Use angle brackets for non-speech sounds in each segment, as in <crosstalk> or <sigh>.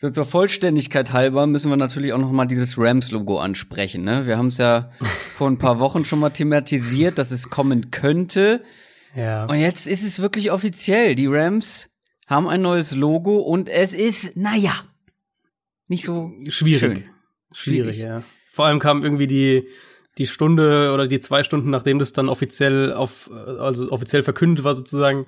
so zur Vollständigkeit halber müssen wir natürlich auch noch mal dieses Rams-Logo ansprechen. Ne? Wir haben es ja <laughs> vor ein paar Wochen schon mal thematisiert, dass es kommen könnte. Ja. Und jetzt ist es wirklich offiziell. Die Rams haben ein neues Logo und es ist, naja, nicht so Schwierig. schön. Schwierig, Schwierig. ja. Vor allem kam irgendwie die, die Stunde oder die zwei Stunden, nachdem das dann offiziell auf, also offiziell verkündet war sozusagen,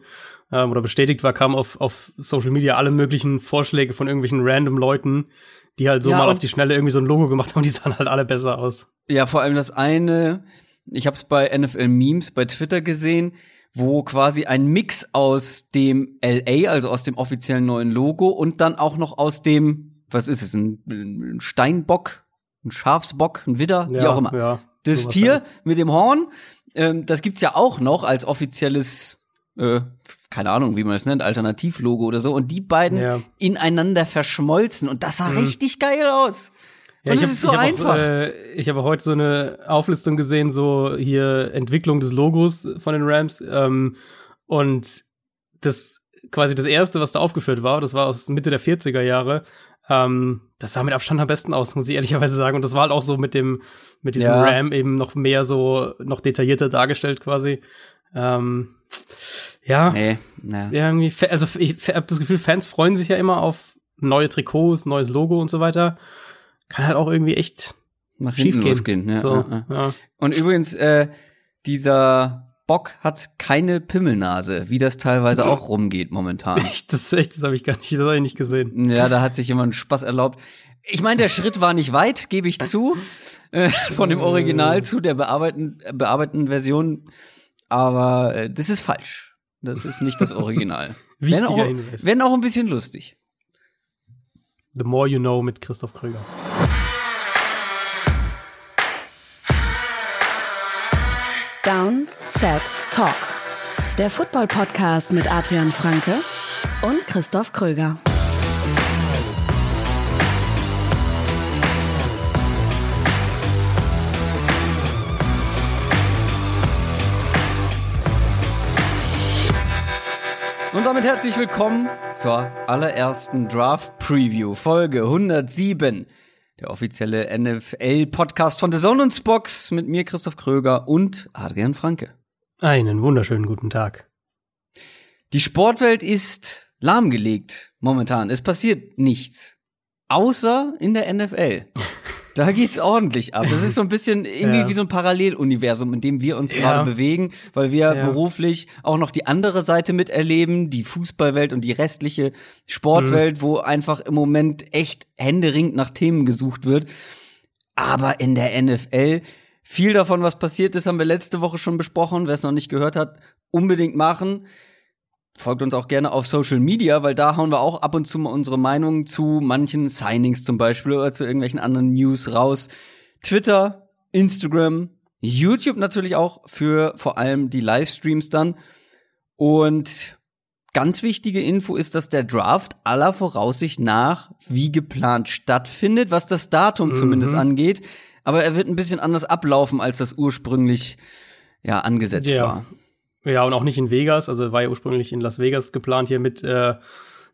ähm, oder bestätigt war, kamen auf, auf Social Media alle möglichen Vorschläge von irgendwelchen random Leuten, die halt so Ja, mal auf die Schnelle irgendwie so ein Logo gemacht haben, <laughs> die sahen halt alle besser aus. Ja, vor allem das eine, ich habe es bei NFL Memes bei Twitter gesehen, wo quasi ein Mix aus dem LA, also aus dem offiziellen neuen Logo und dann auch noch aus dem, was ist es, ein, ein Steinbock, ein Schafsbock, ein Widder, wie auch immer. Ja, Das Tier halt. mit dem Horn, ähm, das gibt's ja auch noch als offizielles, äh, keine Ahnung, wie man es nennt, Alternativlogo oder so. Und die beiden Ja. ineinander verschmolzen und das sah Mhm. richtig geil aus. Ja, und ich es hab- ist so ich hab einfach. Auch, äh, ich habe heute so eine Auflistung gesehen, so hier Entwicklung des Logos von den Rams. Ähm, und das quasi das erste, was da aufgeführt war, das war aus Mitte der 40er Jahre. Ähm, das sah mit Abstand am besten aus, muss ich ehrlicherweise sagen. Und das war halt auch so mit dem, mit diesem Ja. Ram eben noch mehr so, noch detaillierter dargestellt quasi. Ähm, ja, Nee, ja, irgendwie, also ich habe das Gefühl, Fans freuen sich ja immer auf neue Trikots, neues Logo und so weiter. Kann halt auch irgendwie echt nach hinten gehen. losgehen. Ja, so, ja. Und übrigens, äh, dieser Bock hat keine Pimmelnase, wie das teilweise auch rumgeht momentan. <laughs> Echt, das, echt, das habe ich gar nicht, das hab ich nicht gesehen. Ja, da hat sich jemand Spaß erlaubt. Ich meine, der Schritt war nicht weit, gebe ich zu, <laughs> äh, von dem Original zu der bearbeiteten, äh, bearbeiteten Version. Aber äh, das ist falsch. Das ist nicht das Original. <laughs> wenn, auch, Hinweis. wenn auch ein bisschen lustig. The More You Know mit Christoph Kröger. Down, Set, Talk. Der Football-Podcast mit Adrian Franke und Christoph Kröger. Und damit herzlich willkommen zur allerersten Draft Preview, Folge 107. Der offizielle NFL-Podcast von The Zone und Spox mit mir, Christoph Kröger und Adrian Franke. Einen wunderschönen guten Tag. Die Sportwelt ist lahmgelegt momentan. Es passiert nichts. Außer in der NFL. <laughs> Da geht's ordentlich ab. Das ist so ein bisschen irgendwie Ja. wie so ein Paralleluniversum, in dem wir uns Ja. gerade bewegen, weil wir Ja. beruflich auch noch die andere Seite miterleben, die Fußballwelt und die restliche Sportwelt, Mhm. wo einfach im Moment echt händeringend nach Themen gesucht wird. Aber in der NFL, viel davon, was passiert ist, haben wir letzte Woche schon besprochen. Wer es noch nicht gehört hat, unbedingt machen. Folgt uns auch gerne auf Social Media, weil da hauen wir auch ab und zu mal unsere Meinung zu manchen Signings zum Beispiel oder zu irgendwelchen anderen News raus. Twitter, Instagram, YouTube natürlich auch für vor allem die Livestreams dann. Und ganz wichtige Info ist, dass der Draft aller Voraussicht nach wie geplant stattfindet, was das Datum Mhm. zumindest angeht. Aber er wird ein bisschen anders ablaufen, als das ursprünglich ja angesetzt Ja. war. Ja, und auch nicht in Vegas, also war ja ursprünglich in Las Vegas geplant hier mit, äh,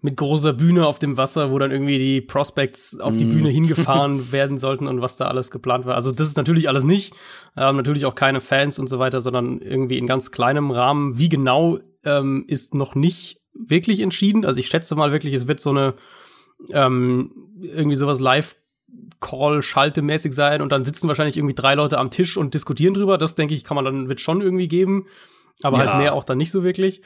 mit großer Bühne auf dem Wasser, wo dann irgendwie die Prospects auf die Mhm. Bühne <laughs> hingefahren werden sollten und was da alles geplant war. Also das ist natürlich alles nicht. Ähm, natürlich auch keine Fans und so weiter, sondern irgendwie in ganz kleinem Rahmen. Wie genau ähm, ist noch nicht wirklich entschieden. Also ich schätze mal wirklich, es wird so eine ähm, irgendwie sowas live Call schaltemäßig sein und dann sitzen wahrscheinlich irgendwie drei Leute am Tisch und diskutieren drüber. Das denke ich, kann man dann wird schon irgendwie geben, aber Ja. halt mehr auch dann nicht so wirklich.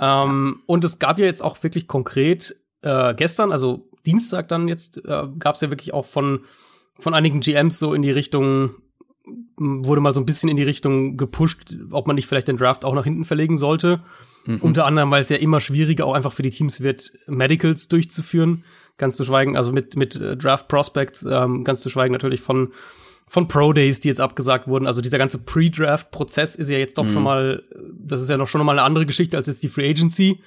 Ähm, und es gab ja jetzt auch wirklich konkret äh, gestern, also Dienstag dann jetzt, äh, gab es ja wirklich auch von von einigen GMs so in die Richtung wurde mal so ein bisschen in die Richtung gepusht, ob man nicht vielleicht den Draft auch nach hinten verlegen sollte. Mhm. Unter anderem, weil es ja immer schwieriger auch einfach für die Teams wird, Medicals durchzuführen. Ganz zu schweigen, also mit, mit äh, Draft Prospects, ähm, ganz zu schweigen natürlich von, von Pro Days, die jetzt abgesagt wurden. Also dieser ganze Pre-Draft-Prozess ist ja jetzt doch Mhm. schon mal, das ist ja noch schon mal eine andere Geschichte als jetzt die Free Agency.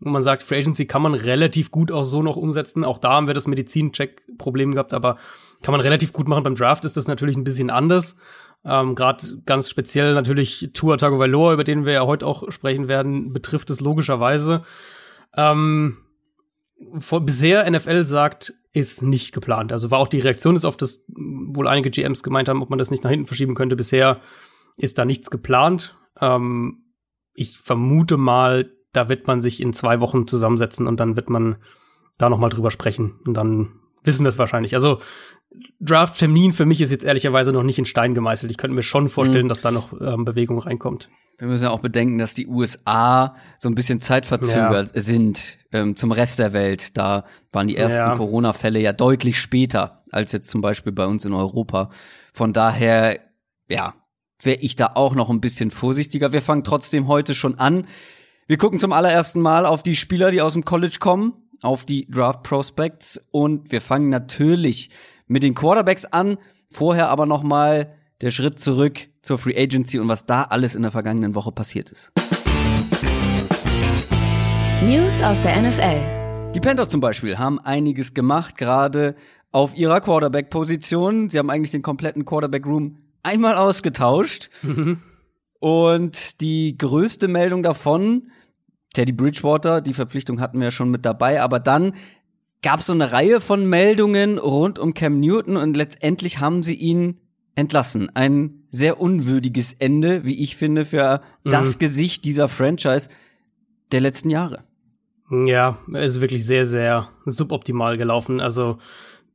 Und man sagt, Free Agency kann man relativ gut auch so noch umsetzen. Auch da haben wir das Medizin-Check-Problem gehabt, aber kann man relativ gut machen. Beim Draft ist das natürlich ein bisschen anders. Ähm, Gerade ganz speziell natürlich Tua Tagovailoa, über den wir ja heute auch sprechen werden, betrifft es logischerweise. Ähm, vor, bisher NFL sagt ist nicht geplant. Also war auch die Reaktion ist auf das, wohl einige GMs gemeint haben, ob man das nicht nach hinten verschieben könnte. Bisher ist da nichts geplant. Ähm, ich vermute mal, da wird man sich in zwei Wochen zusammensetzen und dann wird man da noch mal drüber sprechen und dann wissen wir es wahrscheinlich. Also Draft-Termin für mich ist jetzt ehrlicherweise noch nicht in Stein gemeißelt. Ich könnte mir schon vorstellen, mhm. dass da noch ähm, Bewegung reinkommt. Wir müssen ja auch bedenken, dass die USA so ein bisschen zeitverzögert ja. sind ähm, zum Rest der Welt. Da waren die ersten ja. Corona-Fälle ja deutlich später als jetzt zum Beispiel bei uns in Europa. Von daher, ja, wäre ich da auch noch ein bisschen vorsichtiger. Wir fangen trotzdem heute schon an. Wir gucken zum allerersten Mal auf die Spieler, die aus dem College kommen, auf die Draft Prospects und wir fangen natürlich mit den Quarterbacks an. Vorher aber noch mal der Schritt zurück zur Free Agency und was da alles in der vergangenen Woche passiert ist. News aus der NFL. Die Panthers zum Beispiel haben einiges gemacht, gerade auf ihrer Quarterback-Position. Sie haben eigentlich den kompletten Quarterback-Room einmal ausgetauscht. Mhm. Und die größte Meldung davon, Teddy Bridgewater, die Verpflichtung hatten wir ja schon mit dabei, aber dann gab es so eine Reihe von Meldungen rund um Cam Newton und letztendlich haben sie ihn entlassen. Ein sehr unwürdiges Ende, wie ich finde, für mhm. das Gesicht dieser Franchise der letzten Jahre. Ja, es ist wirklich sehr, sehr suboptimal gelaufen. Also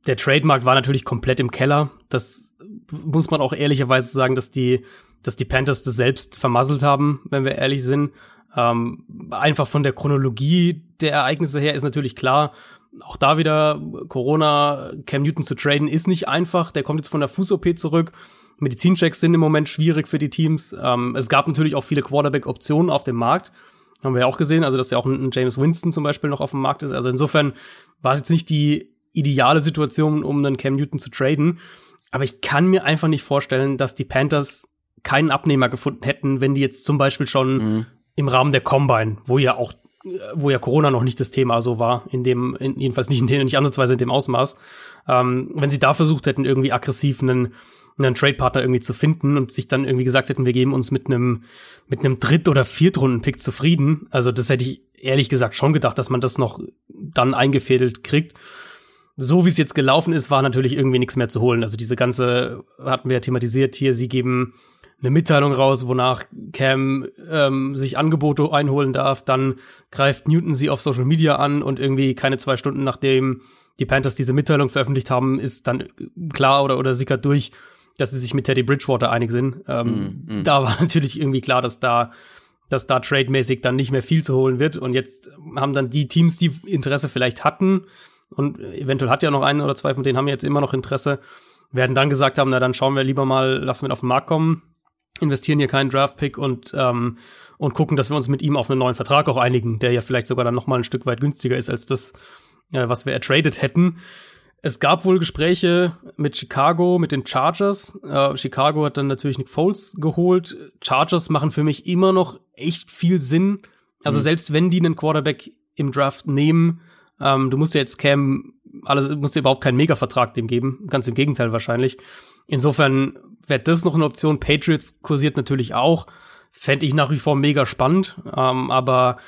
der Trademark war natürlich komplett im Keller. Das muss man auch ehrlicherweise sagen, dass die, dass die Panthers das selbst vermasselt haben, wenn wir ehrlich sind. Ähm, einfach von der Chronologie der Ereignisse her ist natürlich klar, auch da wieder Corona, Cam Newton zu traden ist nicht einfach. Der kommt jetzt von der Fuß-OP zurück. Medizinchecks sind im Moment schwierig für die Teams. Ähm, es gab natürlich auch viele Quarterback-Optionen auf dem Markt. Haben wir ja auch gesehen, also dass ja auch ein, James Winston zum Beispiel noch auf dem Markt ist. Also insofern war es jetzt nicht die ideale Situation, um einen Cam Newton zu traden. Aber ich kann mir einfach nicht vorstellen, dass die Panthers keinen Abnehmer gefunden hätten, wenn die jetzt zum Beispiel schon mhm. im Rahmen der Combine, wo ja auch wo ja Corona noch nicht das Thema so war, in dem, in, jedenfalls nicht in dem, nicht ansatzweise in dem Ausmaß, ähm, wenn sie da versucht hätten, irgendwie aggressiv einen, einen Trade-Partner irgendwie zu finden und sich dann irgendwie gesagt hätten, wir geben uns mit einem, mit einem Dritt- oder Viertrunden-Pick zufrieden. Also das hätte ich ehrlich gesagt schon gedacht, dass man das noch dann eingefädelt kriegt. So wie es jetzt gelaufen ist, war natürlich irgendwie nichts mehr zu holen. Also diese ganze, hatten wir ja thematisiert hier, sie geben eine Mitteilung raus, wonach Cam ähm, sich Angebote einholen darf. Dann greift Newton sie auf Social Media an und irgendwie keine zwei Stunden nachdem die Panthers diese Mitteilung veröffentlicht haben, ist dann klar oder, oder sickert durch, dass sie sich mit Teddy Bridgewater einig sind. Ähm, mm, mm. Da war <laughs> natürlich irgendwie klar, dass da, dass da trademäßig dann nicht mehr viel zu holen wird. Und jetzt haben dann die Teams, die Interesse vielleicht hatten, und eventuell hat ja noch einen oder zwei von denen haben jetzt immer noch Interesse, werden dann gesagt haben, na dann schauen wir lieber mal, lassen wir ihn auf den Markt kommen investieren hier keinen Draft-Pick und, ähm, und gucken, dass wir uns mit ihm auf einen neuen Vertrag auch einigen, der ja vielleicht sogar dann noch mal ein Stück weit günstiger ist als das, äh, was wir ertradet hätten. Es gab wohl Gespräche mit Chicago, mit den Chargers. Äh, Chicago hat dann natürlich Nick Foles geholt. Chargers machen für mich immer noch echt viel Sinn. Also mhm. selbst wenn die einen Quarterback im Draft nehmen, ähm, du musst ja jetzt Cam, alles, musst dir überhaupt keinen Mega-Vertrag dem geben. Ganz im Gegenteil wahrscheinlich. Insofern wäre das noch eine Option. Patriots kursiert natürlich auch. Fände ich nach wie vor mega spannend. Ähm, aber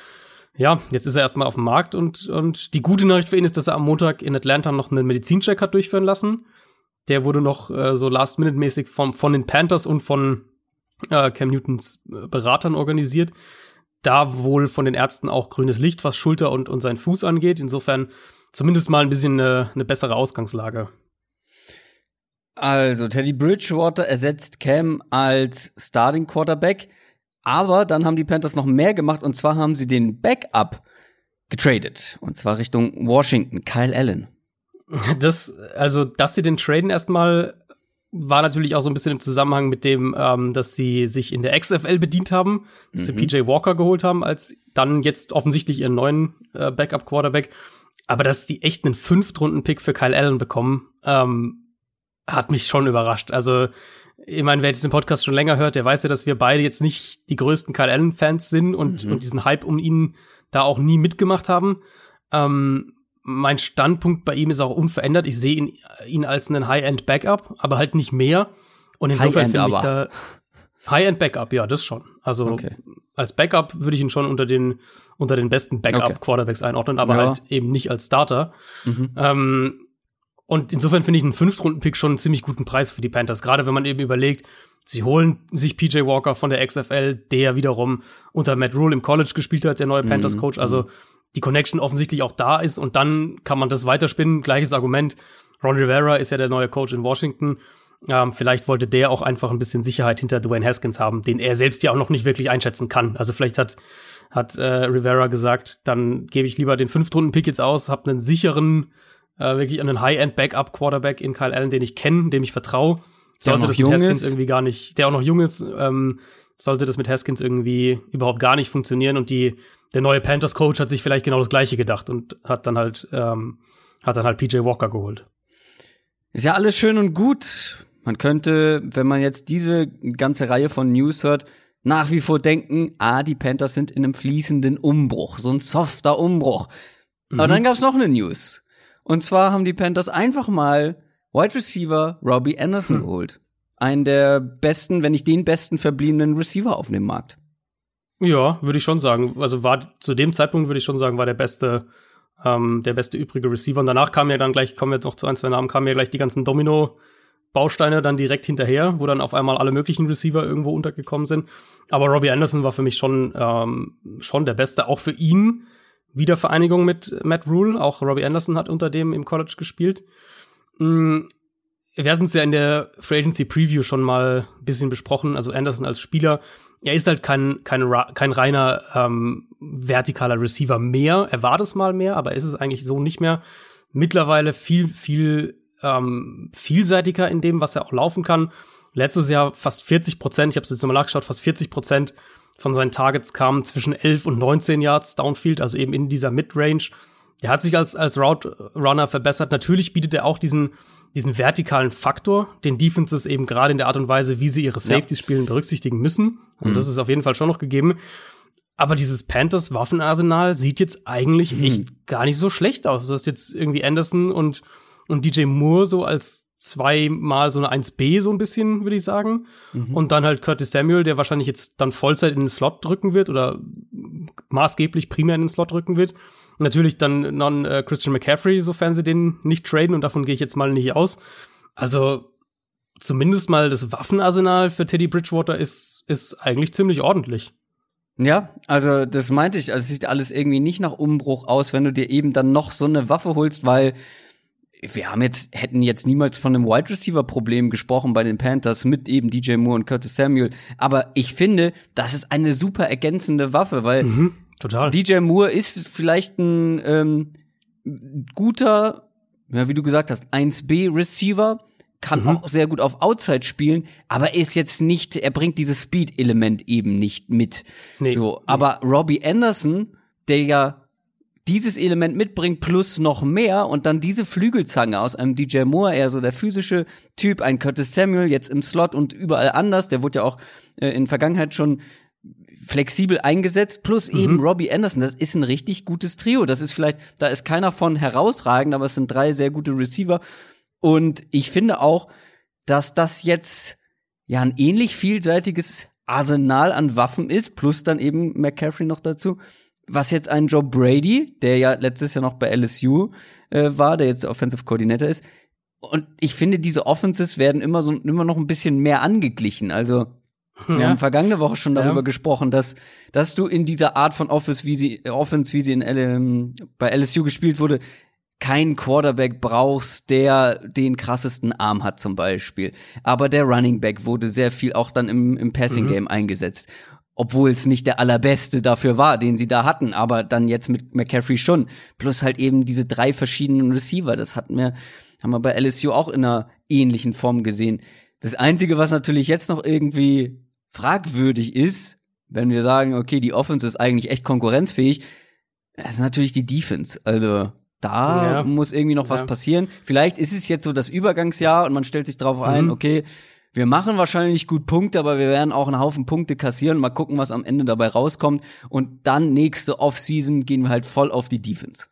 ja, jetzt ist er erstmal auf dem Markt und, und die gute Nachricht für ihn ist, dass er am Montag in Atlanta noch einen Medizincheck hat durchführen lassen. Der wurde noch äh, so last-minute-mäßig von, von den Panthers und von äh, Cam Newtons äh, Beratern organisiert. Da wohl von den Ärzten auch grünes Licht, was Schulter und, und seinen Fuß angeht. Insofern zumindest mal ein bisschen eine, eine bessere Ausgangslage. Also, Teddy Bridgewater ersetzt Cam als Starting Quarterback. Aber dann haben die Panthers noch mehr gemacht und zwar haben sie den Backup getradet. Und zwar Richtung Washington, Kyle Allen. Das, also, dass sie den traden erstmal war natürlich auch so ein bisschen im Zusammenhang mit dem, ähm, dass sie sich in der XFL bedient haben, dass mhm. sie PJ Walker geholt haben, als dann jetzt offensichtlich ihren neuen äh, Backup-Quarterback. Aber dass die echt einen Fünftrunden-Pick für Kyle Allen bekommen, ähm, hat mich schon überrascht. Also, ich meine, wer diesen Podcast schon länger hört, der weiß ja, dass wir beide jetzt nicht die größten Kyle Allen-Fans sind und, mhm. und diesen Hype um ihn da auch nie mitgemacht haben. Ähm, mein Standpunkt bei ihm ist auch unverändert. Ich sehe ihn, ihn als einen High-End-Backup, aber halt nicht mehr. Und insofern finde ich da High-End-Backup, ja, das schon. Also okay. als Backup würde ich ihn schon unter den unter den besten Backup-Quarterbacks okay. einordnen, aber ja. halt eben nicht als Starter. Mhm. Ähm, Und insofern finde ich einen Fünftrunden-Pick schon einen ziemlich guten Preis für die Panthers. Gerade wenn man eben überlegt, sie holen sich PJ Walker von der XFL, der wiederum unter Matt Rule im College gespielt hat, der neue mhm. Panthers-Coach. Also mhm. Die Connection offensichtlich auch da ist und dann kann man das weiterspinnen. Gleiches Argument. Ron Rivera ist ja der neue Coach in Washington. Ähm, vielleicht wollte der auch einfach ein bisschen Sicherheit hinter Dwayne Haskins haben, den er selbst ja auch noch nicht wirklich einschätzen kann. Also vielleicht hat, hat äh, Rivera gesagt, dann gebe ich lieber den Fünftrunden-Pick jetzt aus, habe einen sicheren, äh, wirklich einen High-End-Backup-Quarterback in Kyle Allen, den ich kenne, dem ich vertraue. Sollte das mit Haskins ist. irgendwie gar nicht, der auch noch jung ist, ähm, sollte das mit Haskins irgendwie überhaupt gar nicht funktionieren und die, der neue Panthers-Coach hat sich vielleicht genau das Gleiche gedacht und hat dann halt, ähm, hat dann halt PJ Walker geholt. Ist ja alles schön und gut. Man könnte, wenn man jetzt diese ganze Reihe von News hört, nach wie vor denken, ah, die Panthers sind in einem fließenden Umbruch, so ein softer Umbruch. Mhm. Aber dann gab's noch eine News. Und zwar haben die Panthers einfach mal Wide Receiver Robbie Anderson hm. geholt. Einen der besten, wenn nicht den besten verbliebenen Receiver auf dem Markt. Ja, würde ich schon sagen. Also war zu dem Zeitpunkt würde ich schon sagen, war der beste ähm, der beste übrige Receiver. Und danach kam ja dann gleich, kommen wir jetzt noch zu ein, zwei Namen, kamen ja gleich die ganzen Domino-Bausteine dann direkt hinterher, wo dann auf einmal alle möglichen Receiver irgendwo untergekommen sind. Aber Robbie Anderson war für mich schon, ähm, schon der Beste, auch für ihn. Wiedervereinigung mit Matt Rule. Auch Robbie Anderson hat unter dem im College gespielt. Wir hatten es ja in der Free Agency Preview schon mal ein bisschen besprochen. Also Anderson als Spieler, er ist halt kein, kein, kein reiner ähm, vertikaler Receiver mehr. Er war das mal mehr, aber ist es eigentlich so nicht mehr. Mittlerweile viel, viel ähm, vielseitiger in dem, was er auch laufen kann. Letztes Jahr fast 40 Prozent, ich habe es jetzt nochmal nachgeschaut, fast 40 Prozent von seinen Targets kamen zwischen 11 und 19 Yards Downfield, also eben in dieser Mid-Range. Er hat sich als, als Route Runner verbessert. Natürlich bietet er auch diesen diesen vertikalen Faktor, den Defenses eben gerade in der Art und Weise, wie sie ihre Safeties ja. spielen, berücksichtigen müssen. Und mhm. das ist auf jeden Fall schon noch gegeben. Aber dieses Panthers Waffenarsenal sieht jetzt eigentlich mhm. echt gar nicht so schlecht aus. Du hast jetzt irgendwie Anderson und, und DJ Moore so als zweimal so eine 1B so ein bisschen, würde ich sagen. Mhm. Und dann halt Curtis Samuel, der wahrscheinlich jetzt dann Vollzeit in den Slot drücken wird oder maßgeblich primär in den Slot drücken wird. Natürlich dann non äh, Christian McCaffrey, sofern sie den nicht traden und davon gehe ich jetzt mal nicht aus. Also zumindest mal das Waffenarsenal für Teddy Bridgewater ist ist eigentlich ziemlich ordentlich. Ja, also das meinte ich. Also es sieht alles irgendwie nicht nach Umbruch aus, wenn du dir eben dann noch so eine Waffe holst, weil wir haben jetzt, hätten jetzt niemals von einem Wide Receiver Problem gesprochen bei den Panthers mit eben DJ Moore und Curtis Samuel. Aber ich finde, das ist eine super ergänzende Waffe, weil mhm. Total. DJ Moore ist vielleicht ein ähm, guter, ja, wie du gesagt hast, 1B-Receiver, kann mhm. auch sehr gut auf Outside spielen, aber ist jetzt nicht, er bringt dieses Speed-Element eben nicht mit. Nee, so, aber Robbie Anderson, der ja dieses Element mitbringt plus noch mehr und dann diese Flügelzange aus einem DJ Moore, eher so der physische Typ, ein Curtis Samuel jetzt im Slot und überall anders, der wurde ja auch äh, in Vergangenheit schon flexibel eingesetzt, plus mhm. eben Robbie Anderson. Das ist ein richtig gutes Trio. Das ist vielleicht, da ist keiner von herausragend, aber es sind drei sehr gute Receiver. Und ich finde auch, dass das jetzt ja ein ähnlich vielseitiges Arsenal an Waffen ist, plus dann eben McCaffrey noch dazu. Was jetzt ein Joe Brady, der ja letztes Jahr noch bei LSU äh, war, der jetzt Offensive Coordinator ist. Und ich finde, diese Offenses werden immer so immer noch ein bisschen mehr angeglichen. Also wir ja. haben vergangene Woche schon darüber ja. gesprochen, dass, dass du in dieser Art von Office, wie sie, Offense, wie sie in L bei LSU gespielt wurde, keinen Quarterback brauchst, der den krassesten Arm hat zum Beispiel. Aber der Running Back wurde sehr viel auch dann im, im Passing Game mhm. eingesetzt. Obwohl es nicht der allerbeste dafür war, den sie da hatten, aber dann jetzt mit McCaffrey schon. Plus halt eben diese drei verschiedenen Receiver. Das hatten wir, haben wir bei LSU auch in einer ähnlichen Form gesehen. Das Einzige, was natürlich jetzt noch irgendwie fragwürdig ist, wenn wir sagen, okay, die Offense ist eigentlich echt konkurrenzfähig, das ist natürlich die Defense. Also da ja. muss irgendwie noch was ja. passieren. Vielleicht ist es jetzt so das Übergangsjahr und man stellt sich darauf ein, mhm. okay, wir machen wahrscheinlich gut Punkte, aber wir werden auch einen Haufen Punkte kassieren. Mal gucken, was am Ende dabei rauskommt. Und dann nächste Offseason gehen wir halt voll auf die Defense.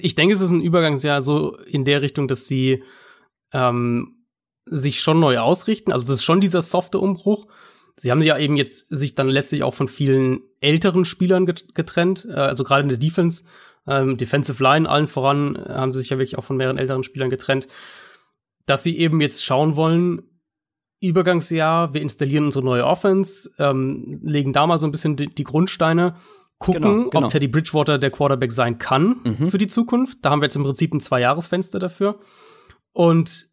Ich denke, es ist ein Übergangsjahr so in der Richtung, dass sie ähm, sich schon neu ausrichten. Also das ist schon dieser softe Umbruch. Sie haben ja eben jetzt sich dann letztlich auch von vielen älteren Spielern getrennt, äh, also gerade in der Defense. ähm, Defensive Line allen voran, äh, haben sie sich ja wirklich auch von mehreren älteren Spielern getrennt, dass sie eben jetzt schauen wollen, Übergangsjahr, wir installieren unsere neue Offense, ähm, legen da mal so ein bisschen die, die Grundsteine, gucken, Genau, genau. ob Teddy Bridgewater der Quarterback sein kann Mhm. für die Zukunft. Da haben wir jetzt im Prinzip ein Zwei-Jahres-Fenster dafür. Und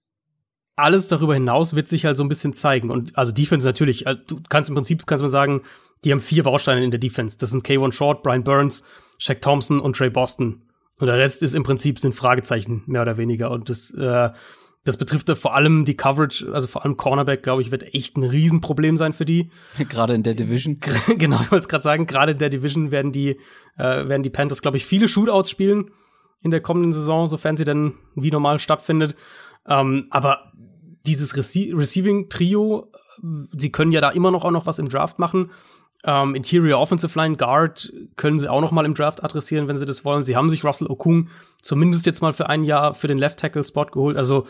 alles darüber hinaus wird sich halt so ein bisschen zeigen. Und also Defense natürlich, äh, du kannst im Prinzip, kannst man sagen, die haben vier Bausteine in der Defense. Das sind K1 Short, Brian Burns, Shaq Thompson und Trey Boston. Und der Rest ist im Prinzip sind Fragezeichen, mehr oder weniger. Und das, äh, das betrifft da vor allem die Coverage, also vor allem Cornerback, glaube ich, wird echt ein Riesenproblem sein für die. <laughs> Gerade in der Division. <laughs> genau, ich wollte es gerade sagen, gerade in der Division werden die, äh, werden die Panthers, glaube ich, viele Shootouts spielen in der kommenden Saison, sofern sie dann wie normal stattfindet. Ähm, aber dieses Rece Receiving-Trio, sie können ja da immer noch auch noch was im Draft machen. Ähm, Interior Offensive Line Guard können sie auch noch mal im Draft adressieren, wenn sie das wollen. Sie haben sich Russell Okung zumindest jetzt mal für ein Jahr für den Left Tackle Spot geholt. Also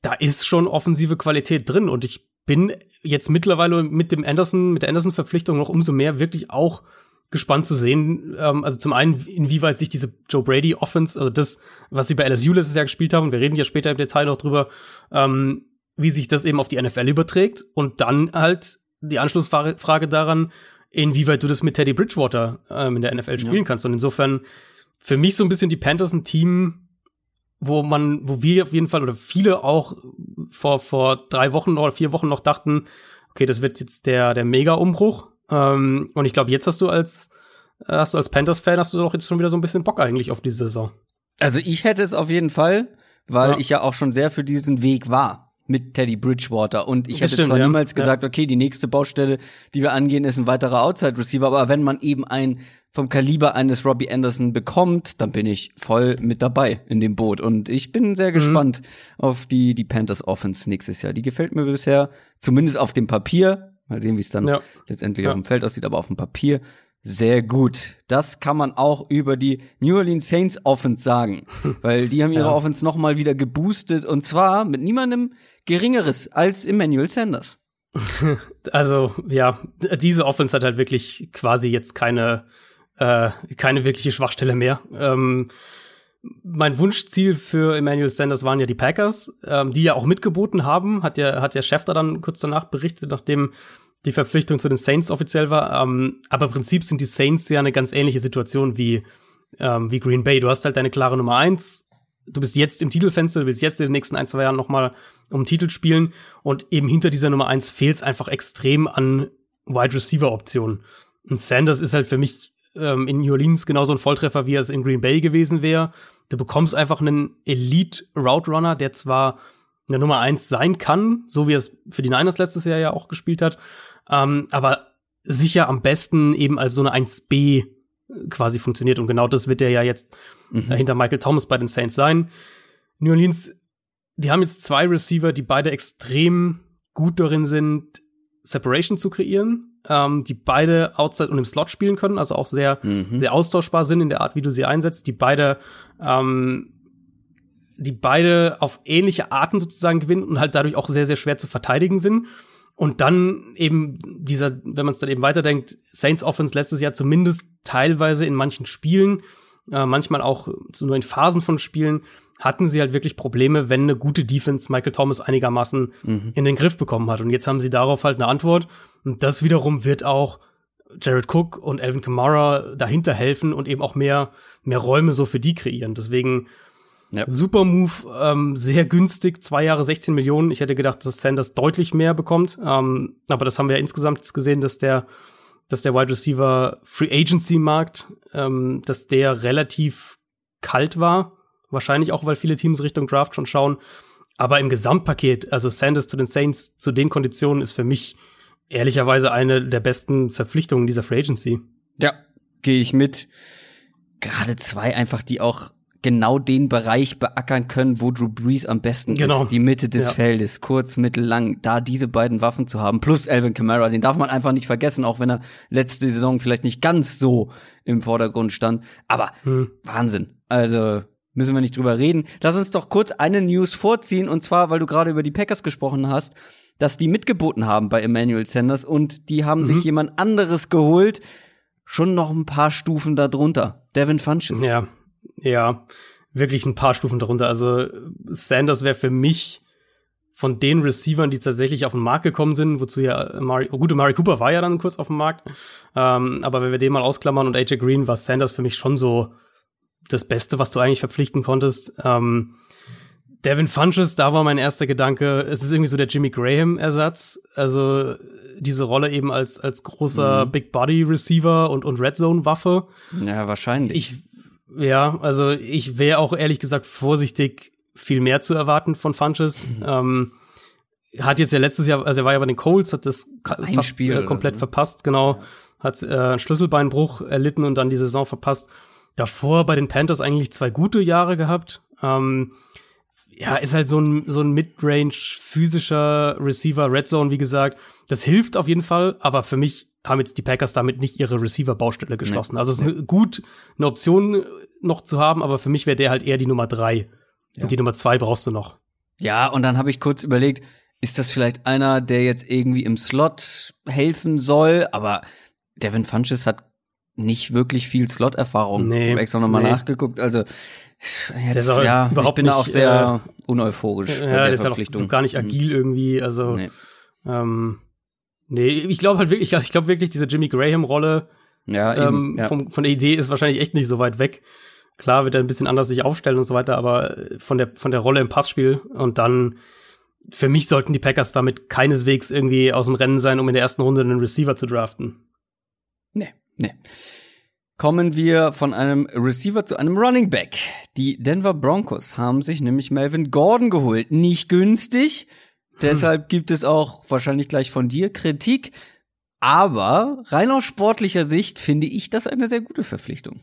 da ist schon offensive Qualität drin und ich bin jetzt mittlerweile mit dem Anderson, mit der Anderson-Verpflichtung noch umso mehr wirklich auch gespannt zu sehen. Ähm, also zum einen, inwieweit sich diese Joe Brady Offense, also das, was sie bei LSU letztes Jahr gespielt haben, und wir reden ja später im Detail noch drüber, ähm, wie sich das eben auf die NFL überträgt und dann halt die Anschlussfrage daran, inwieweit du das mit Teddy Bridgewater ähm, in der NFL spielen Ja. kannst. Und insofern für mich so ein bisschen die Panthers ein Team, wo man, wo wir auf jeden Fall oder viele auch vor, vor drei Wochen oder vier Wochen noch dachten, okay, das wird jetzt der, der Mega-Umbruch. Ähm, und ich glaube, jetzt hast du als, äh, hast du als Panthers-Fan, hast du doch jetzt schon wieder so ein bisschen Bock eigentlich auf diese Saison. Also ich hätte es auf jeden Fall, weil Ja. ich ja auch schon sehr für diesen Weg war mit Teddy Bridgewater. Und ich Das hätte stimmt, zwar ja. niemals Ja. gesagt, okay, die nächste Baustelle, die wir angehen, ist ein weiterer Outside-Receiver. Aber wenn man eben ein vom Kaliber eines Robbie Anderson bekommt, dann bin ich voll mit dabei in dem Boot. Und ich bin Mhm. sehr gespannt auf die, die Panthers Offense nächstes Jahr. Die gefällt mir bisher, zumindest auf dem Papier. Mal sehen, wie es dann Ja. letztendlich Ja. auf dem Feld aussieht, aber auf dem Papier sehr gut. Das kann man auch über die New Orleans Saints Offense sagen, <laughs> weil die haben ihre Ja. Offense noch mal wieder geboostet und zwar mit niemandem geringeres als Emmanuel Sanders. <laughs> Also, ja, diese Offense hat halt wirklich quasi jetzt keine, äh, keine wirkliche Schwachstelle mehr. Ähm, mein Wunschziel für Emmanuel Sanders waren ja die Packers, ähm, die ja auch mitgeboten haben, hat ja, hat ja Schäfter dann kurz danach berichtet, nachdem die Verpflichtung zu den Saints offiziell war. Ähm, aber im Prinzip sind die Saints ja eine ganz ähnliche Situation wie, ähm, wie Green Bay. Du hast halt deine klare Nummer eins. Du bist jetzt im Titelfenster, du willst jetzt in den nächsten ein, zwei Jahren noch mal um den Titel spielen. Und eben hinter dieser Nummer eins fehlt es einfach extrem an Wide Receiver Optionen. Und Sanders ist halt für mich ähm, in New Orleans genauso ein Volltreffer, wie er es in Green Bay gewesen wäre. Du bekommst einfach einen Elite Route Runner, der zwar eine Nummer eins sein kann, so wie er es für die Niners letztes Jahr ja auch gespielt hat, ähm, aber sicher am besten eben als so eine 1B quasi funktioniert. Und genau das wird er ja jetzt Mhm. äh, hinter Michael Thomas bei den Saints sein. New Orleans, die haben jetzt zwei Receiver, die beide extrem gut darin sind, Separation zu kreieren, ähm, die beide outside und im Slot spielen können, also auch sehr, Mhm. sehr austauschbar sind in der Art, wie du sie einsetzt, die beide, ähm, die beide auf ähnliche Arten sozusagen gewinnen und halt dadurch auch sehr, sehr schwer zu verteidigen sind. Und dann eben dieser, wenn man es dann eben weiterdenkt, Saints Offense letztes Jahr zumindest teilweise in manchen Spielen, äh, manchmal auch so nur in Phasen von Spielen, hatten sie halt wirklich Probleme, wenn eine gute Defense Michael Thomas einigermaßen Mhm. in den Griff bekommen hat. Und jetzt haben sie darauf halt eine Antwort. Und das wiederum wird auch Jared Cook und Alvin Kamara dahinter helfen und eben auch mehr, mehr Räume so für die kreieren. Deswegen Ja. super Move, ähm, sehr günstig, zwei Jahre 16 Millionen. Ich hätte gedacht, dass Sanders deutlich mehr bekommt. Ähm, aber das haben wir ja insgesamt jetzt gesehen, dass der, dass der Wide Receiver Free Agency Markt, ähm, dass der relativ kalt war. Wahrscheinlich auch, weil viele Teams Richtung Draft schon schauen. Aber im Gesamtpaket, also Sanders zu den Saints zu den Konditionen ist für mich ehrlicherweise eine der besten Verpflichtungen dieser Free Agency. Ja, gehe ich mit. Gerade zwei einfach, die auch genau den Bereich beackern können, wo Drew Brees am besten Genau. ist. Die Mitte des Ja. Feldes, kurz, mittel, lang. Da diese beiden Waffen zu haben, plus Alvin Kamara, den darf man einfach nicht vergessen, auch wenn er letzte Saison vielleicht nicht ganz so im Vordergrund stand. Aber Hm. Wahnsinn. Also müssen wir nicht drüber reden. Lass uns doch kurz eine News vorziehen, und zwar, weil du gerade über die Packers gesprochen hast, dass die mitgeboten haben bei Emmanuel Sanders und die haben Mhm. sich jemand anderes geholt, schon noch ein paar Stufen darunter. Devin Funches. Ja, ja, wirklich ein paar Stufen darunter. Also Sanders wäre für mich von den Receivern, die tatsächlich auf den Markt gekommen sind, wozu ja Mari, oh, gute Mari Cooper war ja dann kurz auf dem Markt, ähm, aber wenn wir den mal ausklammern und AJ Green, war Sanders für mich schon so das Beste, was du eigentlich verpflichten konntest. Ähm, Devin Funches, da war mein erster Gedanke, es ist irgendwie so der Jimmy Graham-Ersatz. Also diese Rolle eben als, als großer Mhm. Big Body Receiver und, und Red Zone-Waffe. Ja, wahrscheinlich. Ich, ja, also ich wäre auch ehrlich gesagt vorsichtig, viel mehr zu erwarten von Funches. Mhm. Ähm, hat jetzt ja letztes Jahr, also er war ja bei den Colts, hat das Ein fast Spiel äh, komplett so, ne? verpasst, genau. Hat äh, einen Schlüsselbeinbruch erlitten und dann die Saison verpasst. Davor bei den Panthers eigentlich zwei gute Jahre gehabt. Ähm, ja, ist halt so ein, so ein Midrange physischer Receiver, Red Zone, wie gesagt. Das hilft auf jeden Fall, aber für mich haben jetzt die Packers damit nicht ihre Receiver-Baustelle geschlossen. Also es ist gut, eine Option noch zu haben, aber für mich wäre der halt eher die Nummer drei. Ja. Und die Nummer zwei brauchst du noch. Ja, und dann habe ich kurz überlegt, ist das vielleicht einer, der jetzt irgendwie im Slot helfen soll? Aber Devin Funches hat nicht wirklich viel Slot-Erfahrung. Nee, ich habe extra nochmal nee. nachgeguckt. Also jetzt, ja, ich bin da auch sehr uneuphorisch bei Ja, der der ist auch Verpflichtung. so gar nicht Mhm. agil irgendwie. Also Nee. ähm, nee, ich glaube halt wirklich, ich glaube wirklich, diese Jimmy Graham-Rolle Ja, eben. ähm, ja. vom, von der Idee ist wahrscheinlich echt nicht so weit weg. Klar wird er ein bisschen anders sich aufstellen und so weiter, aber äh, von der, von der Rolle im Passspiel und dann für mich sollten die Packers damit keineswegs irgendwie aus dem Rennen sein, um in der ersten Runde einen Receiver zu draften. Nee, nee. Kommen wir von einem Receiver zu einem Running Back. Die Denver Broncos haben sich nämlich Melvin Gordon geholt. Nicht günstig. Deshalb gibt es auch wahrscheinlich gleich von dir Kritik. Aber rein aus sportlicher Sicht finde ich das eine sehr gute Verpflichtung.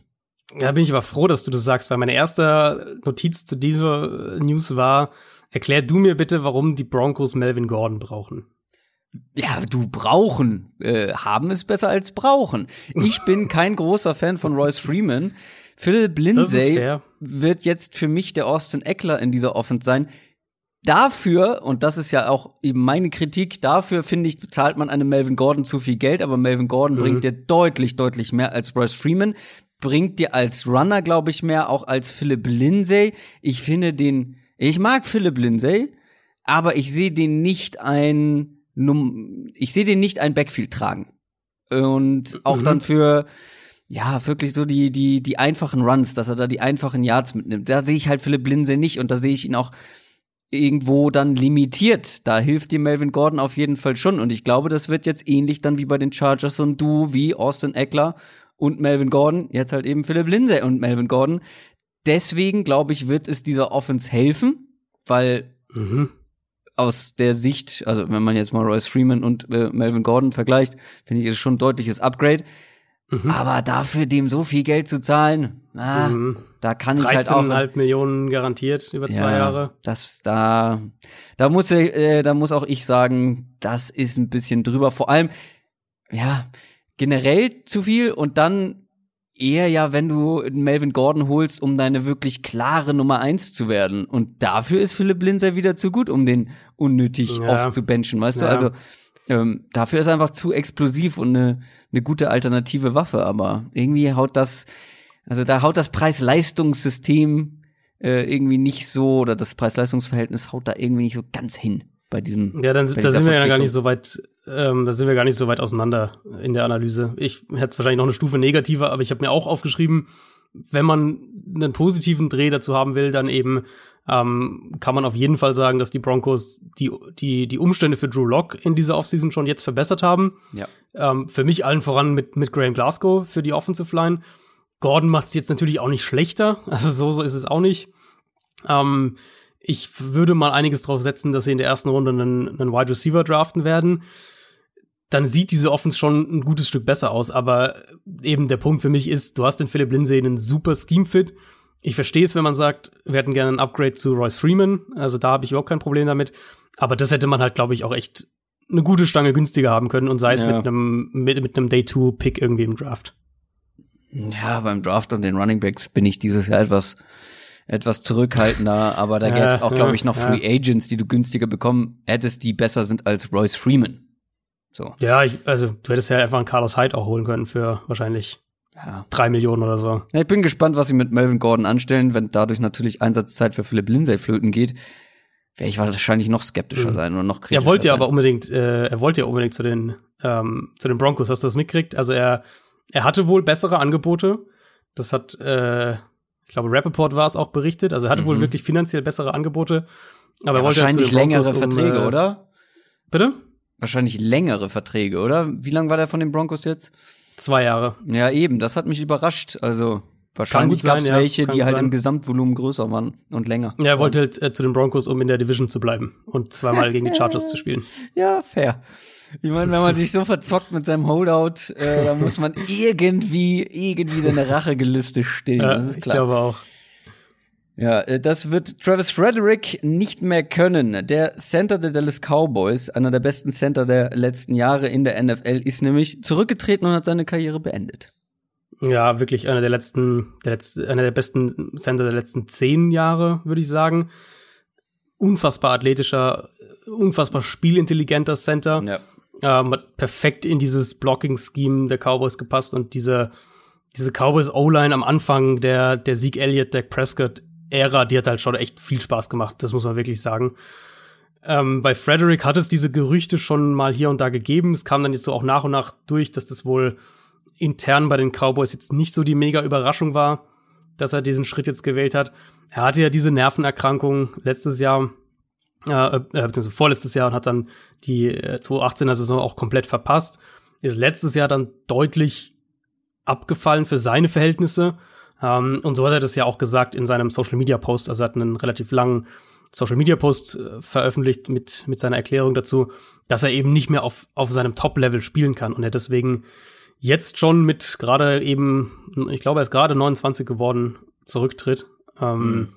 Da bin ich aber froh, dass du das sagst, weil meine erste Notiz zu dieser News war, erklär du mir bitte, warum die Broncos Melvin Gordon brauchen. Ja, du brauchen. Äh, haben ist besser als brauchen. Ich bin kein großer Fan von Royce Freeman. Ist Lindsay wird jetzt für mich der Austin Eckler in dieser Offense sein. Dafür, und das ist ja auch eben meine Kritik, dafür finde ich, bezahlt man einem Melvin Gordon zu viel Geld, aber Melvin Gordon Mhm. bringt dir deutlich, deutlich mehr als Royce Freeman, bringt dir als Runner, glaube ich, mehr, auch als Philip Lindsay. Ich finde den, ich mag Philip Lindsay, aber ich sehe den nicht ein, ich sehe den nicht ein Backfield tragen. Und auch Mhm. dann für, ja, wirklich so die, die, die einfachen Runs, dass er da die einfachen Yards mitnimmt. Da sehe ich halt Philipp Lindsay nicht und da sehe ich ihn auch irgendwo dann limitiert. Da hilft dir Melvin Gordon auf jeden Fall schon. Und ich glaube, das wird jetzt ähnlich dann wie bei den Chargers so ein Duo wie Austin Eckler und Melvin Gordon. Jetzt halt eben Philipp Lindsay und Melvin Gordon. Deswegen, glaube ich, wird es dieser Offense helfen, weil Mhm. aus der Sicht, also wenn man jetzt mal Royce Freeman und äh, Melvin Gordon vergleicht, finde ich, ist schon ein deutliches Upgrade. Mhm. Aber dafür dem so viel Geld zu zahlen, ah, Mhm. da kann ich halt auch 13,5 Millionen garantiert über zwei Jahre. Das da, da muss äh, da muss auch ich sagen, das ist ein bisschen drüber. Vor allem, ja, generell zu viel und dann eher ja, wenn du Melvin Gordon holst, um deine wirklich klare Nummer eins zu werden. Und dafür ist Philipp Lindsay wieder zu gut, um den unnötig Ja. oft zu benchen, weißt du? Ja. Also ähm, dafür ist einfach zu explosiv und eine, eine gute alternative Waffe, aber irgendwie haut das, also da haut das Preis-Leistungssystem äh, irgendwie nicht so, oder das Preis-Leistungs-Verhältnis haut da irgendwie nicht so ganz hin bei diesem. Ja, dann da sind wir ja gar nicht so weit, ähm, da sind wir gar nicht so weit auseinander in der Analyse. Ich hätte es wahrscheinlich noch eine Stufe negativer, aber ich habe mir auch aufgeschrieben, wenn man einen positiven Dreh dazu haben will, dann eben ähm, kann man auf jeden Fall sagen, dass die Broncos die, die, die Umstände für Drew Lock in dieser Offseason schon jetzt verbessert haben. Ja. Ähm, für mich allen voran mit, mit Graham Glasgow für die Offensive Line. Gordon macht es jetzt natürlich auch nicht schlechter, <laughs> also so, so ist es auch nicht. Ähm, ich würde mal einiges drauf setzen, dass sie in der ersten Runde einen, einen Wide Receiver draften werden. Dann sieht diese Offense schon ein gutes Stück besser aus. Aber eben der Punkt für mich ist, du hast den Philipp Lindsay einen super Scheme-Fit. Ich verstehe es, wenn man sagt, wir hätten gerne ein Upgrade zu Royce Freeman. Also da habe ich überhaupt kein Problem damit. Aber das hätte man halt, glaube ich, auch echt eine gute Stange günstiger haben können und sei es Ja. mit einem mit, mit einem Day-2-Pick irgendwie im Draft. Ja, beim Draft und den Running Backs bin ich dieses Jahr etwas, etwas zurückhaltender, aber da gäbe es auch, glaube ich, noch ja. Free Agents, die du günstiger bekommen hättest, die besser sind als Royce Freeman. So. Ja, ich, also du hättest ja einfach einen Carlos Hyde auch holen können für wahrscheinlich ja. drei Millionen oder so. Ja, ich bin gespannt, was sie mit Melvin Gordon anstellen, wenn dadurch natürlich Einsatzzeit für Philipp Lindsay flöten geht. Wäre ich wahrscheinlich noch skeptischer mhm. sein oder noch kritischer. Er wollte ja aber unbedingt, äh, er wollte ja unbedingt zu den, ähm, zu den Broncos. Hast du das mitgekriegt? Also er, er hatte wohl bessere Angebote. Das hat, äh, ich glaube, Rappaport war es auch berichtet. Also er hatte mhm. wohl wirklich finanziell bessere Angebote. Aber ja, er wollte wahrscheinlich längere Verträge, um, äh, oder? Bitte? Wahrscheinlich längere Verträge, oder? Wie lang war der von den Broncos jetzt? Zwei Jahre. Ja, eben, das hat mich überrascht. Also wahrscheinlich gab es welche, die halt sein. im Gesamtvolumen größer waren und länger. Ja, er wollte halt, äh, zu den Broncos, um in der Division zu bleiben und zweimal gegen die <laughs> Chargers zu spielen. Ja, fair. Ich meine, wenn man sich so verzockt mit seinem Holdout, äh, dann muss man <laughs> irgendwie, irgendwie seine Rachegelüste stillen. Ja, das ist klar. Ich glaube auch. Ja, äh, das wird Travis Frederick nicht mehr können. Der Center der Dallas Cowboys, einer der besten Center der letzten Jahre in der NFL, ist nämlich zurückgetreten und hat seine Karriere beendet. Ja, wirklich einer der letzten, der letzte, einer der besten Center der letzten zehn Jahre, würde ich sagen. Unfassbar athletischer, unfassbar spielintelligenter Center. Ja. Ähm, hat perfekt in dieses Blocking-Scheme der Cowboys gepasst und diese, diese Cowboys O-Line am Anfang der, der Sieg Elliott, Dak Prescott Ära, die hat halt schon echt viel Spaß gemacht, das muss man wirklich sagen. Ähm, bei Frederick hat es diese Gerüchte schon mal hier und da gegeben. Es kam dann jetzt so auch nach und nach durch, dass das wohl intern bei den Cowboys jetzt nicht so die mega Überraschung war, dass er diesen Schritt jetzt gewählt hat. Er hatte ja diese Nervenerkrankung letztes Jahr, äh, äh, beziehungsweise vorletztes Jahr und hat dann die äh, 2018er Saison auch komplett verpasst. Ist letztes Jahr dann deutlich abgefallen für seine Verhältnisse ähm, und so hat er das ja auch gesagt in seinem Social Media Post. Also er hat einen relativ langen Social Media Post äh, veröffentlicht mit, mit seiner Erklärung dazu, dass er eben nicht mehr auf, auf seinem Top-Level spielen kann und er deswegen jetzt schon mit gerade eben, ich glaube, er ist gerade 29 geworden, zurücktritt. Ähm,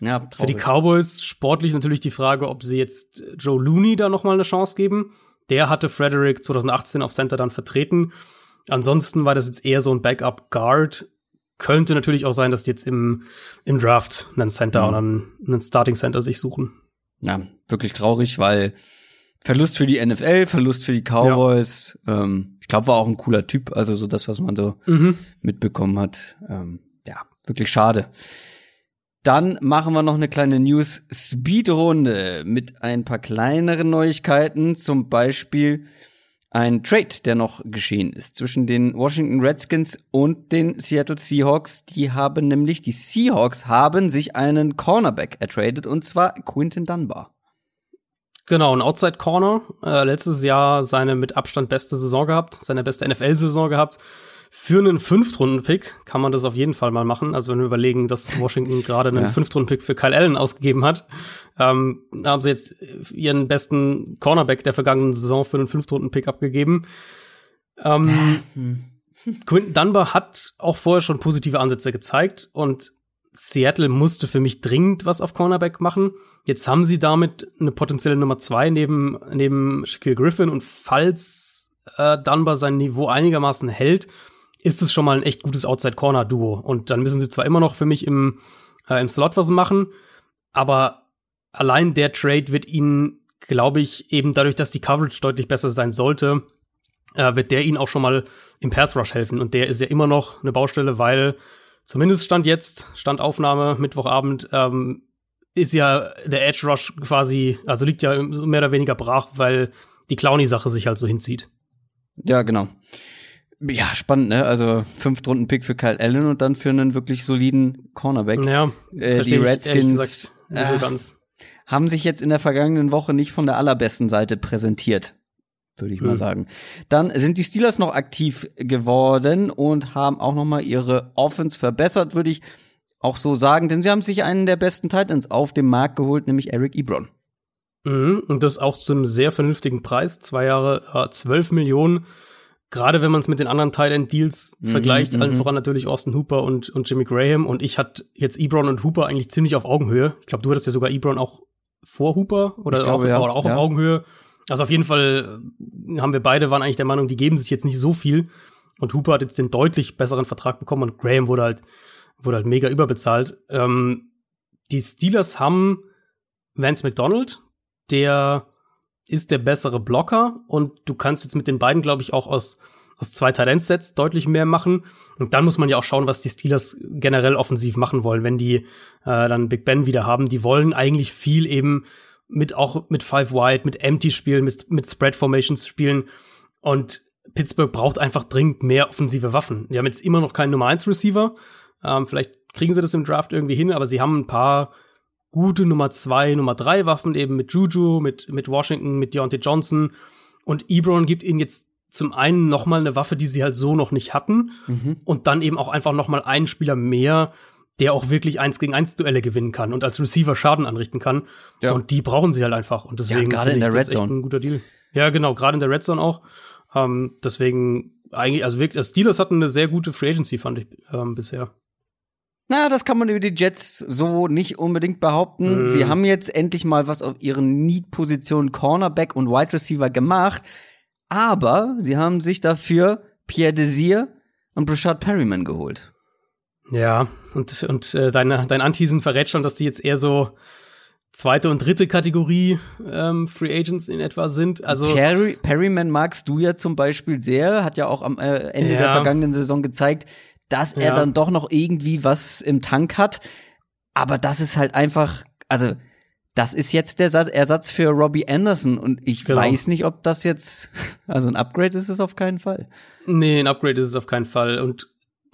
hm. ja, für die Cowboys sportlich natürlich die Frage, ob sie jetzt Joe Looney da noch mal eine Chance geben. Der hatte Frederick 2018 auf Center dann vertreten. Ansonsten war das jetzt eher so ein Backup Guard, könnte natürlich auch sein, dass die jetzt im, im Draft einen Center mhm. oder einen, einen Starting Center sich suchen. Ja, wirklich traurig, weil Verlust für die NFL, Verlust für die Cowboys. Ja. Ähm, ich glaube, war auch ein cooler Typ, also so das, was man so mhm. mitbekommen hat. Ähm, ja, wirklich schade. Dann machen wir noch eine kleine News-Speed-Runde mit ein paar kleineren Neuigkeiten. Zum Beispiel ein Trade, der noch geschehen ist zwischen den Washington Redskins und den Seattle Seahawks. Die haben nämlich, die Seahawks haben sich einen Cornerback ertradet und zwar Quinton Dunbar. Genau, ein Outside Corner. Äh, letztes Jahr seine mit Abstand beste Saison gehabt, seine beste NFL-Saison gehabt. Für einen Fünftrunden-Pick kann man das auf jeden Fall mal machen. Also wenn wir überlegen, dass Washington <laughs> gerade einen ja. Fünftrunden-Pick für Kyle Allen ausgegeben hat, ähm, haben sie jetzt ihren besten Cornerback der vergangenen Saison für einen Fünftrunden-Pick abgegeben. Ähm, hm. <laughs> Quinton Dunbar hat auch vorher schon positive Ansätze gezeigt und Seattle musste für mich dringend was auf Cornerback machen. Jetzt haben sie damit eine potenzielle Nummer zwei neben, neben Shaquille Griffin und falls äh, Dunbar sein Niveau einigermaßen hält, ist es schon mal ein echt gutes Outside-Corner-Duo. Und dann müssen sie zwar immer noch für mich im, äh, im Slot was machen, aber allein der Trade wird ihnen, glaube ich, eben dadurch, dass die Coverage deutlich besser sein sollte, äh, wird der ihnen auch schon mal im Pass Rush helfen. Und der ist ja immer noch eine Baustelle, weil zumindest Stand jetzt, Stand Aufnahme, Mittwochabend, ähm, ist ja der Edge Rush quasi, also liegt ja mehr oder weniger brach, weil die Clowny-Sache sich halt so hinzieht. Ja, genau. Ja, spannend, ne? Also fünf Runden Pick für Kyle Allen und dann für einen wirklich soliden Cornerback. Ja, äh, die Redskins gesagt, äh, so haben sich jetzt in der vergangenen Woche nicht von der allerbesten Seite präsentiert, würde ich hm. mal sagen. Dann sind die Steelers noch aktiv geworden und haben auch noch mal ihre Offense verbessert, würde ich auch so sagen, denn sie haben sich einen der besten Titans auf dem Markt geholt, nämlich Eric Ebron. Mhm, und das auch zu einem sehr vernünftigen Preis, zwei Jahre, äh, 12 Millionen gerade wenn man es mit den anderen Tight Deals mhm, vergleicht, allen mhm. voran natürlich Austin Hooper und, und Jimmy Graham. Und ich hatte jetzt Ebron und Hooper eigentlich ziemlich auf Augenhöhe. Ich glaube, du hattest ja sogar Ebron auch vor Hooper oder glaube, auch, ja. oder auch ja. auf Augenhöhe. Also auf jeden Fall äh, haben wir beide waren eigentlich der Meinung, die geben sich jetzt nicht so viel. Und Hooper hat jetzt den deutlich besseren Vertrag bekommen und Graham wurde halt, wurde halt mega überbezahlt. Ähm, die Steelers haben Vance McDonald, der ist der bessere Blocker und du kannst jetzt mit den beiden, glaube ich, auch aus, aus zwei Talentsets deutlich mehr machen. Und dann muss man ja auch schauen, was die Steelers generell offensiv machen wollen, wenn die äh, dann Big Ben wieder haben. Die wollen eigentlich viel eben mit auch mit Five Wide, mit Empty spielen, mit, mit Spread Formations spielen. Und Pittsburgh braucht einfach dringend mehr offensive Waffen. Die haben jetzt immer noch keinen Nummer 1 Receiver. Ähm, vielleicht kriegen sie das im Draft irgendwie hin, aber sie haben ein paar gute Nummer 2, Nummer 3 Waffen eben mit Juju, mit, mit Washington, mit Deontay Johnson. Und Ebron gibt ihnen jetzt zum einen noch mal eine Waffe, die sie halt so noch nicht hatten. Mhm. Und dann eben auch einfach noch mal einen Spieler mehr, der auch wirklich eins gegen eins Duelle gewinnen kann und als Receiver Schaden anrichten kann. Ja. Und die brauchen sie halt einfach. Und deswegen ja, in der Red Zone. ein guter Deal. Ja, genau, gerade in der Red Zone auch. Ähm, deswegen eigentlich, also wirklich, also Steelers hatten eine sehr gute Free Agency, fand ich ähm, bisher. Na, das kann man über die Jets so nicht unbedingt behaupten. Mm. Sie haben jetzt endlich mal was auf ihren Need-Positionen Cornerback und Wide Receiver gemacht. Aber sie haben sich dafür Pierre Desir und Brashad Perryman geholt. Ja, und, und äh, deine, dein Antisen verrät schon, dass die jetzt eher so zweite und dritte Kategorie ähm, Free Agents in etwa sind. Also Perry, Perryman magst du ja zum Beispiel sehr, hat ja auch am äh, Ende ja. der vergangenen Saison gezeigt, dass er ja. dann doch noch irgendwie was im Tank hat. Aber das ist halt einfach, also das ist jetzt der Ersatz für Robbie Anderson und ich genau. weiß nicht, ob das jetzt, <laughs> also ein Upgrade ist es auf keinen Fall. Nee, ein Upgrade ist es auf keinen Fall und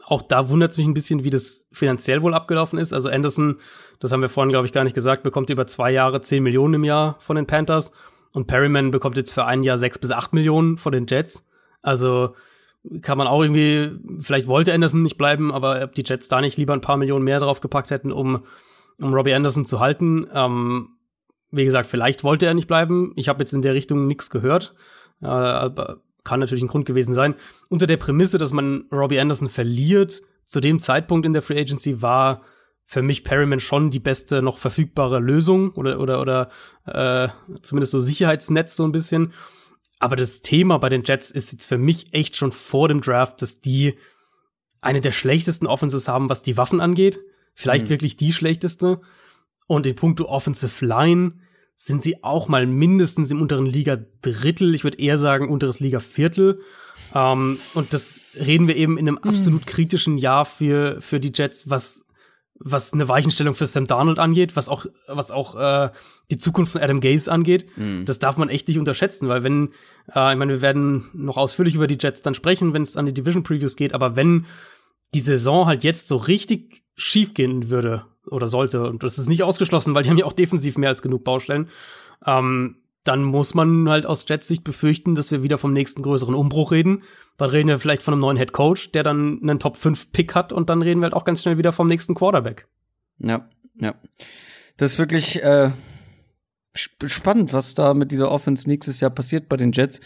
auch da wundert es mich ein bisschen, wie das finanziell wohl abgelaufen ist. Also Anderson, das haben wir vorhin, glaube ich, gar nicht gesagt, bekommt über zwei Jahre 10 Millionen im Jahr von den Panthers und Perryman bekommt jetzt für ein Jahr 6 bis 8 Millionen von den Jets. Also kann man auch irgendwie, vielleicht wollte Anderson nicht bleiben, aber ob die Jets da nicht lieber ein paar Millionen mehr drauf gepackt hätten, um, um Robbie Anderson zu halten. Ähm, wie gesagt, vielleicht wollte er nicht bleiben. Ich habe jetzt in der Richtung nichts gehört. Äh, aber kann natürlich ein Grund gewesen sein. Unter der Prämisse, dass man Robbie Anderson verliert, zu dem Zeitpunkt in der Free Agency war für mich Perryman schon die beste noch verfügbare Lösung oder oder oder äh, zumindest so Sicherheitsnetz so ein bisschen. Aber das Thema bei den Jets ist jetzt für mich echt schon vor dem Draft, dass die eine der schlechtesten Offenses haben, was die Waffen angeht. Vielleicht mhm. wirklich die schlechteste. Und in puncto Offensive Line sind sie auch mal mindestens im unteren Liga Drittel, ich würde eher sagen unteres Liga Viertel. Ähm, und das reden wir eben in einem hm. absolut kritischen Jahr für, für die Jets, was, was eine Weichenstellung für Sam Darnold angeht, was auch, was auch äh, die Zukunft von Adam Gaze angeht. Mhm. Das darf man echt nicht unterschätzen, weil wenn, äh, ich meine, wir werden noch ausführlich über die Jets dann sprechen, wenn es an die Division Previews geht, aber wenn die Saison halt jetzt so richtig schief gehen würde, oder sollte, und das ist nicht ausgeschlossen, weil die haben ja auch defensiv mehr als genug Baustellen, ähm, dann muss man halt aus Jets Sicht befürchten, dass wir wieder vom nächsten größeren Umbruch reden. Dann reden wir vielleicht von einem neuen Head Coach, der dann einen Top 5 Pick hat und dann reden wir halt auch ganz schnell wieder vom nächsten Quarterback. Ja, ja. Das ist wirklich äh, spannend, was da mit dieser Offense nächstes Jahr passiert bei den Jets.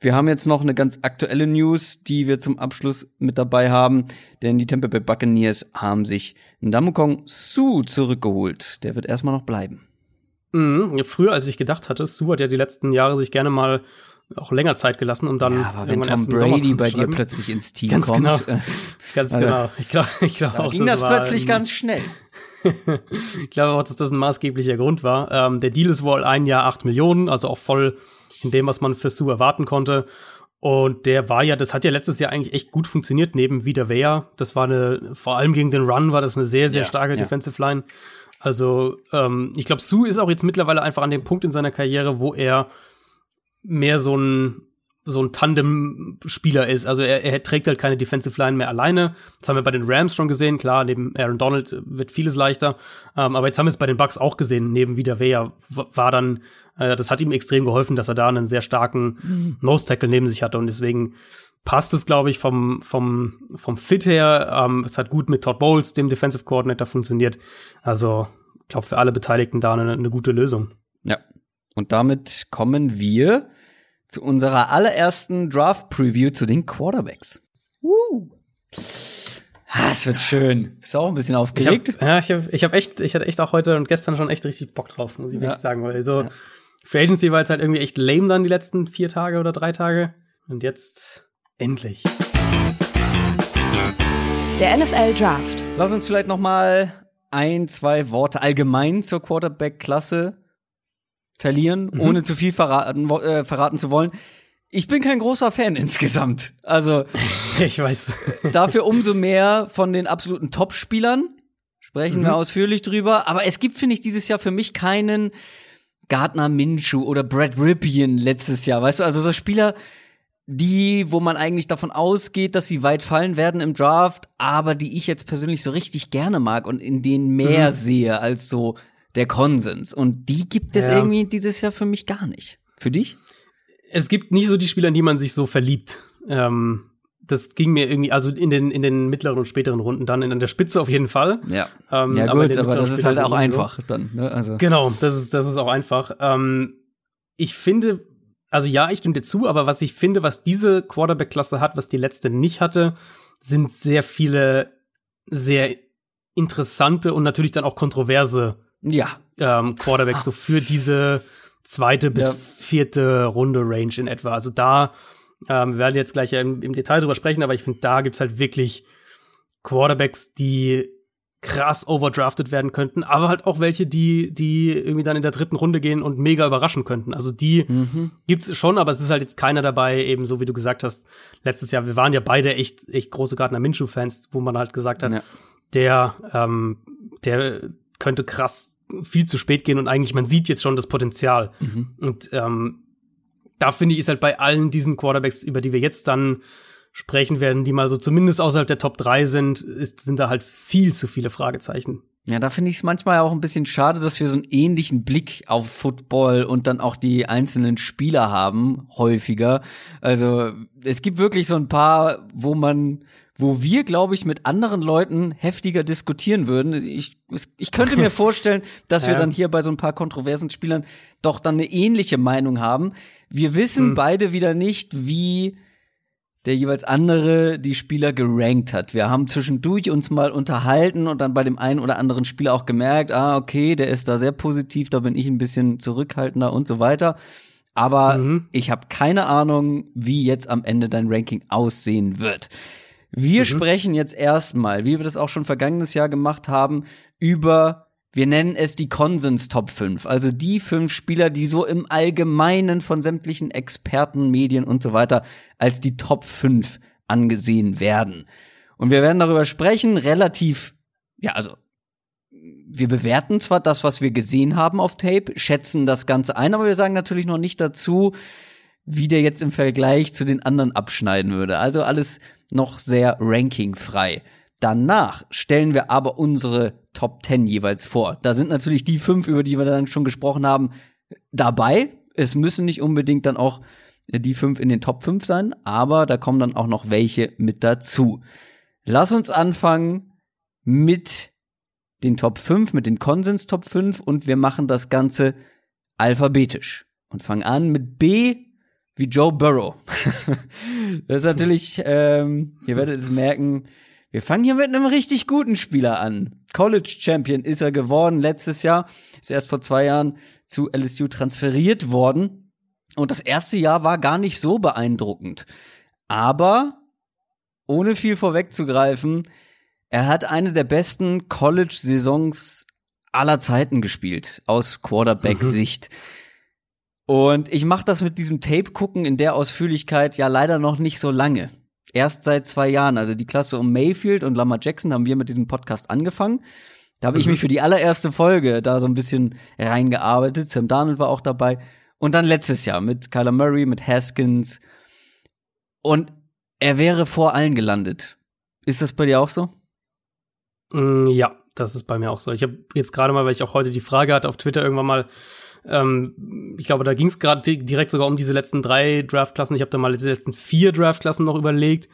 Wir haben jetzt noch eine ganz aktuelle News, die wir zum Abschluss mit dabei haben, denn die Tampa Bay Buccaneers haben sich Ndamukong Su zurückgeholt. Der wird erstmal noch bleiben. Mhm, früher, als ich gedacht hatte, Su hat ja die letzten Jahre sich gerne mal auch länger Zeit gelassen und dann ja, aber wenn Tom Brady bei dir plötzlich ins Team ganz kommt. Genau. <laughs> Ganz <laughs> also, genau. Ich glaube ich glaub auch, ging das, das plötzlich ganz schnell. <laughs> ich glaube auch, dass das ein maßgeblicher Grund war. Ähm, der Deal ist wohl ein Jahr acht Millionen, also auch voll in dem, was man für Sue erwarten konnte. Und der war ja, das hat ja letztes Jahr eigentlich echt gut funktioniert, neben Vida Vea. Das war eine, vor allem gegen den Run war das eine sehr, sehr ja, starke ja. Defensive Line. Also, ähm, ich glaube, Sue ist auch jetzt mittlerweile einfach an dem Punkt in seiner Karriere, wo er mehr so ein so ein Tandem-Spieler ist. Also er, er trägt halt keine Defensive Line mehr alleine. Das haben wir bei den Rams schon gesehen. Klar, neben Aaron Donald wird vieles leichter. Ähm, aber jetzt haben wir es bei den Bucks auch gesehen. Neben Vida Vea war dann, äh, das hat ihm extrem geholfen, dass er da einen sehr starken mhm. Nose-Tackle neben sich hatte. Und deswegen passt es, glaube ich, vom, vom, vom Fit her. Ähm, es hat gut mit Todd Bowles, dem Defensive Coordinator, funktioniert. Also, ich glaube, für alle Beteiligten da eine, eine gute Lösung. Ja. Und damit kommen wir zu unserer allerersten Draft-Preview zu den Quarterbacks. Uh. Ah, es wird schön. Bist du auch ein bisschen aufgeregt? Ich hab, ja, ich, hab, ich hab echt, ich hatte echt auch heute und gestern schon echt richtig Bock drauf, muss ich ja. wirklich sagen. Weil so, ja. Free Agency war jetzt halt irgendwie echt lame dann die letzten vier Tage oder drei Tage. Und jetzt endlich. Der NFL Draft. Lass uns vielleicht noch mal ein, zwei Worte allgemein zur Quarterback-Klasse verlieren, mhm. ohne zu viel verraten, äh, verraten zu wollen. ich bin kein großer Fan <laughs> insgesamt. Also <laughs> ich weiß. dafür umso mehr von den absoluten Top-Spielern. Sprechen Mhm. wir ausführlich drüber. Aber es gibt, finde ich, dieses Jahr für mich keinen Gardner Minshew oder Brad Ripien letztes Jahr. Weißt du, also so Spieler, die, wo man eigentlich davon ausgeht, dass sie weit fallen werden im Draft, aber die ich jetzt persönlich so richtig gerne mag und in denen mehr Mhm. sehe als so der Konsens. Und die gibt es Ja. irgendwie dieses Jahr für mich gar nicht. Für dich? es gibt nicht so die Spieler, in die man sich so verliebt. Ähm, das ging mir irgendwie, also in den, in den mittleren und späteren Runden dann, in der Spitze auf jeden Fall. Ja. Ähm, Ja, gut, aber mittleren das ist halt auch Runden so. einfach dann, ne? Also. Genau, das ist, das ist auch einfach. Ähm, ich finde, also ja, ich stimme dir zu, aber was ich finde, was diese Quarterback-Klasse hat, was die letzte nicht hatte, sind sehr viele sehr interessante und natürlich dann auch kontroverse Ja. ähm, Quarterbacks so für diese zweite bis Ja. vierte Runde Range in etwa. Also da, ähm, wir werden jetzt gleich ja im, im Detail drüber sprechen, aber ich finde, da gibt's halt wirklich Quarterbacks, die krass overdrafted werden könnten, aber halt auch welche, die, die irgendwie dann in der dritten Runde gehen und mega überraschen könnten. Also die Mhm. gibt's schon, aber es ist halt jetzt keiner dabei, eben so wie du gesagt hast, letztes Jahr, wir waren ja beide echt, echt große Gardner Minshew-Fans, wo man halt gesagt hat, Ja. der, ähm, der könnte krass viel zu spät gehen und eigentlich, man sieht jetzt schon das Potenzial. Mhm. Und ähm, da finde ich, ist halt bei allen diesen Quarterbacks, über die wir jetzt dann sprechen werden, die mal so zumindest außerhalb der Top 3 sind, ist, sind da halt viel zu viele Fragezeichen. Ja, da finde ich es manchmal auch ein bisschen schade, dass wir so einen ähnlichen Blick auf Football und dann auch die einzelnen Spieler haben, häufiger. Also es gibt wirklich so ein paar, wo man, wo wir, glaube ich, mit anderen Leuten heftiger diskutieren würden. Ich, ich könnte mir <laughs> vorstellen, dass wir Ja. dann hier bei so ein paar kontroversen Spielern doch dann eine ähnliche Meinung haben. Wir wissen Hm. beide wieder nicht, wie der jeweils andere die Spieler gerankt hat. Wir haben zwischendurch uns mal unterhalten und dann bei dem einen oder anderen Spieler auch gemerkt, ah, okay, der ist da sehr positiv, da bin ich ein bisschen zurückhaltender und so weiter. Aber Mhm. ich habe keine Ahnung, wie jetzt am Ende dein Ranking aussehen wird. Wir sprechen jetzt erstmal, wie wir das auch schon vergangenes Jahr gemacht haben, über, wir nennen es die Konsens Top 5. Also die fünf Spieler, die so im Allgemeinen von sämtlichen Experten, Medien und so weiter als die Top 5 angesehen werden. Und wir werden darüber sprechen, relativ, ja, also wir bewerten zwar das, was wir gesehen haben auf Tape, schätzen das Ganze ein, aber wir sagen natürlich noch nicht dazu, wie der jetzt im Vergleich zu den anderen abschneiden würde. Also alles noch sehr rankingfrei. Danach stellen wir aber unsere Top 10 jeweils vor. Da sind natürlich die fünf, über die wir dann schon gesprochen haben, dabei. Es müssen nicht unbedingt dann auch die fünf in den Top 5 sein, aber da kommen dann auch noch welche mit dazu. Lass uns anfangen mit den Top 5, mit den Konsens Top 5 und wir machen das Ganze alphabetisch und fangen an mit B wie Joe Burrow. <laughs> das ist natürlich, ähm, ihr werdet es merken, wir fangen hier mit einem richtig guten Spieler an. College Champion ist er geworden letztes Jahr, ist erst vor zwei Jahren zu LSU transferiert worden. Und das erste Jahr war gar nicht so beeindruckend. Aber, ohne viel vorwegzugreifen, er hat eine der besten College-Saisons aller Zeiten gespielt, aus Quarterback-Sicht. Und ich mache das mit diesem Tape-Gucken in der Ausführlichkeit ja leider noch nicht so lange. Erst seit zwei Jahren. Also die Klasse um Mayfield und Lamar Jackson haben wir mit diesem Podcast angefangen. Da habe ich Mhm. mich für die allererste Folge da so ein bisschen reingearbeitet. Sam Darnold war auch dabei. Und dann letztes Jahr mit Kyler Murray, mit Haskins. Und er wäre vor allen gelandet. Ist das bei dir auch so? Mm, ja, das ist bei mir auch so. Ich habe jetzt gerade mal, weil ich auch heute die Frage hatte auf Twitter irgendwann mal, ähm, ich glaube, da ging es gerade di- direkt sogar um diese letzten drei Draftklassen. Ich habe da mal die letzten vier Draftklassen noch überlegt.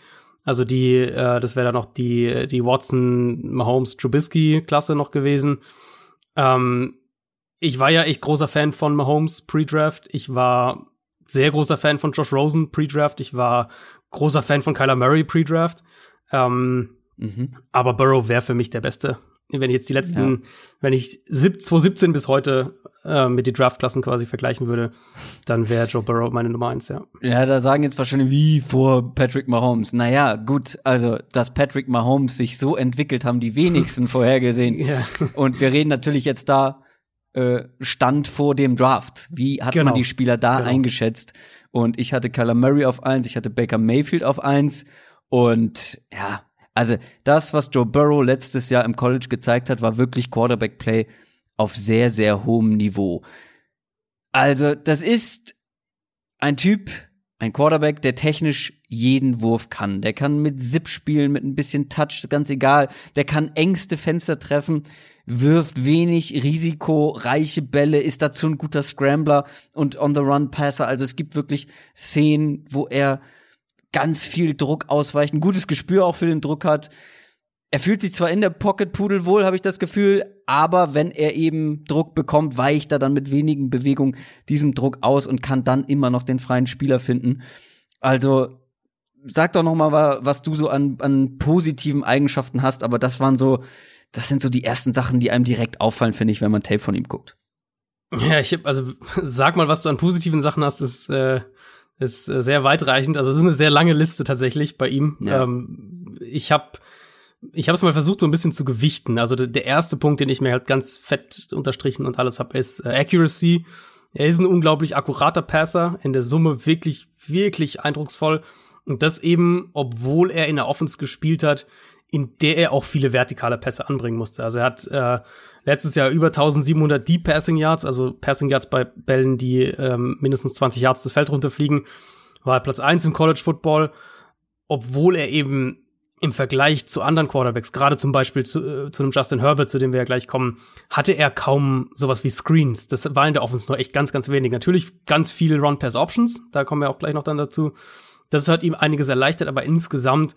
Also die, äh, das wäre dann noch die, die Watson, Mahomes, Trubisky-Klasse noch gewesen. Ähm, ich war ja echt großer Fan von Mahomes Pre-Draft. Ich war sehr großer Fan von Josh Rosen Pre-Draft. Ich war großer Fan von Kyler Murray Pre-Draft. Ähm, Mhm. aber Burrow wäre für mich der Beste. Wenn ich jetzt die letzten, Ja. wenn ich sieb- 2017 bis heute äh, mit den Draftklassen quasi vergleichen würde, dann wäre Joe Burrow meine Nummer eins, ja. Ja, da sagen jetzt wahrscheinlich, wie vor Patrick Mahomes. Naja, gut, also, dass Patrick Mahomes sich so entwickelt, haben die wenigsten <laughs> vorhergesehen. Ja. Und wir reden natürlich jetzt da äh, Stand vor dem Draft. Wie hat Genau. man die Spieler da Genau. eingeschätzt? Und ich hatte Kyler Murray auf eins, ich hatte Baker Mayfield auf eins. Und ja, also das, was Joe Burrow letztes Jahr im College gezeigt hat, war wirklich Quarterback-Play auf sehr, sehr hohem Niveau. Also, das ist ein Typ, ein Quarterback, der technisch jeden Wurf kann. Der kann mit Zip spielen, mit ein bisschen Touch, ganz egal. Der kann engste Fenster treffen, wirft wenig risikoreiche Bälle, ist dazu ein guter Scrambler und On-the-Run-Passer. Also es gibt wirklich Szenen, wo er ganz viel Druck ausweicht, ein gutes Gespür auch für den Druck hat. Er fühlt sich zwar in der Pocket pudelwohl, habe ich das Gefühl, aber wenn er eben Druck bekommt, weicht er dann mit wenigen Bewegungen diesem Druck aus und kann dann immer noch den freien Spieler finden. Also sag doch noch mal, was du so an, an positiven Eigenschaften hast, aber das waren so, das sind so die ersten Sachen, die einem direkt auffallen, finde ich, wenn man Tape von ihm guckt. Ja, ich hab, also <laughs> sag mal, was du an positiven Sachen hast, ist, äh, ist äh, sehr weitreichend. Also es ist eine sehr lange Liste tatsächlich bei ihm. Ja. Ähm, ich habe ich habe es mal versucht, so ein bisschen zu gewichten. Also der erste Punkt, den ich mir halt ganz fett unterstrichen und alles habe, ist äh, Accuracy. Er ist ein unglaublich akkurater Passer, in der Summe wirklich, wirklich eindrucksvoll. Und das eben, obwohl er in der Offense gespielt hat, in der er auch viele vertikale Pässe anbringen musste. Also er hat äh, letztes Jahr über 1700 Deep Passing Yards, also Passing Yards bei Bällen, die ähm, mindestens 20 Yards das Feld runterfliegen, war Platz eins im College Football, obwohl er eben im Vergleich zu anderen Quarterbacks, gerade zum Beispiel zu, äh, zu einem Justin Herbert, zu dem wir ja gleich kommen, hatte er kaum sowas wie Screens. Das war in der Offense nur echt ganz, ganz wenig. Natürlich ganz viele Run-Pass-Options, da kommen wir auch gleich noch dann dazu. Das hat ihm einiges erleichtert, aber insgesamt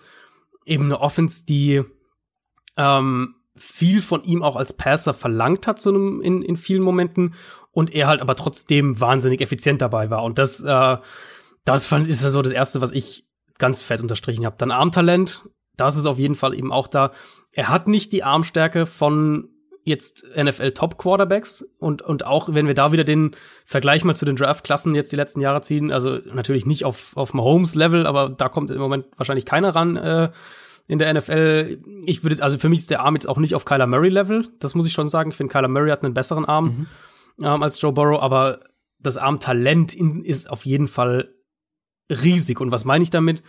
eben eine Offense, die ähm, viel von ihm auch als Passer verlangt hat, so einem, in, in vielen Momenten, und er halt aber trotzdem wahnsinnig effizient dabei war. Und das, äh, das fand, ist ja so das Erste, was ich ganz fett unterstrichen habe. Dann Armtalent, das ist auf jeden Fall eben auch da. Er hat nicht die Armstärke von jetzt NFL Top Quarterbacks und und auch wenn wir da wieder den Vergleich mal zu den Draftklassen jetzt die letzten Jahre ziehen, also natürlich nicht auf auf Mahomes Level, aber da kommt im Moment wahrscheinlich keiner ran äh, in der NFL. Ich würde also für mich ist der Arm jetzt auch nicht auf Kyler Murray Level, das muss ich schon sagen. Ich finde Kyler Murray hat einen besseren Arm mhm. ähm, als Joe Burrow, aber das Armtalent ist auf jeden Fall riesig und was meine ich damit?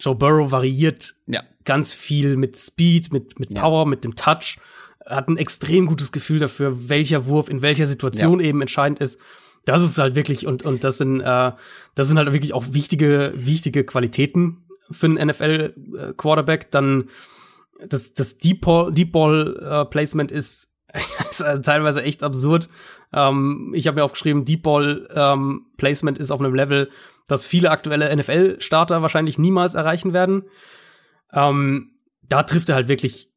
Joe Burrow variiert ja. ganz viel mit Speed, mit, mit Power, ja. mit dem Touch. Hat ein extrem gutes Gefühl dafür, welcher Wurf in welcher Situation ja. eben entscheidend ist. Das ist halt wirklich, und, und das sind, äh, das sind halt wirklich auch wichtige, wichtige Qualitäten für einen NFL-Quarterback. Dann das, das Deep Ball, Deep Ball äh, Placement ist, <laughs> ist also teilweise echt absurd. Ähm, ich habe mir aufgeschrieben, Deep Ball ähm, Placement ist auf einem Level, das viele aktuelle NFL-Starter wahrscheinlich niemals erreichen werden. Ähm, da trifft er halt wirklich,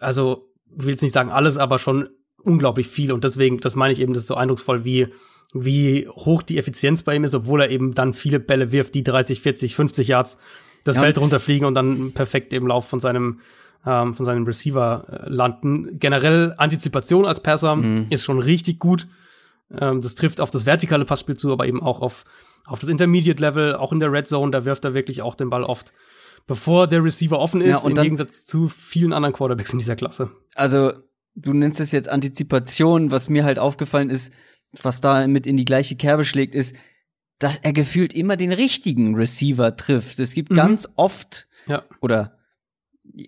also will jetzt nicht sagen alles, aber schon unglaublich viel und deswegen, das meine ich eben, das ist so eindrucksvoll, wie wie hoch die Effizienz bei ihm ist, obwohl er eben dann viele Bälle wirft, die 30, 40, 50 Yards das ja, Feld runterfliegen und dann perfekt im Lauf von seinem ähm, von seinem Receiver äh, landen. Generell Antizipation als Passer mhm. ist schon richtig gut. Ähm, das trifft auf das vertikale Passspiel zu, aber eben auch auf auf das Intermediate Level, auch in der Red Zone, da wirft er wirklich auch den Ball oft, bevor der Receiver offen ist, ja, im dann, Gegensatz zu vielen anderen Quarterbacks in dieser Klasse. Also, du nennst es jetzt Antizipation, was mir halt aufgefallen ist, was da mit in die gleiche Kerbe schlägt, ist, dass er gefühlt immer den richtigen Receiver trifft. Es gibt mhm. ganz oft ja. oder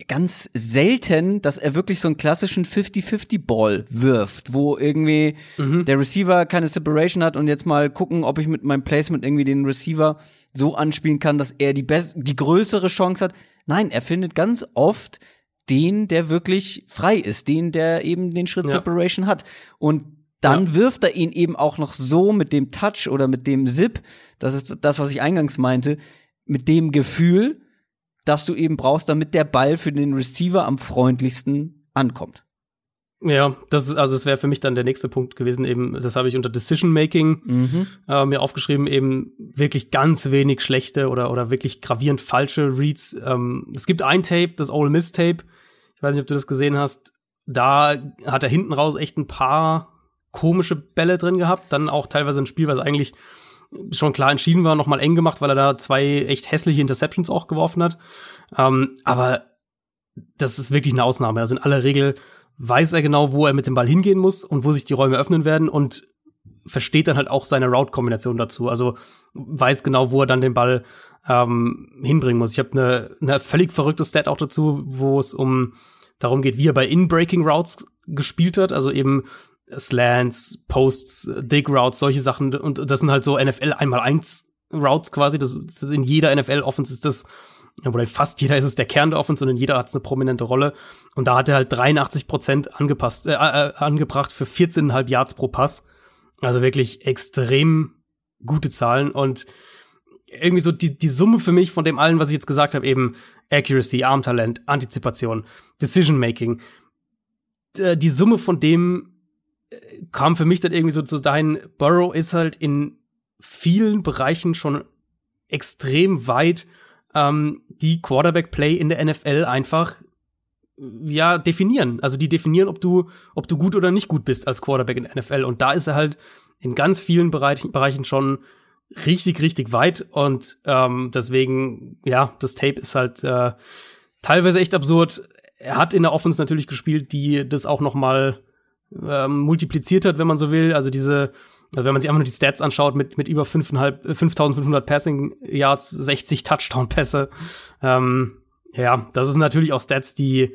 ganz selten, dass er wirklich so einen klassischen 50-50-Ball wirft, wo irgendwie mhm. der Receiver keine Separation hat und jetzt mal gucken, ob ich mit meinem Placement irgendwie den Receiver so anspielen kann, dass er die, die größere Chance hat. Nein, er findet ganz oft den, der wirklich frei ist, den, der eben den Schritt ja. Separation hat. Und dann ja. wirft er ihn eben auch noch so mit dem Touch oder mit dem Zip, das ist das, was ich eingangs meinte, mit dem Gefühl, das du eben brauchst, damit der Ball für den Receiver am freundlichsten ankommt. Ja, das ist, also das wäre für mich dann der nächste Punkt gewesen, eben, das habe ich unter Decision Making mhm. äh, mir aufgeschrieben, eben wirklich ganz wenig schlechte oder, oder wirklich gravierend falsche Reads. Ähm, es gibt ein Tape, das Ole Miss Tape, ich weiß nicht, ob du das gesehen hast, da hat er hinten raus echt ein paar komische Bälle drin gehabt, dann auch teilweise ein Spiel, was eigentlich schon klar entschieden war, nochmal eng gemacht, weil er da zwei echt hässliche Interceptions auch geworfen hat. Ähm, aber das ist wirklich eine Ausnahme. Also in aller Regel weiß er genau, wo er mit dem Ball hingehen muss und wo sich die Räume öffnen werden und versteht dann halt auch seine Route-Kombination dazu. Also weiß genau, wo er dann den Ball ähm, hinbringen muss. Ich habe eine ne völlig verrückte Stat auch dazu, wo es um darum geht, wie er bei In-Breaking Routes gespielt hat. Also eben Slants, Posts, Dig Routes, solche Sachen. Und das sind halt so NFL einmal eins Routes quasi. Das, das in jeder NFL-Offense ist das, oder fast jeder ist es der Kern der Offense und in jeder hat es eine prominente Rolle. Und da hat er halt 83 Prozent angepasst, äh, äh, angebracht für 14,5 Yards pro Pass. Also wirklich extrem gute Zahlen und irgendwie so die, die Summe für mich von dem allen, was ich jetzt gesagt habe, eben Accuracy, Armtalent, Antizipation, Decision Making. Die Summe von dem äh, kam für mich dann irgendwie so zu dahin, Burrow ist halt in vielen Bereichen schon extrem weit, ähm, die Quarterback-Play in der NFL einfach ja definieren. Also die definieren, ob du, ob du gut oder nicht gut bist als Quarterback in der NFL. Und da ist er halt in ganz vielen Bereichen, Bereichen schon richtig, richtig weit. Und ähm, deswegen, ja, das Tape ist halt äh, teilweise echt absurd. Er hat in der Offense natürlich gespielt, die das auch noch mal ähm, multipliziert hat, wenn man so will. Also diese, also wenn man sich einfach nur die Stats anschaut, mit, mit über 5500 Passing Yards, 60 Touchdown-Pässe. Ähm, ja, das ist natürlich auch Stats, die,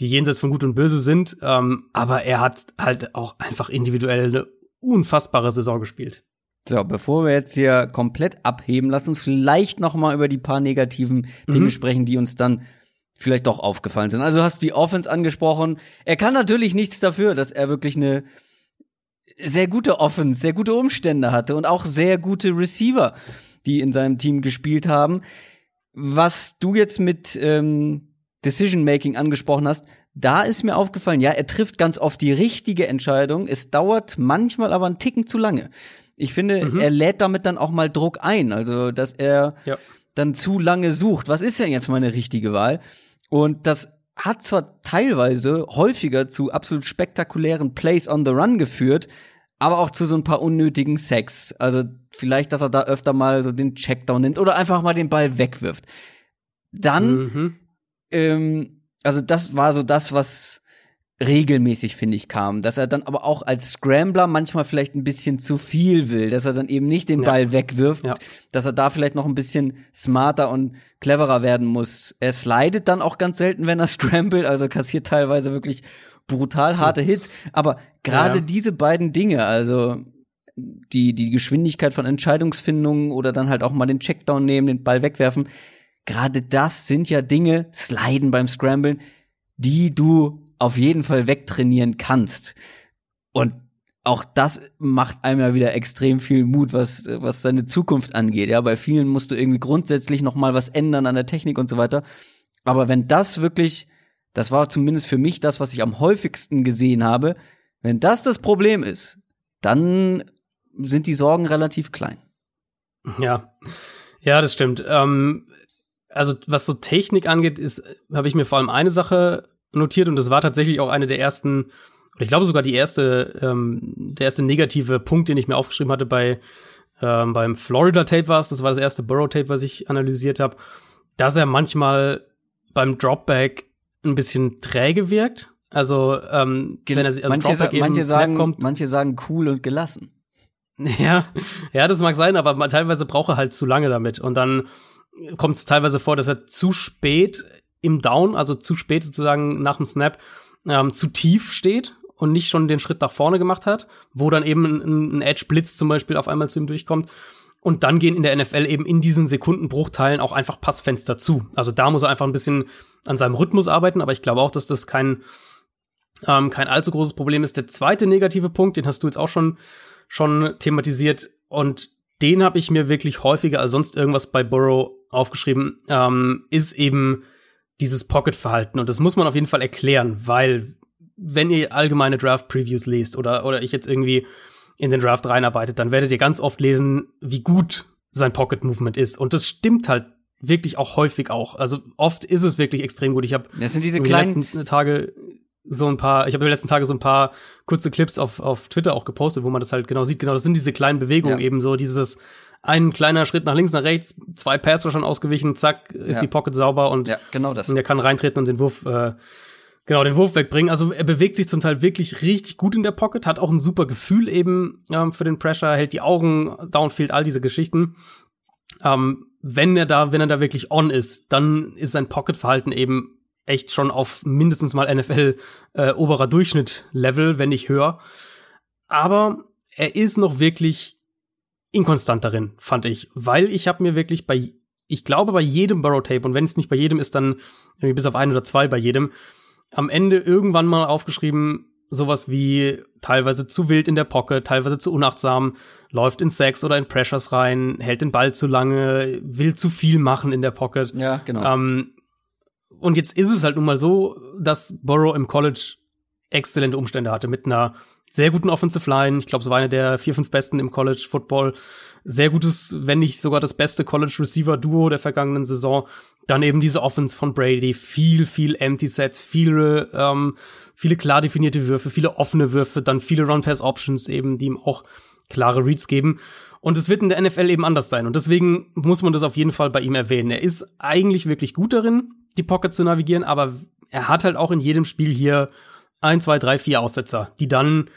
die jenseits von Gut und Böse sind. Ähm, aber er hat halt auch einfach individuell eine unfassbare Saison gespielt. So, bevor wir jetzt hier komplett abheben, lass uns vielleicht noch mal über die paar negativen Dinge mhm. sprechen, die uns dann vielleicht doch aufgefallen sind. Also hast du die Offense angesprochen. Er kann natürlich nichts dafür, dass er wirklich eine sehr gute Offense, sehr gute Umstände hatte und auch sehr gute Receiver, die in seinem Team gespielt haben. Was du jetzt mit ähm, Decision Making angesprochen hast, da ist mir aufgefallen, ja, er trifft ganz oft die richtige Entscheidung. Es dauert manchmal aber einen Ticken zu lange. Ich finde, mhm. er lädt damit dann auch mal Druck ein, also dass er ja. dann zu lange sucht. Was ist denn jetzt meine richtige Wahl? Und das hat zwar teilweise häufiger zu absolut spektakulären Plays on the Run geführt, aber auch zu so ein paar unnötigen Sex. Also vielleicht, dass er da öfter mal so den Checkdown nimmt oder einfach mal den Ball wegwirft. Dann, mhm. ähm, also das war so das, was regelmäßig, finde ich, kam. Dass er dann aber auch als Scrambler manchmal vielleicht ein bisschen zu viel will, dass er dann eben nicht den Ball wegwirft, ja. dass er da vielleicht noch ein bisschen smarter und cleverer werden muss. Er slidet dann auch ganz selten, wenn er <laughs> scrambled, also kassiert teilweise wirklich brutal harte Hits. Aber gerade ja. diese beiden Dinge, also die, die Geschwindigkeit von Entscheidungsfindungen oder dann halt auch mal den Checkdown nehmen, den Ball wegwerfen, gerade das sind ja Dinge, Sliden beim Scramblen, die du auf jeden Fall wegtrainieren kannst. Und auch das macht einem ja wieder extrem viel Mut, was, was seine Zukunft angeht. Ja, bei vielen musst du irgendwie grundsätzlich noch mal was ändern an der Technik und so weiter. Aber wenn das wirklich, das war zumindest für mich das, was ich am häufigsten gesehen habe, wenn das das Problem ist, dann sind die Sorgen relativ klein. Ja, ja, das stimmt. Ähm, also was so Technik angeht, ist, habe ich mir vor allem eine Sache notiert und das war tatsächlich auch eine der ersten, ich glaube sogar die erste, ähm, der erste negative Punkt, den ich mir aufgeschrieben hatte bei ähm, beim Florida Tape war es, das war das erste Burrow Tape, was ich analysiert habe, dass er manchmal beim Dropback ein bisschen träge wirkt. Also, ähm, wenn er, also manche, sa manche sagen, kommt, manche sagen cool und gelassen. <laughs> Ja, ja, das mag sein, aber teilweise braucht er halt zu lange damit. Und dann kommt es teilweise vor, dass er zu spät im Down, also zu spät sozusagen nach dem Snap, ähm, zu tief steht und nicht schon den Schritt nach vorne gemacht hat, wo dann eben ein, ein Edge-Blitz zum Beispiel auf einmal zu ihm durchkommt. Und dann gehen in der NFL eben in diesen Sekundenbruchteilen auch einfach Passfenster zu. Also da muss er einfach ein bisschen an seinem Rhythmus arbeiten, aber ich glaube auch, dass das kein, ähm, kein allzu großes Problem ist. Der zweite negative Punkt, den hast du jetzt auch schon, schon thematisiert und den habe ich mir wirklich häufiger als sonst irgendwas bei Burrow aufgeschrieben, ähm, ist eben dieses Pocket-Verhalten. Und das muss man auf jeden Fall erklären, weil wenn ihr allgemeine Draft-Previews lest oder, oder ich jetzt irgendwie in den Draft reinarbeitet, dann werdet ihr ganz oft lesen, wie gut sein Pocket-Movement ist. Und das stimmt halt wirklich auch häufig auch. Also oft ist es wirklich extrem gut. Ich habe das sind diese kleinen letzten Tage so ein paar, ich habe in den letzten Tage so ein paar kurze Clips auf, auf Twitter auch gepostet, wo man das halt genau sieht. Genau, das sind diese kleinen Bewegungen ja. eben so, dieses ein kleiner Schritt nach links, nach rechts, zwei Pass schon ausgewichen, zack, ist ja. die Pocket sauber und, ja, genau das. und er kann reintreten und den Wurf äh, Genau, den Wurf wegbringen. Also er bewegt sich zum Teil wirklich richtig gut in der Pocket, hat auch ein super Gefühl eben ähm, für den Pressure, hält die Augen, Downfield, all diese Geschichten. Ähm, wenn er da, wenn er da wirklich on ist, dann ist sein Pocket-Verhalten eben echt schon auf mindestens mal NFL äh, oberer Durchschnitt-Level, wenn nicht höher. Aber er ist noch wirklich inkonstant darin, fand ich, weil ich habe mir wirklich bei, ich glaube bei jedem Burrow-Tape und wenn es nicht bei jedem ist, dann irgendwie bis auf ein oder zwei bei jedem, am Ende irgendwann mal aufgeschrieben, sowas wie teilweise zu wild in der Pocket, teilweise zu unachtsam, läuft in Sex oder in Pressures rein, hält den Ball zu lange, will zu viel machen in der Pocket. Ja, genau. Ähm, und jetzt ist es halt nun mal so, dass Burrow im College exzellente Umstände hatte mit einer sehr guten Offensive Line. Ich glaube, es war eine der vier, fünf besten im College Football. Sehr gutes, wenn nicht sogar das beste College Receiver Duo der vergangenen Saison. Dann eben diese Offense von Brady, viel, viel Empty Sets, viele, ähm, viele klar definierte Würfe, viele offene Würfe, dann viele Run-Pass-Options eben, die ihm auch klare Reads geben. Und es wird in der NFL eben anders sein. Und deswegen muss man das auf jeden Fall bei ihm erwähnen. Er ist eigentlich wirklich gut darin, die Pocket zu navigieren, aber er hat halt auch in jedem Spiel hier ein, zwei, drei, vier Aussetzer, die dann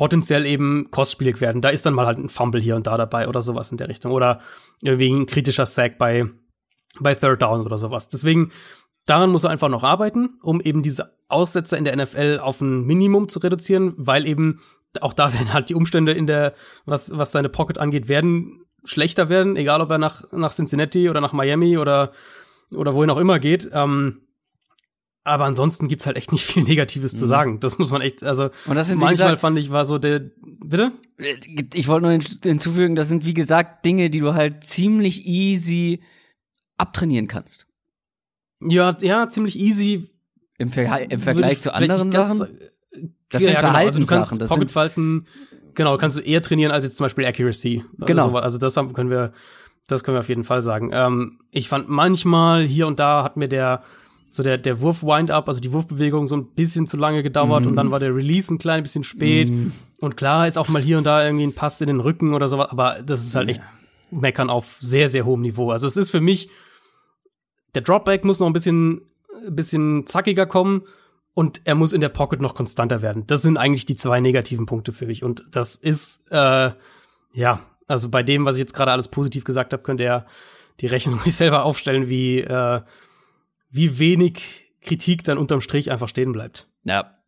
potenziell eben kostspielig werden. Da ist dann mal halt ein Fumble hier und da dabei oder sowas in der Richtung. Oder irgendwie ein kritischer Sack bei bei Third Down oder sowas. Deswegen, daran muss er einfach noch arbeiten, um eben diese Aussetzer in der NFL auf ein Minimum zu reduzieren, weil eben auch da <laughs> werden halt die Umstände in der, was, was seine Pocket angeht, werden schlechter werden, egal ob er nach, nach Cincinnati oder nach Miami oder, oder wohin auch immer geht. Ähm, aber ansonsten gibt's halt echt nicht viel Negatives mhm. zu sagen. Das muss man echt, also und das sind, manchmal gesagt, fand ich, war so der, bitte? Ich wollte nur hinzufügen, das sind wie gesagt Dinge, die du halt ziemlich easy abtrainieren kannst. Ja, ja, ziemlich easy. Im, Ver im Vergleich zu anderen Sachen? Das sind ja, genau. Also du kannst Pocketfalten, genau, kannst du eher trainieren als jetzt zum Beispiel Accuracy. Genau. Also, also das können wir, das können wir auf jeden Fall sagen. Ähm, ich fand manchmal hier und da hat mir der so der, der Wurf-Wind-Up, also die Wurfbewegung so ein bisschen zu lange gedauert mm. und dann war der Release ein klein bisschen spät. Mm. Und klar ist auch mal hier und da irgendwie ein Pass in den Rücken oder sowas, aber das ist halt echt meckern auf sehr, sehr hohem Niveau. Also es ist für mich der Dropback muss noch ein bisschen, bisschen zackiger kommen und er muss in der Pocket noch konstanter werden. Das sind eigentlich die zwei negativen Punkte für mich. Und das ist, äh, ja, also bei dem, was ich jetzt gerade alles positiv gesagt habe, könnte er die Rechnung <laughs> sich selber aufstellen, wie, äh, wie wenig Kritik dann unterm Strich einfach stehen bleibt. Ja.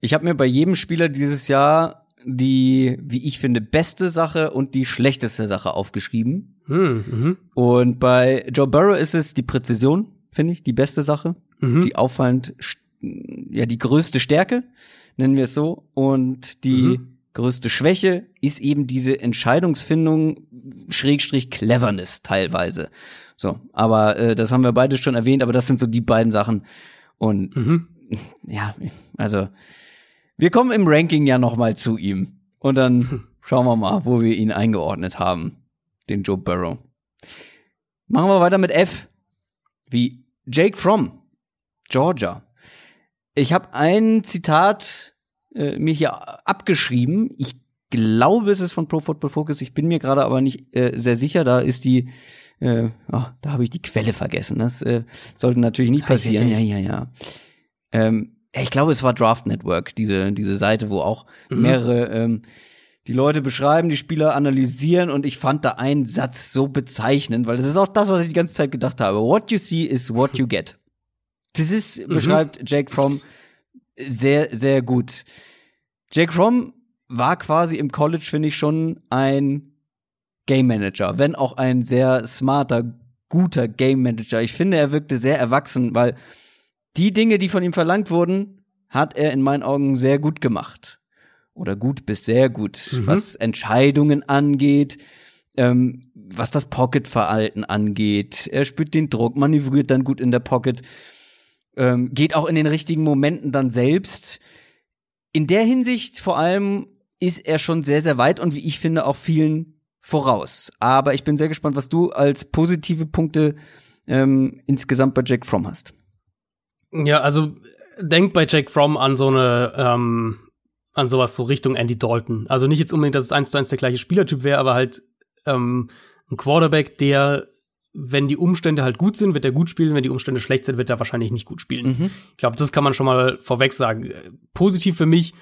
Ich habe mir bei jedem Spieler dieses Jahr die, wie ich finde, beste Sache und die schlechteste Sache aufgeschrieben. Hm, mhm. Und bei Joe Burrow ist es die Präzision, finde ich, die beste Sache. Mhm. Die auffallend, ja, die größte Stärke, nennen wir es so. Und die mhm. größte Schwäche ist eben diese Entscheidungsfindung, Schrägstrich Cleverness teilweise. So, aber äh, das haben wir beide schon erwähnt, aber das sind so die beiden Sachen. Und mhm. ja, also wir kommen im Ranking ja noch mal zu ihm. Und dann <laughs> schauen wir mal, wo wir ihn eingeordnet haben. Den Joe Burrow. Machen wir weiter mit F. Wie Jake Fromm, Georgia. Ich habe ein Zitat äh, mir hier abgeschrieben. Ich glaube, es ist von Pro Football Focus. Ich bin mir gerade aber nicht äh, sehr sicher. Da ist die, äh, oh, da habe ich die Quelle vergessen. Das äh, sollte natürlich nicht passieren. Ja, ja, ja. Ähm, ich glaube, es war Draft Network, diese, diese Seite, wo auch mhm. mehrere ähm, die Leute beschreiben, die Spieler analysieren und ich fand da einen Satz so bezeichnend, weil das ist auch das, was ich die ganze Zeit gedacht habe. What you see is what you get. <laughs> Das ist, mhm. beschreibt Jake Fromm sehr, sehr gut. Jake Fromm war quasi im College, finde ich, schon ein Game Manager, wenn auch ein sehr smarter, guter Game Manager. Ich finde, er wirkte sehr erwachsen, weil die Dinge, die von ihm verlangt wurden, hat er in meinen Augen sehr gut gemacht. Oder gut bis sehr gut, mhm. was Entscheidungen angeht, ähm, was das Pocket-Verhalten angeht. Er spürt den Druck, manövriert dann gut in der Pocket, ähm, geht auch in den richtigen Momenten dann selbst. In der Hinsicht vor allem ist er schon sehr, sehr weit und wie ich finde auch vielen voraus. Aber ich bin sehr gespannt, was du als positive Punkte ähm, insgesamt bei Jack Fromm hast. Ja, also denkt bei Jake Fromm an so eine, ähm, an sowas so Richtung Andy Dalton. Also nicht jetzt unbedingt, dass es eins zu eins der gleiche Spielertyp wäre, aber halt ähm, ein Quarterback, der wenn die Umstände halt gut sind, wird er gut spielen. Wenn die Umstände schlecht sind, wird er wahrscheinlich nicht gut spielen. Mhm. Ich glaube, das kann man schon mal vorweg sagen. Positiv für mich,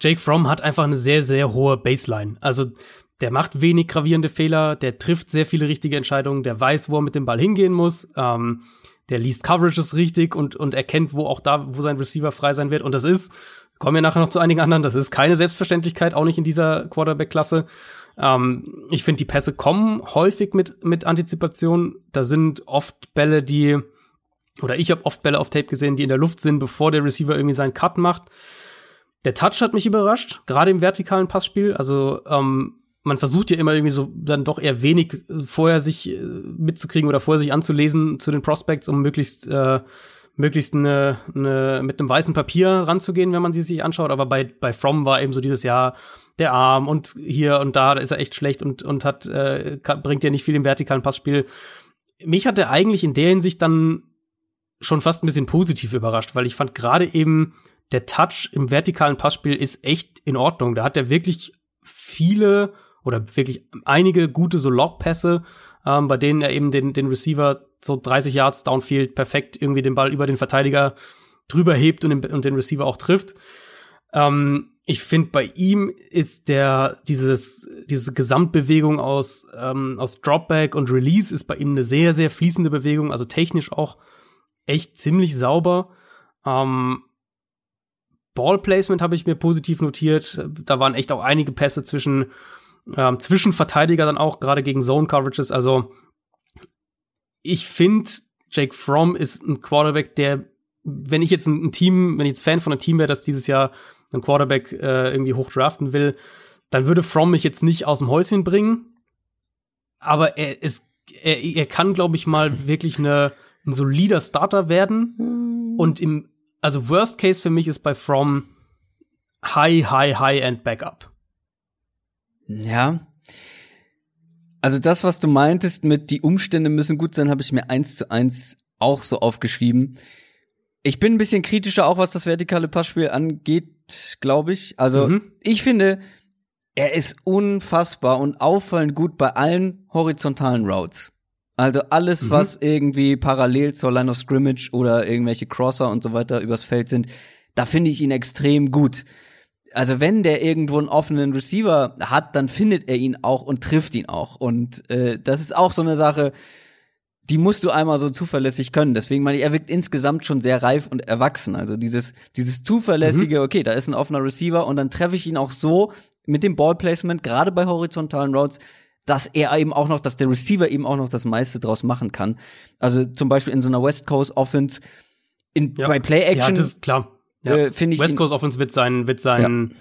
Jake Fromm hat einfach eine sehr, sehr hohe Baseline. Also der macht wenig gravierende Fehler, der trifft sehr viele richtige Entscheidungen, der weiß, wo er mit dem Ball hingehen muss, ähm, der liest Coverages richtig und, und erkennt, wo auch da, wo sein Receiver frei sein wird. Und das ist, kommen wir nachher noch zu einigen anderen, das ist keine Selbstverständlichkeit, auch nicht in dieser Quarterback-Klasse. Ähm, ich finde, die Pässe kommen häufig mit, mit Antizipation. Da sind oft Bälle, die, oder ich habe oft Bälle auf Tape gesehen, die in der Luft sind, bevor der Receiver irgendwie seinen Cut macht. Der Touch hat mich überrascht, gerade im vertikalen Passspiel. Also ähm, man versucht ja immer irgendwie so dann doch eher wenig äh, vorher sich äh, mitzukriegen oder vorher sich anzulesen zu den Prospects, um möglichst äh, möglichst eine, eine, mit einem weißen Papier ranzugehen, wenn man sie sich anschaut. Aber bei, bei From war eben so dieses Jahr der Arm und hier und da ist er echt schlecht und, und hat, äh, bringt ja nicht viel im vertikalen Passspiel. Mich hat er eigentlich in der Hinsicht dann schon fast ein bisschen positiv überrascht, weil ich fand gerade eben der Touch im vertikalen Passspiel ist echt in Ordnung. Da hat er wirklich viele oder wirklich einige gute so Log-Pässe, ähm, bei denen er eben den, den Receiver so 30 Yards downfield perfekt irgendwie den Ball über den Verteidiger drüber hebt und den, und den Receiver auch trifft. Ähm, ich finde, bei ihm ist der, dieses, diese Gesamtbewegung aus, ähm, aus Dropback und Release ist bei ihm eine sehr, sehr fließende Bewegung, also technisch auch echt ziemlich sauber. Ähm, Ballplacement habe ich mir positiv notiert. Da waren echt auch einige Pässe zwischen, ähm, zwischen Verteidiger dann auch, gerade gegen Zone Coverages. Also, ich finde, Jake Fromm ist ein Quarterback, der, wenn ich jetzt ein, ein Team, wenn ich jetzt Fan von einem Team wäre, das dieses Jahr einen Quarterback äh, irgendwie hoch draften will, dann würde Fromm mich jetzt nicht aus dem Häuschen bringen. Aber er ist, er, er kann, glaube ich, mal <laughs> wirklich eine, ein solider Starter werden. Und im, also Worst Case für mich ist bei Fromm High, High, High-End Backup. Ja. Also das, was du meintest mit die Umstände müssen gut sein, habe ich mir eins zu eins auch so aufgeschrieben. Ich bin ein bisschen kritischer, auch was das vertikale Passspiel angeht, glaube ich. Also Mhm. ich finde, er ist unfassbar und auffallend gut bei allen horizontalen Routes. Also alles, Mhm. was irgendwie parallel zur Line of Scrimmage oder irgendwelche Crosser und so weiter übers Feld sind, da finde ich ihn extrem gut. Also wenn der irgendwo einen offenen Receiver hat, dann findet er ihn auch und trifft ihn auch. Und äh, das ist auch so eine Sache, die musst du einmal so zuverlässig können. Deswegen meine ich, er wirkt insgesamt schon sehr reif und erwachsen. Also dieses, dieses zuverlässige, okay, da ist ein offener Receiver und dann treffe ich ihn auch so mit dem Ballplacement, gerade bei horizontalen Routes, dass er eben auch noch, dass der Receiver eben auch noch das meiste draus machen kann. Also zum Beispiel in so einer West Coast Offense, in, Ja. bei Play Ja, Action, das ist klar. Ja. äh, finde ich West Coast Offense wird sein, wird sein,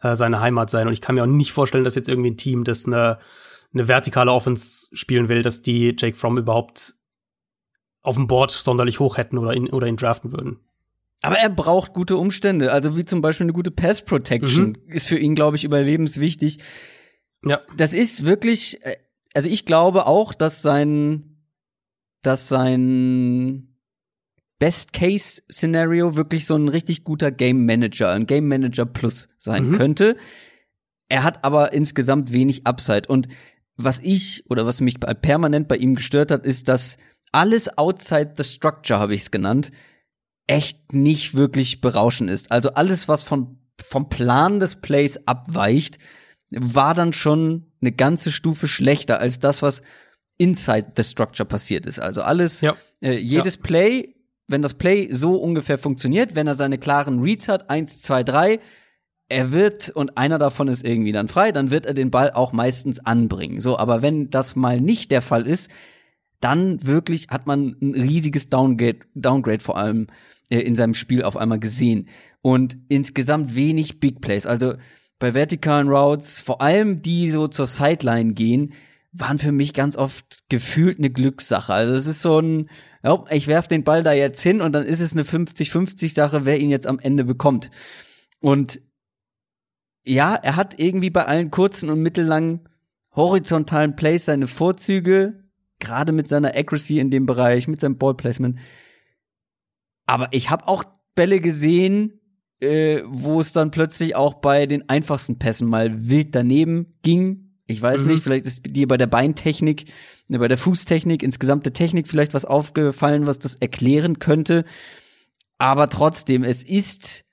äh, seine Heimat sein. Und ich kann mir auch nicht vorstellen, dass jetzt irgendwie ein Team, das eine, eine vertikale Offense spielen will, dass die Jake Fromm überhaupt auf dem Board sonderlich hoch hätten oder ihn, oder ihn draften würden. Aber er braucht gute Umstände, also wie zum Beispiel eine gute Pass Protection ist für ihn, glaube ich, überlebenswichtig. Ja. Das ist wirklich, äh, also ich glaube auch, dass sein, dass sein Best-Case-Szenario wirklich so ein richtig guter Game Manager, ein Game Manager Plus sein Mhm. könnte. Er hat aber insgesamt wenig Upside. Und was ich oder was mich permanent bei ihm gestört hat, ist, dass alles outside the structure, habe ich es genannt, echt nicht wirklich berauschend ist. Also alles, was von, vom Plan des Plays abweicht, war dann schon eine ganze Stufe schlechter als das, was inside the structure passiert ist. Also alles, Ja. äh, jedes Play, wenn das Play so ungefähr funktioniert, wenn er seine klaren Reads hat, eins, zwei, drei, er wird, und einer davon ist irgendwie dann frei, dann wird er den Ball auch meistens anbringen. So, aber wenn das mal nicht der Fall ist, dann wirklich hat man ein riesiges Downgrade, Downgrade vor allem äh, in seinem Spiel auf einmal gesehen. Und insgesamt wenig Big Plays. Also bei vertikalen Routes, vor allem die so zur Sideline gehen, waren für mich ganz oft gefühlt eine Glückssache. Also es ist so ein, ja, ich werf den Ball da jetzt hin und dann ist es eine 50-50-Sache, wer ihn jetzt am Ende bekommt. Und ja, er hat irgendwie bei allen kurzen und mittellangen horizontalen Plays seine Vorzüge, gerade mit seiner Accuracy in dem Bereich, mit seinem Ballplacement. Aber ich habe auch Bälle gesehen, äh, wo es dann plötzlich auch bei den einfachsten Pässen mal wild daneben ging. Ich weiß mhm. nicht, vielleicht ist dir bei der Beintechnik, äh, bei der Fußtechnik, insgesamt der Technik vielleicht was aufgefallen, was das erklären könnte. Aber trotzdem, es ist,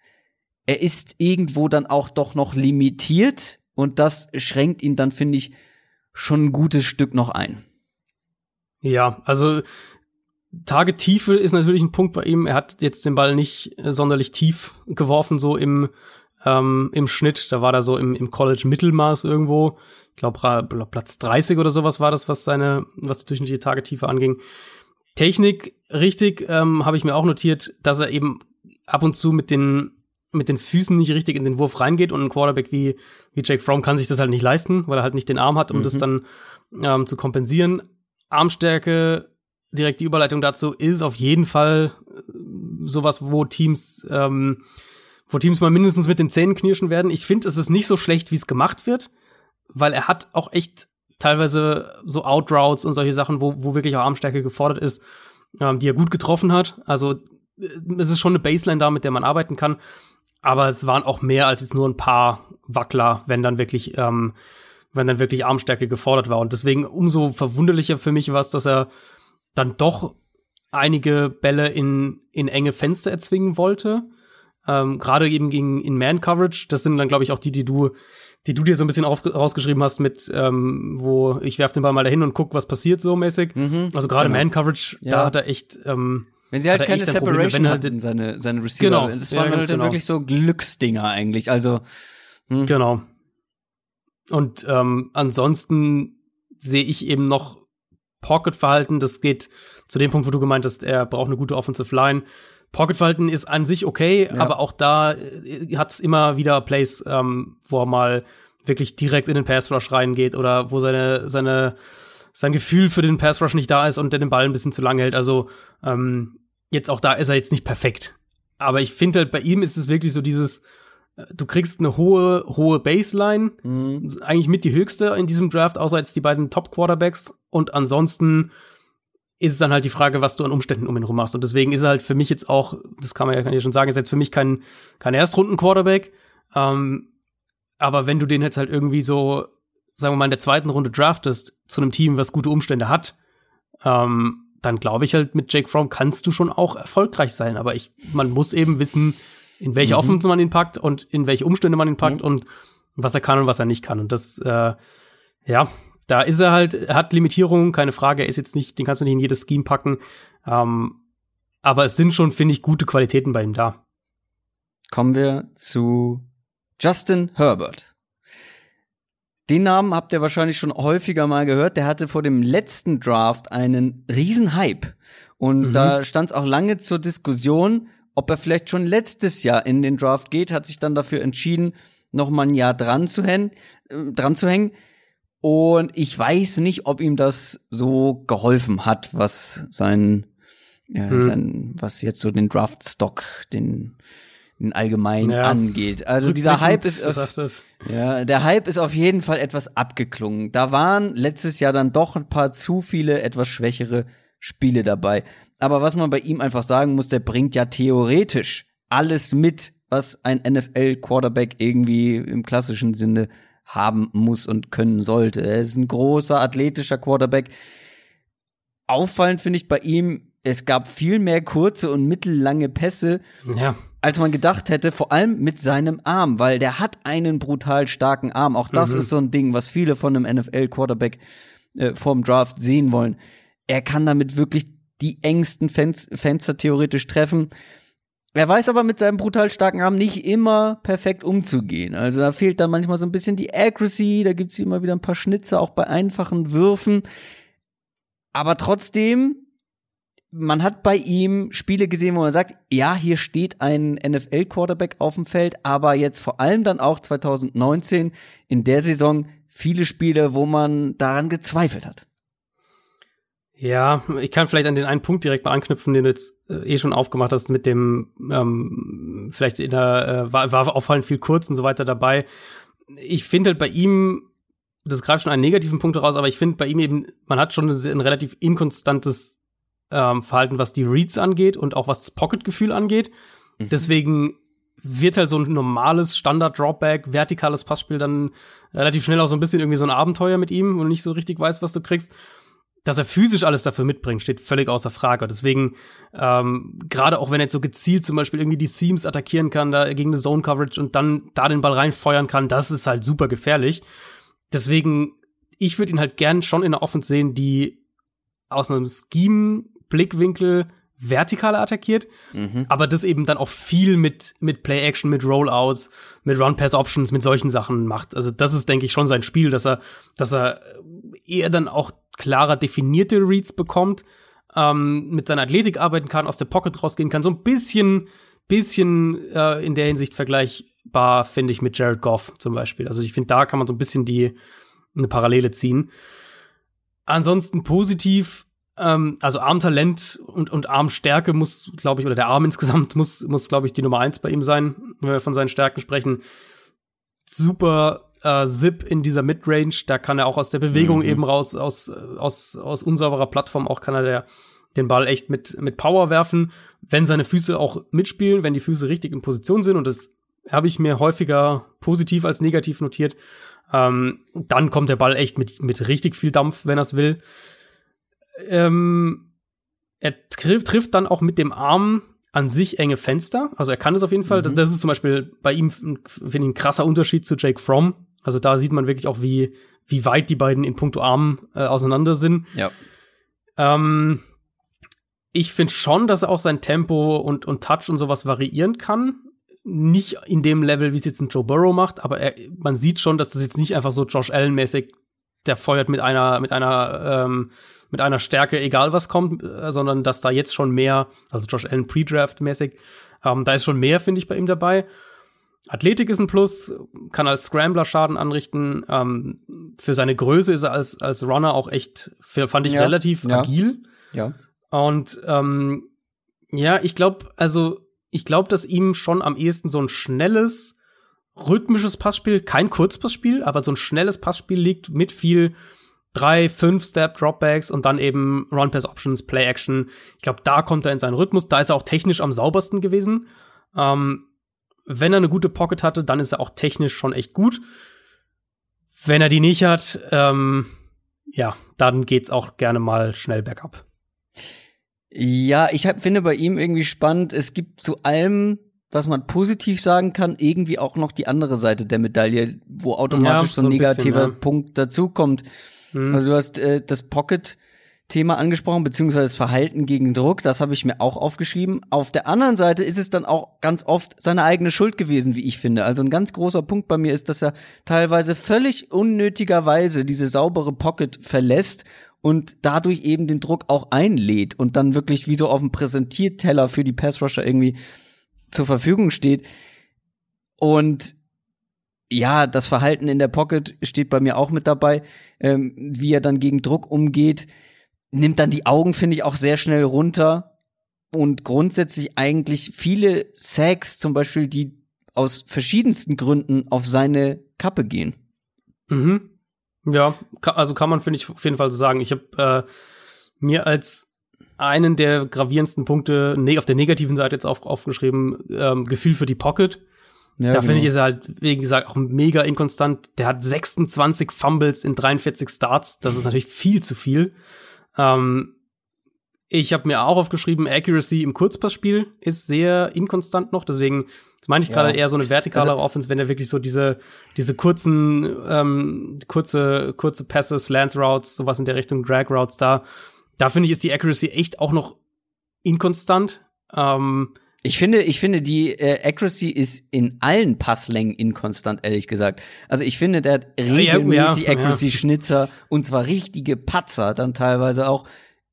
er ist irgendwo dann auch doch noch limitiert und das schränkt ihn dann, finde ich, schon ein gutes Stück noch ein. Ja, also Tagetiefe ist natürlich ein Punkt bei ihm. Er hat jetzt den Ball nicht sonderlich tief geworfen, so im, ähm, im Schnitt. Da war er so im, im College-Mittelmaß irgendwo. Ich glaube, Platz 30 oder sowas war das, was seine, was die durchschnittliche Tagetiefe anging. Technik, richtig, ähm, habe ich mir auch notiert, dass er eben ab und zu mit den, mit den Füßen nicht richtig in den Wurf reingeht und ein Quarterback wie, wie Jake Fromm kann sich das halt nicht leisten, weil er halt nicht den Arm hat, um mhm. das dann ähm, zu kompensieren. Armstärke, direkt die Überleitung dazu, ist auf jeden Fall äh, sowas, wo Teams, ähm, wo Teams mal mindestens mit den Zähnen knirschen werden. Ich finde, es ist nicht so schlecht, wie es gemacht wird, weil er hat auch echt teilweise so Outroutes und solche Sachen, wo, wo wirklich auch Armstärke gefordert ist, ähm, die er gut getroffen hat. Also äh, es ist schon eine Baseline da, mit der man arbeiten kann. Aber es waren auch mehr als jetzt nur ein paar Wackler, wenn dann wirklich, ähm, wenn dann wirklich Armstärke gefordert war. Und deswegen umso verwunderlicher für mich war es, dass er dann doch einige Bälle in, in enge Fenster erzwingen wollte. Ähm, Gerade eben gegen in Man-Coverage. Das sind dann, glaube ich, auch die, die du die du dir so ein bisschen auf, rausgeschrieben hast mit, ähm, wo ich werf den Ball mal dahin und guck, was passiert so mäßig. Mhm, also gerade genau. Man-Coverage, ja. da hat er echt ähm, wenn sie halt keine Separation Probleme, hatten, seine, seine Receiver. Genau. Das waren ja, halt genau. wirklich so Glücksdinger eigentlich. Also. Hm. Genau. Und ähm, ansonsten sehe ich eben noch Pocket-Verhalten. Das geht zu dem Punkt, wo du gemeint hast, er braucht eine gute Offensive Line. Pocket-Verhalten ist an sich okay, ja. aber auch da äh, hat es immer wieder Plays, ähm, wo er mal wirklich direkt in den Pass-Rush reingeht oder wo seine, seine, sein Gefühl für den Pass-Rush nicht da ist und der den Ball ein bisschen zu lang hält. Also ähm, jetzt auch da ist er jetzt nicht perfekt. Aber ich finde halt, bei ihm ist es wirklich so dieses, äh, du kriegst eine hohe, hohe Baseline, mhm. eigentlich mit die höchste in diesem Draft, außer jetzt die beiden Top-Quarterbacks. Und ansonsten ist es dann halt die Frage, was du an Umständen um ihn rum machst. Und deswegen ist er halt für mich jetzt auch, das kann man ja, kann ich schon sagen, ist jetzt für mich kein, kein Erstrunden-Quarterback. Ähm, aber wenn du den jetzt halt irgendwie so, sagen wir mal, in der zweiten Runde draftest zu einem Team, was gute Umstände hat, ähm, dann glaube ich halt, mit Jake Fromm kannst du schon auch erfolgreich sein. Aber ich, man muss eben wissen, in welche mhm. Offense man ihn packt und in welche Umstände man ihn packt mhm. und was er kann und was er nicht kann. Und das, äh, ja, da ist er halt, er hat Limitierungen, keine Frage. Er ist jetzt nicht, den kannst du nicht in jedes Scheme packen. Ähm, aber es sind schon, finde ich, gute Qualitäten bei ihm da. Kommen wir zu Justin Herbert. Den Namen habt ihr wahrscheinlich schon häufiger mal gehört. Der hatte vor dem letzten Draft einen riesen Hype. Und mhm. da stand es auch lange zur Diskussion, ob er vielleicht schon letztes Jahr in den Draft geht, hat sich dann dafür entschieden, noch mal ein Jahr dran zu hängen. Äh, dran zu hängen. Und ich weiß nicht, ob ihm das so geholfen hat, was sein, ja, hm. sein was jetzt so den Draftstock, den, den allgemein ja. angeht. Also dieser Hype ist, auf, ja, der Hype ist auf jeden Fall etwas abgeklungen. Da waren letztes Jahr dann doch ein paar zu viele etwas schwächere Spiele dabei. Aber was man bei ihm einfach sagen muss, der bringt ja theoretisch alles mit, was ein NFL Quarterback irgendwie im klassischen Sinne haben muss und können sollte. Er ist ein großer, athletischer Quarterback. Auffallend finde ich bei ihm, es gab viel mehr kurze und mittellange Pässe, ja. als man gedacht hätte, vor allem mit seinem Arm, weil der hat einen brutal starken Arm. Auch das mhm. ist so ein Ding, was viele von einem NFL-Quarterback äh, vorm Draft sehen wollen. Er kann damit wirklich die engsten Fen Fenster theoretisch treffen. Er weiß aber mit seinem brutal starken Arm nicht immer perfekt umzugehen. Also da fehlt dann manchmal so ein bisschen die Accuracy, da gibt's immer wieder ein paar Schnitze, auch bei einfachen Würfen. Aber trotzdem, man hat bei ihm Spiele gesehen, wo man sagt, ja, hier steht ein NFL-Quarterback auf dem Feld, aber jetzt vor allem dann auch 2019 in der Saison viele Spiele, wo man daran gezweifelt hat. Ja, ich kann vielleicht an den einen Punkt direkt mal anknüpfen, den jetzt eh schon aufgemacht hast, mit dem, ähm, vielleicht in der, äh, war, war auffallend viel kurz und so weiter dabei. Ich finde halt bei ihm, das greift schon einen negativen Punkt raus, aber ich finde bei ihm eben, man hat schon ein relativ inkonstantes ähm, Verhalten, was die Reads angeht und auch was das Pocket-Gefühl angeht. Mhm. Deswegen wird halt so ein normales Standard-Dropback, vertikales Passspiel dann relativ schnell auch so ein bisschen irgendwie so ein Abenteuer mit ihm und nicht so richtig weiß, was du kriegst. Dass er physisch alles dafür mitbringt, steht völlig außer Frage. Deswegen, ähm, gerade auch wenn er jetzt so gezielt zum Beispiel irgendwie die Seams attackieren kann, da gegen eine Zone-Coverage und dann da den Ball reinfeuern kann, das ist halt super gefährlich. Deswegen, ich würde ihn halt gern schon in der Offense sehen, die aus einem Scheme-Blickwinkel vertikal attackiert, mhm. aber das eben dann auch viel mit, mit Play-Action, mit Rollouts, mit Run-Pass-Options, mit solchen Sachen macht. Also das ist, denke ich, schon sein Spiel, dass er, dass er eher dann auch klarer definierte Reads bekommt, ähm, mit seiner Athletik arbeiten kann, aus der Pocket rausgehen kann, so ein bisschen, bisschen äh, in der Hinsicht vergleichbar, finde ich, mit Jared Goff zum Beispiel. Also ich finde, da kann man so ein bisschen die eine Parallele ziehen. Ansonsten positiv ähm, also Armtalent und, und Armstärke muss, glaube ich, oder der Arm insgesamt muss, muss glaube ich, die Nummer eins bei ihm sein, wenn wir von seinen Stärken sprechen. Super äh, Zip in dieser Midrange, da kann er auch aus der Bewegung mhm. eben raus, aus, aus, aus unsauberer Plattform auch kann er der, den Ball echt mit, mit Power werfen, wenn seine Füße auch mitspielen, wenn die Füße richtig in Position sind und das habe ich mir häufiger positiv als negativ notiert. Ähm, dann kommt der Ball echt mit, mit richtig viel Dampf, wenn er es will ähm, er trifft, trifft dann auch mit dem Arm an sich enge Fenster. Also er kann es auf jeden Fall. Mhm. Das, das, ist zum Beispiel bei ihm, finde ich, ein krasser Unterschied zu Jake Fromm. Also da sieht man wirklich auch, wie, wie weit die beiden in puncto Arm äh, auseinander sind. Ja. Ähm, ich finde schon, dass er auch sein Tempo und, und Touch und sowas variieren kann. Nicht in dem Level, wie es jetzt ein Joe Burrow macht, aber er, man sieht schon, dass das jetzt nicht einfach so Josh Allen-mäßig, der feuert mit einer, mit einer ähm, mit einer Stärke, egal was kommt, äh, sondern dass da jetzt schon mehr, also Josh Allen Pre-Draft-mäßig, ähm, da ist schon mehr, finde ich, bei ihm dabei. Athletik ist ein Plus, kann als Scrambler Schaden anrichten. Ähm, für seine Größe ist er als, als Runner auch echt, fand ich, ja, relativ ja. agil. Ja. Und ähm, ja, ich glaube, also ich glaube, dass ihm schon am ehesten so ein schnelles, rhythmisches Passspiel, kein Kurzpassspiel, aber so ein schnelles Passspiel liegt mit viel drei, fünf Step Dropbacks und dann eben Run Pass Options, Play Action. Ich glaube, da kommt er in seinen Rhythmus. Da ist er auch technisch am saubersten gewesen. Ähm, wenn er eine gute Pocket hatte, dann ist er auch technisch schon echt gut. Wenn er die nicht hat, ähm, ja, dann geht's auch gerne mal schnell bergab. Ja, ich hab, finde bei ihm irgendwie spannend. Es gibt zu allem, was man positiv sagen kann, irgendwie auch noch die andere Seite der Medaille, wo automatisch ja, so ein negativer bisschen, ja. Punkt dazukommt. Mhm. Also du hast äh, das Pocket Thema angesprochen, beziehungsweise das Verhalten gegen Druck, das habe ich mir auch aufgeschrieben. Auf der anderen Seite ist es dann auch ganz oft seine eigene Schuld gewesen, wie ich finde. Also ein ganz großer Punkt bei mir ist, dass er teilweise völlig unnötigerweise diese saubere Pocket verlässt und dadurch eben den Druck auch einlädt und dann wirklich wie so auf dem Präsentierteller für die Passrusher irgendwie zur Verfügung steht. Und ja, das Verhalten in der Pocket steht bei mir auch mit dabei, ähm, wie er dann gegen Druck umgeht, nimmt dann die Augen, finde ich, auch sehr schnell runter und grundsätzlich eigentlich viele Sacks zum Beispiel, die aus verschiedensten Gründen auf seine Kappe gehen. Mhm. Ja, also kann man, finde ich, auf jeden Fall so sagen. Ich habe äh, mir als einen der gravierendsten Punkte ne auf der negativen Seite jetzt auf, aufgeschrieben, ähm, Gefühl für die Pocket. Ja, da genau. finde ich, ist er halt, wie gesagt, auch mega inkonstant. Der hat 26 Fumbles in 43 Starts. Das ist natürlich viel zu viel. Ähm, ich habe mir auch aufgeschrieben, Accuracy im Kurzpassspiel ist sehr inkonstant noch. Deswegen meine ich ja. gerade eher so eine vertikale also, Offense, wenn er wirklich so diese, diese kurzen, ähm, kurze, kurze Pässe, Slants Routes, sowas in der Richtung, Drag Routes da. Da finde ich, ist die Accuracy echt auch noch inkonstant. Ähm, ich finde, ich finde, die äh, Accuracy ist in allen Passlängen inkonstant, ehrlich gesagt. Also ich finde, der hat regelmäßig ja, ja, Accuracy-Schnitzer und zwar richtige Patzer dann teilweise auch,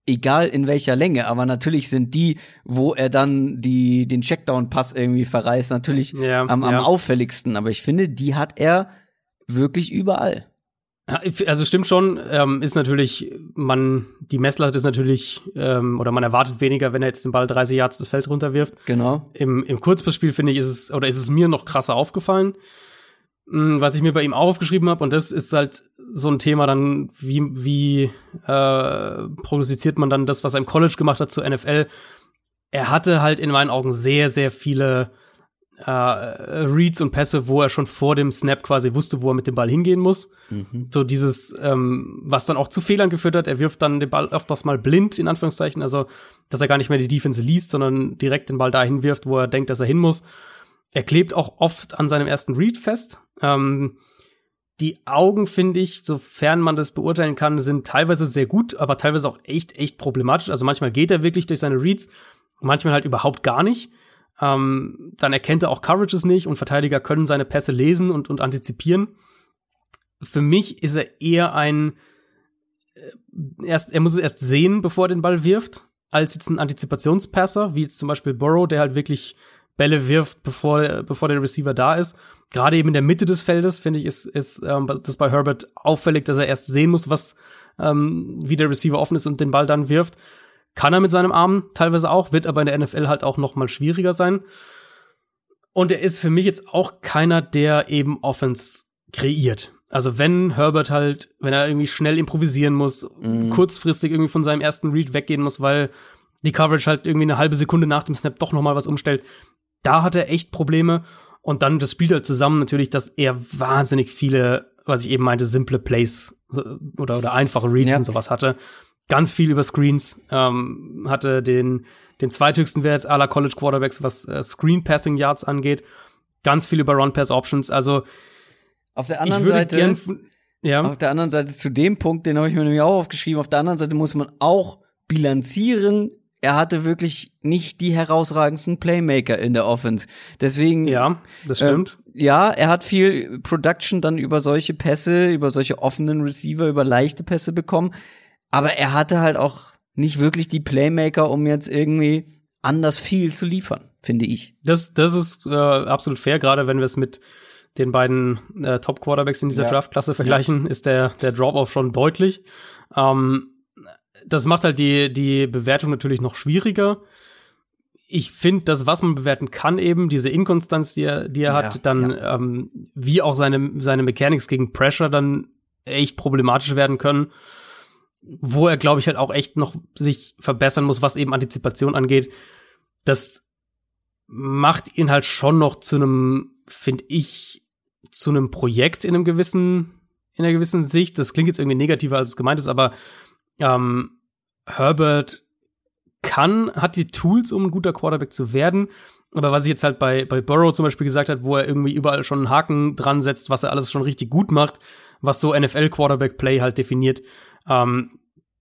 egal in welcher Länge. Aber natürlich sind die, wo er dann die, den Checkdown-Pass irgendwie verreißt, natürlich ja, am, am auffälligsten. Aber ich finde, die hat er wirklich überall. Also stimmt schon, ähm, ist natürlich, man, die Messlatte ist natürlich, ähm, oder man erwartet weniger, wenn er jetzt den Ball 30 Yards das Feld runterwirft. Genau. Im, im Kurzpassspiel finde ich, ist es, oder ist es mir noch krasser aufgefallen. Mhm, was ich mir bei ihm auch aufgeschrieben habe, und das ist halt so ein Thema dann, wie, wie äh, prognostiziert man dann das, was er im College gemacht hat zur NFL. Er hatte halt in meinen Augen sehr, sehr viele äh, Reads und Pässe, wo er schon vor dem Snap quasi wusste, wo er mit dem Ball hingehen muss. Mhm. So dieses, ähm, was dann auch zu Fehlern geführt hat. Er wirft dann den Ball öfters mal blind, in Anführungszeichen. Also, dass er gar nicht mehr die Defense liest, sondern direkt den Ball dahin wirft, wo er denkt, dass er hin muss. Er klebt auch oft an seinem ersten Read fest. Ähm, die Augen, finde ich, sofern man das beurteilen kann, sind teilweise sehr gut, aber teilweise auch echt, echt problematisch. Also manchmal geht er wirklich durch seine Reads, manchmal halt überhaupt gar nicht. Ähm, dann erkennt er auch Coverages nicht und Verteidiger können seine Pässe lesen und, und antizipieren. Für mich ist er eher ein, äh, erst, er muss es erst sehen, bevor er den Ball wirft, als jetzt ein Antizipationspasser, wie jetzt zum Beispiel Burrow, der halt wirklich Bälle wirft, bevor, bevor der Receiver da ist. Gerade eben in der Mitte des Feldes, finde ich, ist, ist ähm, das bei Herbert auffällig, dass er erst sehen muss, was, ähm, wie der Receiver offen ist und den Ball dann wirft. Kann er mit seinem Arm teilweise auch, wird aber in der NFL halt auch noch mal schwieriger sein. Und er ist für mich jetzt auch keiner, der eben Offense kreiert. Also wenn Herbert halt, wenn er irgendwie schnell improvisieren muss, mhm. kurzfristig irgendwie von seinem ersten Read weggehen muss, weil die Coverage halt irgendwie eine halbe Sekunde nach dem Snap doch noch mal was umstellt, da hat er echt Probleme. Und dann das spielt halt zusammen natürlich, dass er wahnsinnig viele, was ich eben meinte, simple Plays oder, oder einfache Reads ja. und sowas hatte ganz viel über Screens, ähm, hatte den, den zweithöchsten Wert aller College Quarterbacks, was äh, Screen Passing Yards angeht, ganz viel über Run Pass Options, also auf der anderen Seite ja. Auf der anderen Seite zu dem Punkt, den habe ich mir nämlich auch aufgeschrieben, auf der anderen Seite muss man auch bilanzieren, er hatte wirklich nicht die herausragendsten Playmaker in der Offense. Deswegen. Ja, das stimmt. Äh, ja, er hat viel Production dann über solche Pässe, über solche offenen Receiver, über leichte Pässe bekommen. Aber er hatte halt auch nicht wirklich die Playmaker, um jetzt irgendwie anders viel zu liefern, finde ich. Das, das ist äh, absolut fair, gerade wenn wir es mit den beiden äh, Top-Quarterbacks in dieser ja. Draft-Klasse vergleichen, ja. ist der, der Drop-Off schon deutlich. Ähm, das macht halt die, die Bewertung natürlich noch schwieriger. Ich finde, das, was man bewerten kann, eben diese Inkonstanz, die er, die er ja, hat, dann ähm, wie auch seine, seine Mechanics gegen Pressure dann echt problematisch werden können wo er, glaube ich, halt auch echt noch sich verbessern muss, was eben Antizipation angeht. Das macht ihn halt schon noch zu einem, finde ich, zu einem Projekt in einem gewissen, in einer gewissen Sicht. Das klingt jetzt irgendwie negativer, als es gemeint ist, aber ähm, Herbert kann, hat die Tools, um ein guter Quarterback zu werden. Aber was ich jetzt halt bei, bei Burrow zum Beispiel gesagt hat, wo er irgendwie überall schon einen Haken dran setzt, was er alles schon richtig gut macht, was so NFL-Quarterback-Play halt definiert, ähm,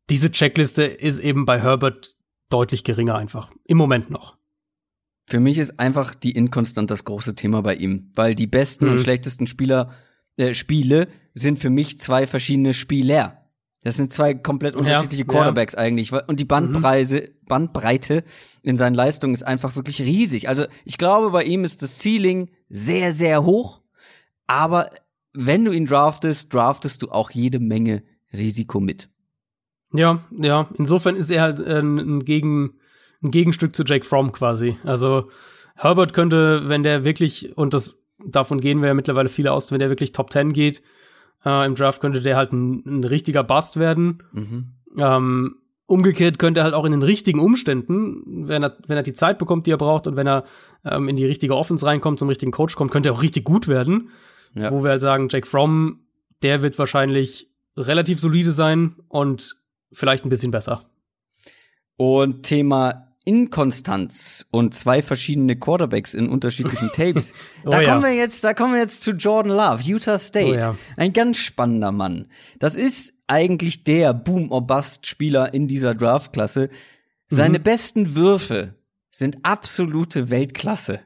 diese Checkliste ist eben bei Herbert deutlich geringer einfach. Im Moment noch. Für mich ist einfach die Inkonstant das große Thema bei ihm, weil die besten mhm. und schlechtesten Spieler äh, Spiele sind für mich zwei verschiedene Spieler. Das sind zwei komplett unterschiedliche ja, Quarterbacks ja. eigentlich. Und die Bandbreite, mhm. Bandbreite in seinen Leistungen ist einfach wirklich riesig. Also ich glaube, bei ihm ist das Ceiling sehr, sehr hoch. Aber wenn du ihn draftest, draftest du auch jede Menge Risiko mit. Ja, ja. Insofern ist er halt äh, ein, Gegen, ein Gegenstück zu Jake Fromm quasi. Also Herbert könnte, wenn der wirklich, und das davon gehen wir ja mittlerweile viele aus, wenn der wirklich Top 10 geht äh, im Draft, könnte der halt ein, ein richtiger Bust werden. Mhm. Ähm, umgekehrt könnte er halt auch in den richtigen Umständen, wenn er, wenn er die Zeit bekommt, die er braucht, und wenn er ähm, in die richtige Offense reinkommt, zum richtigen Coach kommt, könnte er auch richtig gut werden. Ja. Wo wir halt sagen, Jake Fromm, der wird wahrscheinlich relativ solide sein und vielleicht ein bisschen besser. Und Thema Inkonstanz und zwei verschiedene Quarterbacks in unterschiedlichen <laughs> Tapes. oh, da kommen ja. wir jetzt, da kommen wir jetzt zu Jordan Love, Utah State. Oh, ja. Ein ganz spannender Mann. Das ist eigentlich der Boom or Bust Spieler in dieser Draftklasse. Seine mhm. besten Würfe sind absolute Weltklasse.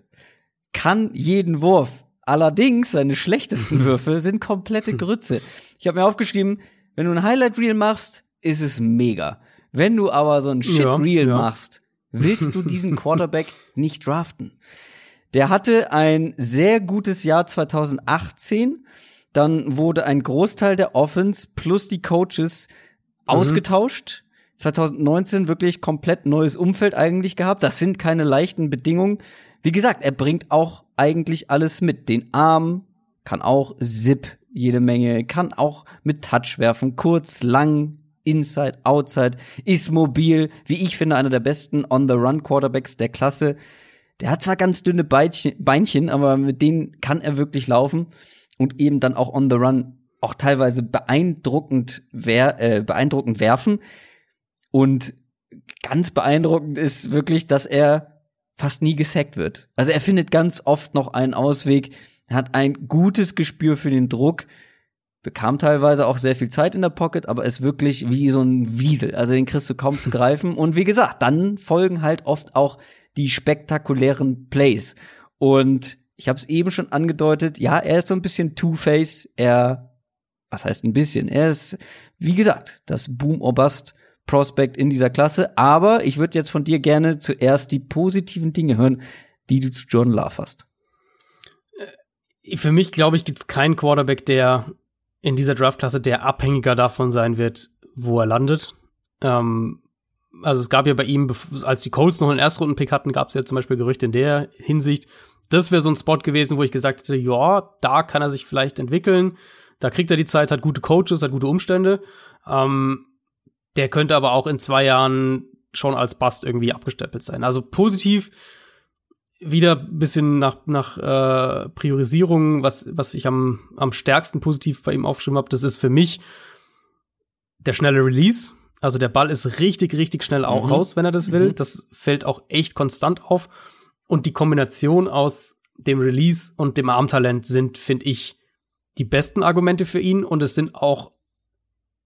Kann jeden Wurf. Allerdings seine schlechtesten <laughs> Würfe sind komplette Grütze. Ich habe mir aufgeschrieben, wenn du ein Highlight Reel machst, ist es mega. Wenn du aber so ein Shit ja, Real ja. machst, willst du diesen <laughs> Quarterback nicht draften. Der hatte ein sehr gutes Jahr 2018. Dann wurde ein Großteil der Offense plus die Coaches mhm. ausgetauscht. 2019 wirklich komplett neues Umfeld eigentlich gehabt. Das sind keine leichten Bedingungen. Wie gesagt, er bringt auch eigentlich alles mit. Den Arm, kann auch Zip jede Menge, kann auch mit Touch werfen, kurz, lang, Inside, Outside, ist mobil, wie ich finde, einer der besten On-the-Run-Quarterbacks der Klasse. Der hat zwar ganz dünne Beinchen, aber mit denen kann er wirklich laufen und eben dann auch on the run auch teilweise beeindruckend, wer äh, beeindruckend werfen. Und ganz beeindruckend ist wirklich, dass er fast nie gesackt wird. Also er findet ganz oft noch einen Ausweg, hat ein gutes Gespür für den Druck, bekam teilweise auch sehr viel Zeit in der Pocket, aber ist wirklich wie so ein Wiesel. Also den kriegst du kaum zu greifen. Und wie gesagt, dann folgen halt oft auch die spektakulären Plays. Und ich habe es eben schon angedeutet, ja, er ist so ein bisschen Two-Face. Er, was heißt ein bisschen? Er ist, wie gesagt, das Boom or Bust Prospect in dieser Klasse. Aber ich würde jetzt von dir gerne zuerst die positiven Dinge hören, die du zu John Love hast. Für mich, glaube ich, gibt es keinen Quarterback, der in dieser Draftklasse, der abhängiger davon sein wird, wo er landet. Ähm, also es gab ja bei ihm, als die Colts noch einen Erstrunden-Pick hatten, gab es ja zum Beispiel Gerüchte in der Hinsicht. Das wäre so ein Spot gewesen, wo ich gesagt hätte, ja, da kann er sich vielleicht entwickeln. Da kriegt er die Zeit, hat gute Coaches, hat gute Umstände. Ähm, der könnte aber auch in zwei Jahren schon als Bust irgendwie abgestempelt sein. Also positiv wieder ein bisschen nach, nach äh, Priorisierung, was, was ich am, am stärksten positiv bei ihm aufgeschrieben habe, das ist für mich der schnelle Release. Also der Ball ist richtig, richtig schnell auch mhm. raus, wenn er das will. Mhm. Das fällt auch echt konstant auf. Und die Kombination aus dem Release und dem Armtalent sind, finde ich, die besten Argumente für ihn. Und es sind auch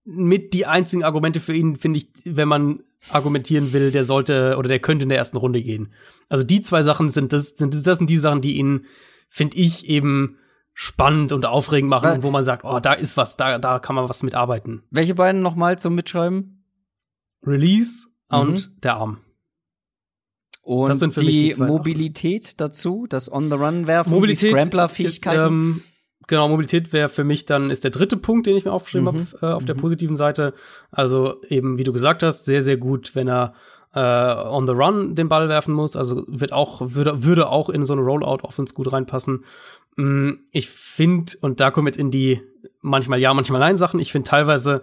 mit die einzigen Argumente für ihn, finde ich, wenn man argumentieren will, der sollte oder der könnte in der ersten Runde gehen. Also die zwei Sachen sind das, sind das sind die Sachen, die ihn, finde ich, eben spannend und aufregend machen, und wo man sagt, oh, da ist was, da, da kann man was mitarbeiten. Welche beiden nochmal zum Mitschreiben? Release mhm. und der Arm. Und die, die Mobiliteit dazu, das On-the-Run-Werfen, Mobilität die Scrambler-Fähigkeiten. Ähm, genau, Mobilität wäre für mich dann, ist der dritte Punkt, den ich mir aufgeschrieben mhm. habe, äh, auf mhm. der positiven Seite. Also eben, wie du gesagt hast, sehr, sehr gut, wenn er äh, on the run den Ball werfen muss. Also wird auch, würde, würde auch in so eine Rollout-Offense gut reinpassen. Mm, ich finde, und da kommen jetzt in die manchmal ja, manchmal nein Sachen, ich finde teilweise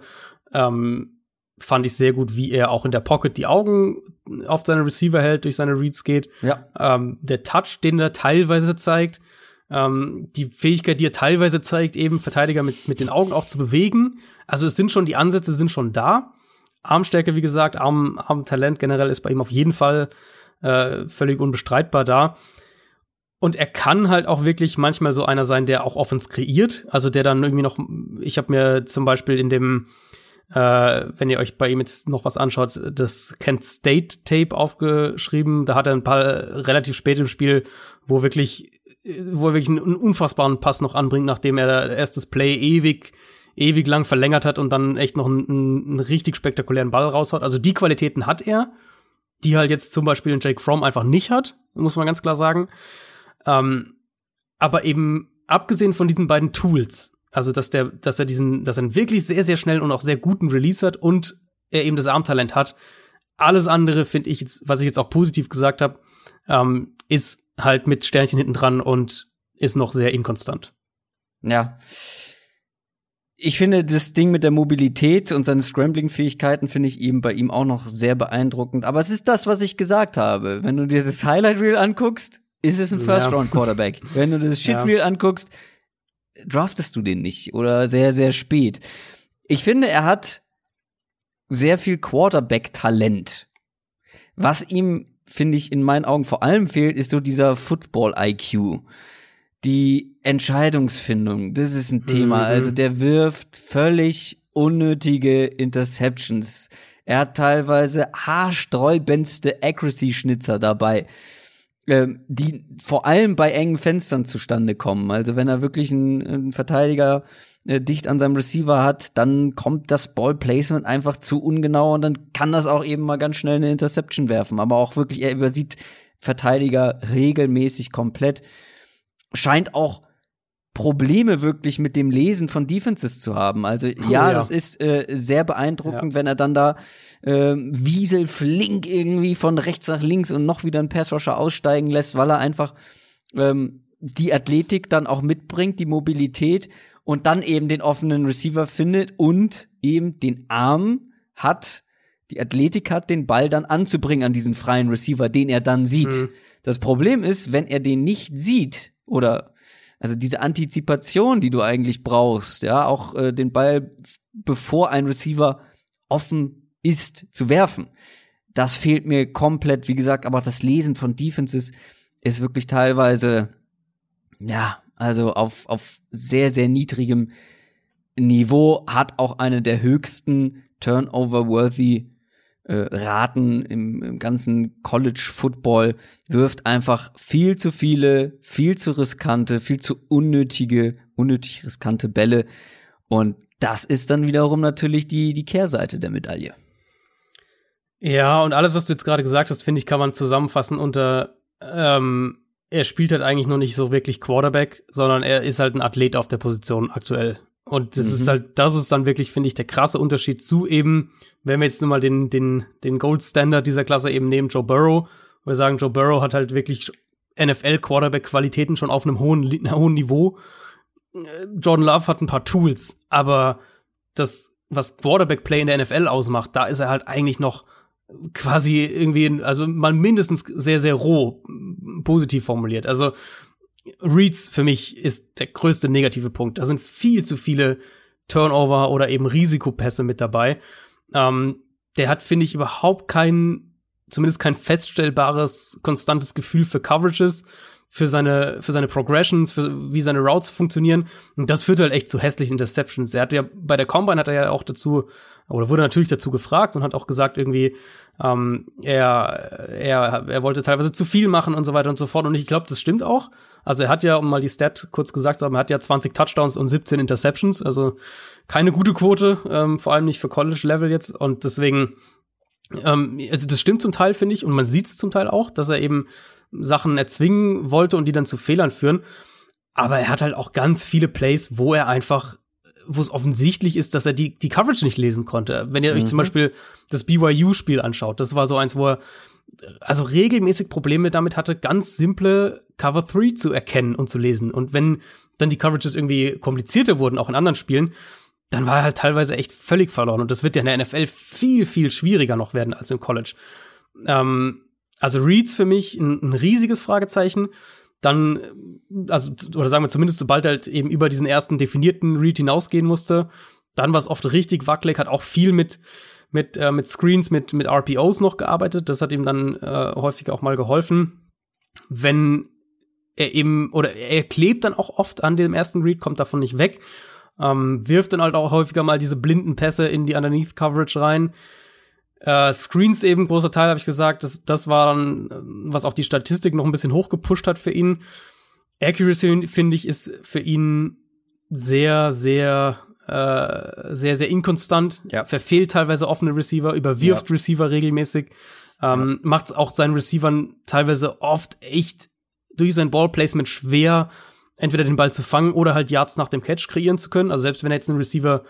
ähm, fand ich sehr gut, wie er auch in der Pocket die Augen auf seine Receiver hält, durch seine Reads geht. Ja. Ähm, der Touch, den er teilweise zeigt, ähm, die Fähigkeit, die er teilweise zeigt, eben Verteidiger mit, mit den Augen auch zu bewegen. Also es sind schon, die Ansätze sind schon da. Armstärke, wie gesagt, Arm, Armtalent generell ist bei ihm auf jeden Fall äh, völlig unbestreitbar da. Und er kann halt auch wirklich manchmal so einer sein, der auch Offens kreiert. Also der dann irgendwie noch, ich habe mir zum Beispiel in dem, äh, wenn ihr euch bei ihm jetzt noch was anschaut, das Kent State Tape aufgeschrieben. Da hat er ein paar relativ spät im Spiel, wo wirklich wo er wirklich einen unfassbaren Pass noch anbringt, nachdem er erst das Play ewig, ewig lang verlängert hat und dann echt noch einen, einen richtig spektakulären Ball raushaut. Also die Qualitäten hat er, die halt jetzt zum Beispiel in Jake Fromm einfach nicht hat, muss man ganz klar sagen. Ähm, aber eben abgesehen von diesen beiden Tools, also dass der, dass er diesen, dass er einen wirklich sehr, sehr schnellen und auch sehr guten Release hat und er eben das Armtalent hat. Alles andere finde ich jetzt, was ich jetzt auch positiv gesagt habe, ähm, ist halt mit Sternchen hinten dran und ist noch sehr inkonstant. Ja. Ich finde das Ding mit der Mobilität und seine Scrambling-Fähigkeiten finde ich eben bei ihm auch noch sehr beeindruckend. Aber es ist das, was ich gesagt habe. Wenn du dir das Highlight Reel anguckst, ist es ein First-Round-Quarterback. Ja. <laughs> Wenn du das Shit Reel ja. anguckst, draftest du den nicht oder sehr, sehr spät. Ich finde, er hat sehr viel Quarterback-Talent, was ihm finde ich, in meinen Augen vor allem fehlt, ist so dieser Football-IQ. Die Entscheidungsfindung, das ist ein Thema. Mhm. Also der wirft völlig unnötige Interceptions. Er hat teilweise haarsträubendste Accuracy-Schnitzer dabei, ähm, die vor allem bei engen Fenstern zustande kommen. Also wenn er wirklich einen Verteidiger äh, dicht an seinem Receiver hat, dann kommt das Ballplacement einfach zu ungenau und dann kann das auch eben mal ganz schnell eine Interception werfen. Aber auch wirklich, er übersieht Verteidiger regelmäßig komplett. Scheint auch Probleme wirklich mit dem Lesen von Defenses zu haben. Also ja, ja. das ist äh, sehr beeindruckend, ja. wenn er dann da äh, Wiesel flink irgendwie von rechts nach links und noch wieder einen Passrusher aussteigen lässt, weil er einfach ähm, die Athletik dann auch mitbringt, die Mobilität und dann eben den offenen Receiver findet und eben den Arm hat, die Athletik hat, den Ball dann anzubringen an diesen freien Receiver, den er dann sieht. Mhm. Das Problem ist, wenn er den nicht sieht oder also diese Antizipation, die du eigentlich brauchst, ja, auch äh, den Ball bevor ein Receiver offen ist zu werfen. Das fehlt mir komplett, wie gesagt, aber das Lesen von Defenses ist wirklich teilweise ja, also auf auf sehr sehr niedrigem Niveau hat auch eine der höchsten Turnover-worthy äh, Raten im, im ganzen College Football, wirft einfach viel zu viele, viel zu riskante, viel zu unnötige, unnötig riskante Bälle. Und das ist dann wiederum natürlich die, die Kehrseite der Medaille. Ja, und alles, was du jetzt gerade gesagt hast, finde ich, kann man zusammenfassen unter, ähm, er spielt halt eigentlich noch nicht so wirklich Quarterback, sondern er ist halt ein Athlet auf der Position aktuell. Und das mhm. ist halt, das ist dann wirklich, finde ich, der krasse Unterschied zu eben, wenn wir jetzt nur mal den, den, den Gold Standard dieser Klasse eben nehmen, Joe Burrow, wo wir sagen, Joe Burrow hat halt wirklich NFL-Quarterback-Qualitäten schon auf einem hohen, hohen Niveau. Jordan Love hat ein paar Tools, aber das, was Quarterback-Play in der NFL ausmacht, da ist er halt eigentlich noch quasi irgendwie, also mal mindestens sehr, sehr roh positiv formuliert. Also Reads für mich ist der größte negative Punkt. Da sind viel zu viele Turnover oder eben Risikopässe mit dabei. Ähm, der hat, finde ich, überhaupt kein, zumindest kein feststellbares, konstantes Gefühl für Coverages, für seine, für seine Progressions, für wie seine Routes funktionieren. Und das führt halt echt zu hässlichen Interceptions. Er hat ja bei der Combine hat er ja auch dazu, oder wurde natürlich dazu gefragt und hat auch gesagt, irgendwie, ähm, er, er, er wollte teilweise zu viel machen und so weiter und so fort. Und ich glaube, das stimmt auch. Also er hat ja, um mal die Stat kurz gesagt zu haben, er hat ja 20 Touchdowns und 17 Interceptions, also keine gute Quote, ähm, vor allem nicht für College-Level jetzt. Und deswegen, ähm, also das stimmt zum Teil, finde ich, und man sieht es zum Teil auch, dass er eben Sachen erzwingen wollte und die dann zu Fehlern führen. Aber er hat halt auch ganz viele Plays, wo er einfach, wo es offensichtlich ist, dass er die, die Coverage nicht lesen konnte. Wenn ihr mhm. euch zum mhm. Beispiel das BYU-Spiel anschaut, das war so eins, wo er also regelmäßig Probleme damit hatte, ganz simple Cover 3 zu erkennen und zu lesen. Und wenn dann die Coverages irgendwie komplizierter wurden, auch in anderen Spielen, dann war er halt teilweise echt völlig verloren. Und das wird ja in der NFL viel, viel schwieriger noch werden als im College. Ähm, also Reads für mich ein, ein, riesiges Fragezeichen. Dann, also, oder sagen wir zumindest, sobald er halt eben über diesen ersten definierten Read hinausgehen musste, dann war es oft richtig wackelig, hat auch viel mit, mit, äh, mit Screens, mit, mit RPOs noch gearbeitet. Das hat ihm dann äh, häufig auch mal geholfen. Wenn er eben, oder er klebt dann auch oft an dem ersten Read, kommt davon nicht weg. Ähm, wirft dann halt auch häufiger mal diese blinden Pässe in die Underneath Coverage rein. Äh, Screens eben, großer Teil, habe ich gesagt. Das, das war dann, was auch die Statistik noch ein bisschen hochgepusht hat für ihn. Accuracy, finde ich, ist für ihn sehr, sehr, äh, sehr, sehr inkonstant. Ja. Verfehlt teilweise offene Receiver, überwirft ja. Receiver regelmäßig. Ähm, ja. Macht auch seinen Receivern teilweise oft echt durch sein Ballplacement schwer, entweder den Ball zu fangen oder halt Yards nach dem Catch kreieren zu können. Also selbst wenn er jetzt einen Receiver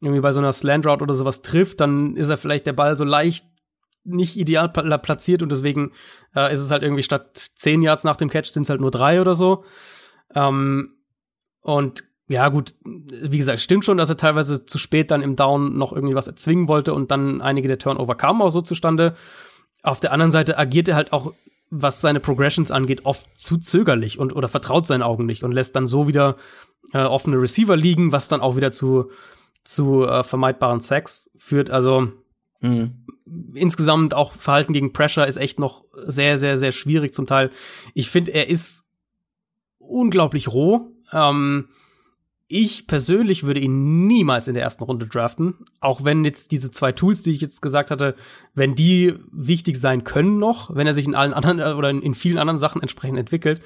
irgendwie bei so einer Slant Route oder sowas trifft, dann ist er vielleicht der Ball so leicht nicht ideal platziert und deswegen äh, ist es halt irgendwie statt zehn Yards nach dem Catch sind es halt nur drei oder so. Ähm, und ja, gut, wie gesagt, stimmt schon, dass er teilweise zu spät dann im Down noch irgendwie was erzwingen wollte und dann einige der Turnover kamen auch so zustande. Auf der anderen Seite agiert er halt auch, was seine Progressions angeht, oft zu zögerlich und oder vertraut seinen Augen nicht und lässt dann so wieder äh, offene Receiver liegen, was dann auch wieder zu zu äh, vermeidbaren Sex führt. Also mhm. insgesamt auch Verhalten gegen Pressure ist echt noch sehr, sehr, sehr schwierig zum Teil. Ich finde, er ist unglaublich roh. Ähm, ich persönlich würde ihn niemals in der ersten Runde draften, auch wenn jetzt diese zwei Tools, die ich jetzt gesagt hatte, wenn die wichtig sein können noch, wenn er sich in allen anderen äh, oder in vielen anderen Sachen entsprechend entwickelt.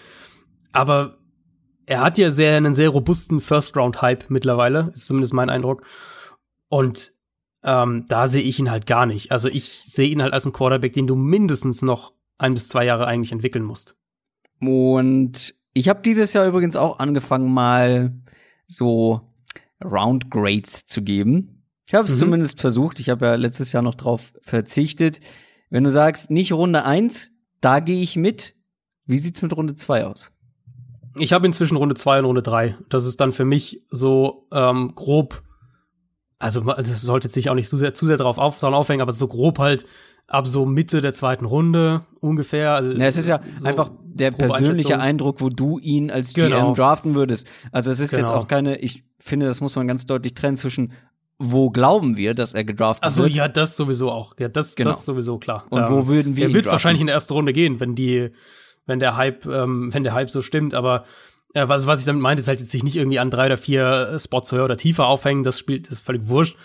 Aber er hat ja sehr einen sehr robusten First-Round-Hype mittlerweile, ist zumindest mein Eindruck. Und ähm, da sehe ich ihn halt gar nicht. Also ich sehe ihn halt als einen Quarterback, den du mindestens noch ein bis zwei Jahre eigentlich entwickeln musst. Und ich habe dieses Jahr übrigens auch angefangen, mal so Round Grades zu geben. Ich habe es mhm. zumindest versucht. Ich habe ja letztes Jahr noch drauf verzichtet. Wenn du sagst, nicht Runde 1, da gehe ich mit. Wie sieht's mit Runde 2 aus? Ich habe inzwischen Runde 2 und Runde 3. Das ist dann für mich so ähm, grob also das sollte sich auch nicht zu sehr, zu sehr drauf auf, aufhängen, aber so grob halt ab so Mitte der zweiten Runde ungefähr. Also ja, es ist ja so einfach der persönliche Eindruck, wo du ihn als GM Genau. draften würdest. Also es ist jetzt Genau. auch keine, ich finde, das muss man ganz deutlich trennen zwischen wo glauben wir, dass er gedraftet Ach so, wird ja, das sowieso auch. Ja, das, Genau. das sowieso klar. und wo würden wir ihn wird draften? wahrscheinlich in der ersten Runde gehen, wenn die, wenn der Hype, ähm, <laughs> wenn der Hype so stimmt. Aber äh, was, was ich damit meinte, ist halt jetzt sich nicht irgendwie an drei oder vier äh, Spots höher oder tiefer aufhängen. Das spielt, das ist völlig wurscht.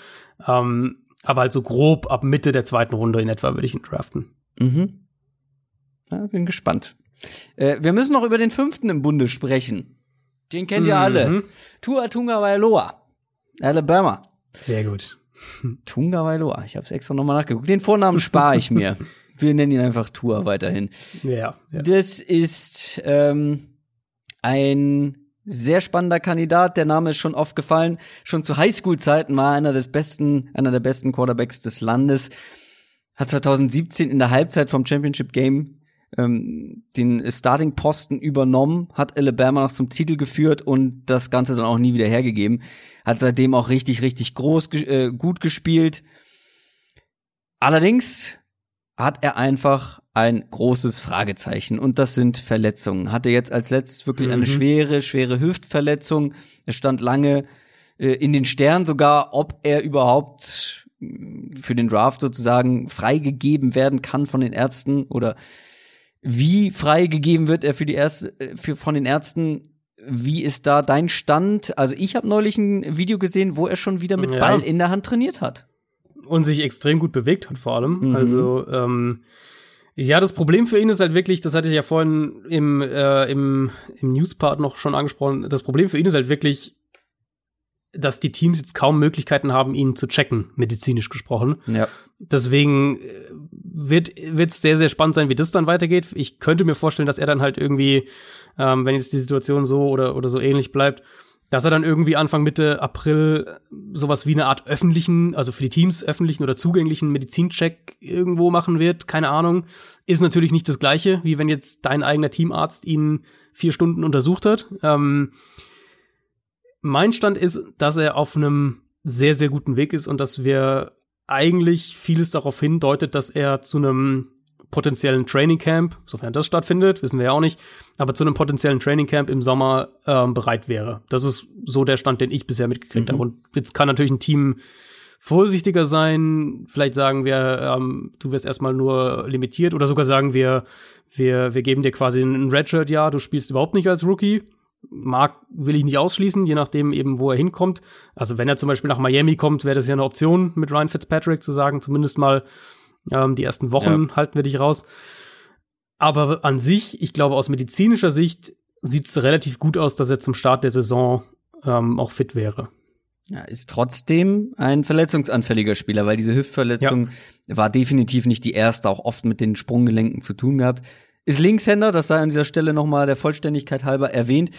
Ähm, aber halt so grob ab Mitte der zweiten Runde in etwa würde ich ihn draften. Mhm. Ja, bin gespannt. Äh, wir müssen noch über den fünften im Bunde sprechen. Den kennt ihr alle. Mhm. Tua Tunga Vailoa. Alabama. Sehr gut. Tunga Vailoa. Ich habe es extra nochmal nachgeguckt. Den Vornamen spare ich mir. <laughs> Wir nennen ihn einfach Tua weiterhin. Ja, ja. Das ist ähm, ein sehr spannender Kandidat. Der Name ist schon oft gefallen. Schon zu Highschool-Zeiten war er einer des besten, einer der besten Quarterbacks des Landes. Hat 2017 in der Halbzeit vom Championship Game ähm, den Starting-Posten übernommen, hat Alabama noch zum Titel geführt und das Ganze dann auch nie wieder hergegeben. Hat seitdem auch richtig, richtig groß, äh, gut gespielt. Allerdings hat er einfach ein großes Fragezeichen und das sind Verletzungen. Hatte jetzt als letztes wirklich eine Mhm. schwere, schwere Hüftverletzung. Es stand lange äh, in den Sternen sogar, ob er überhaupt mh, für den Draft sozusagen freigegeben werden kann von den Ärzten oder wie freigegeben wird er für die erste, äh, für, von den Ärzten. Wie ist da dein Stand? Also ich habe neulich ein Video gesehen, wo er schon wieder mit Ja. Ball in der Hand trainiert hat. Und sich extrem gut bewegt hat vor allem. Mhm. Also ähm, ja, das Problem für ihn ist halt wirklich, das hatte ich ja vorhin im, äh, im, im Newspart noch schon angesprochen, das Problem für ihn ist halt wirklich, dass die Teams jetzt kaum Möglichkeiten haben, ihn zu checken, medizinisch gesprochen. Ja. Deswegen äh, wird es sehr, sehr spannend sein, wie das dann weitergeht. Ich könnte mir vorstellen, dass er dann halt irgendwie, ähm, wenn jetzt die Situation so oder, oder so ähnlich bleibt, dass er dann irgendwie Anfang Mitte April sowas wie eine Art öffentlichen, also für die Teams öffentlichen oder zugänglichen Medizincheck irgendwo machen wird. Keine Ahnung. Ist natürlich nicht das Gleiche, wie wenn jetzt dein eigener Teamarzt ihn vier Stunden untersucht hat. Ähm, mein Stand ist, dass er auf einem sehr, sehr guten Weg ist und dass wir eigentlich vieles darauf hindeutet, dass er zu einem potenziellen Training Camp, sofern das stattfindet, wissen wir ja auch nicht, aber zu einem potenziellen Training Camp im Sommer ähm, bereit wäre. Das ist so der Stand, den ich bisher mitgekriegt Mhm. habe. Und jetzt kann natürlich ein Team vorsichtiger sein. Vielleicht sagen wir, ähm, du wirst erstmal nur limitiert oder sogar sagen wir, wir, wir geben dir quasi ein Redshirt-Jahr, du spielst überhaupt nicht als Rookie. Mag, will ich nicht ausschließen, je nachdem eben, wo er hinkommt. Also wenn er zum Beispiel nach Miami kommt, wäre das ja eine Option mit Ryan Fitzpatrick zu sagen, zumindest mal ähm, die ersten Wochen halten wir dich raus. Aber an sich, ich glaube, aus medizinischer Sicht sieht es relativ gut aus, dass er zum Start der Saison ähm, auch fit wäre. Ja, ist trotzdem ein verletzungsanfälliger Spieler, weil diese Hüftverletzung war definitiv nicht die erste, auch oft mit den Sprunggelenken zu tun gehabt. Ist Linkshänder, das sei an dieser Stelle noch mal der Vollständigkeit halber erwähnt.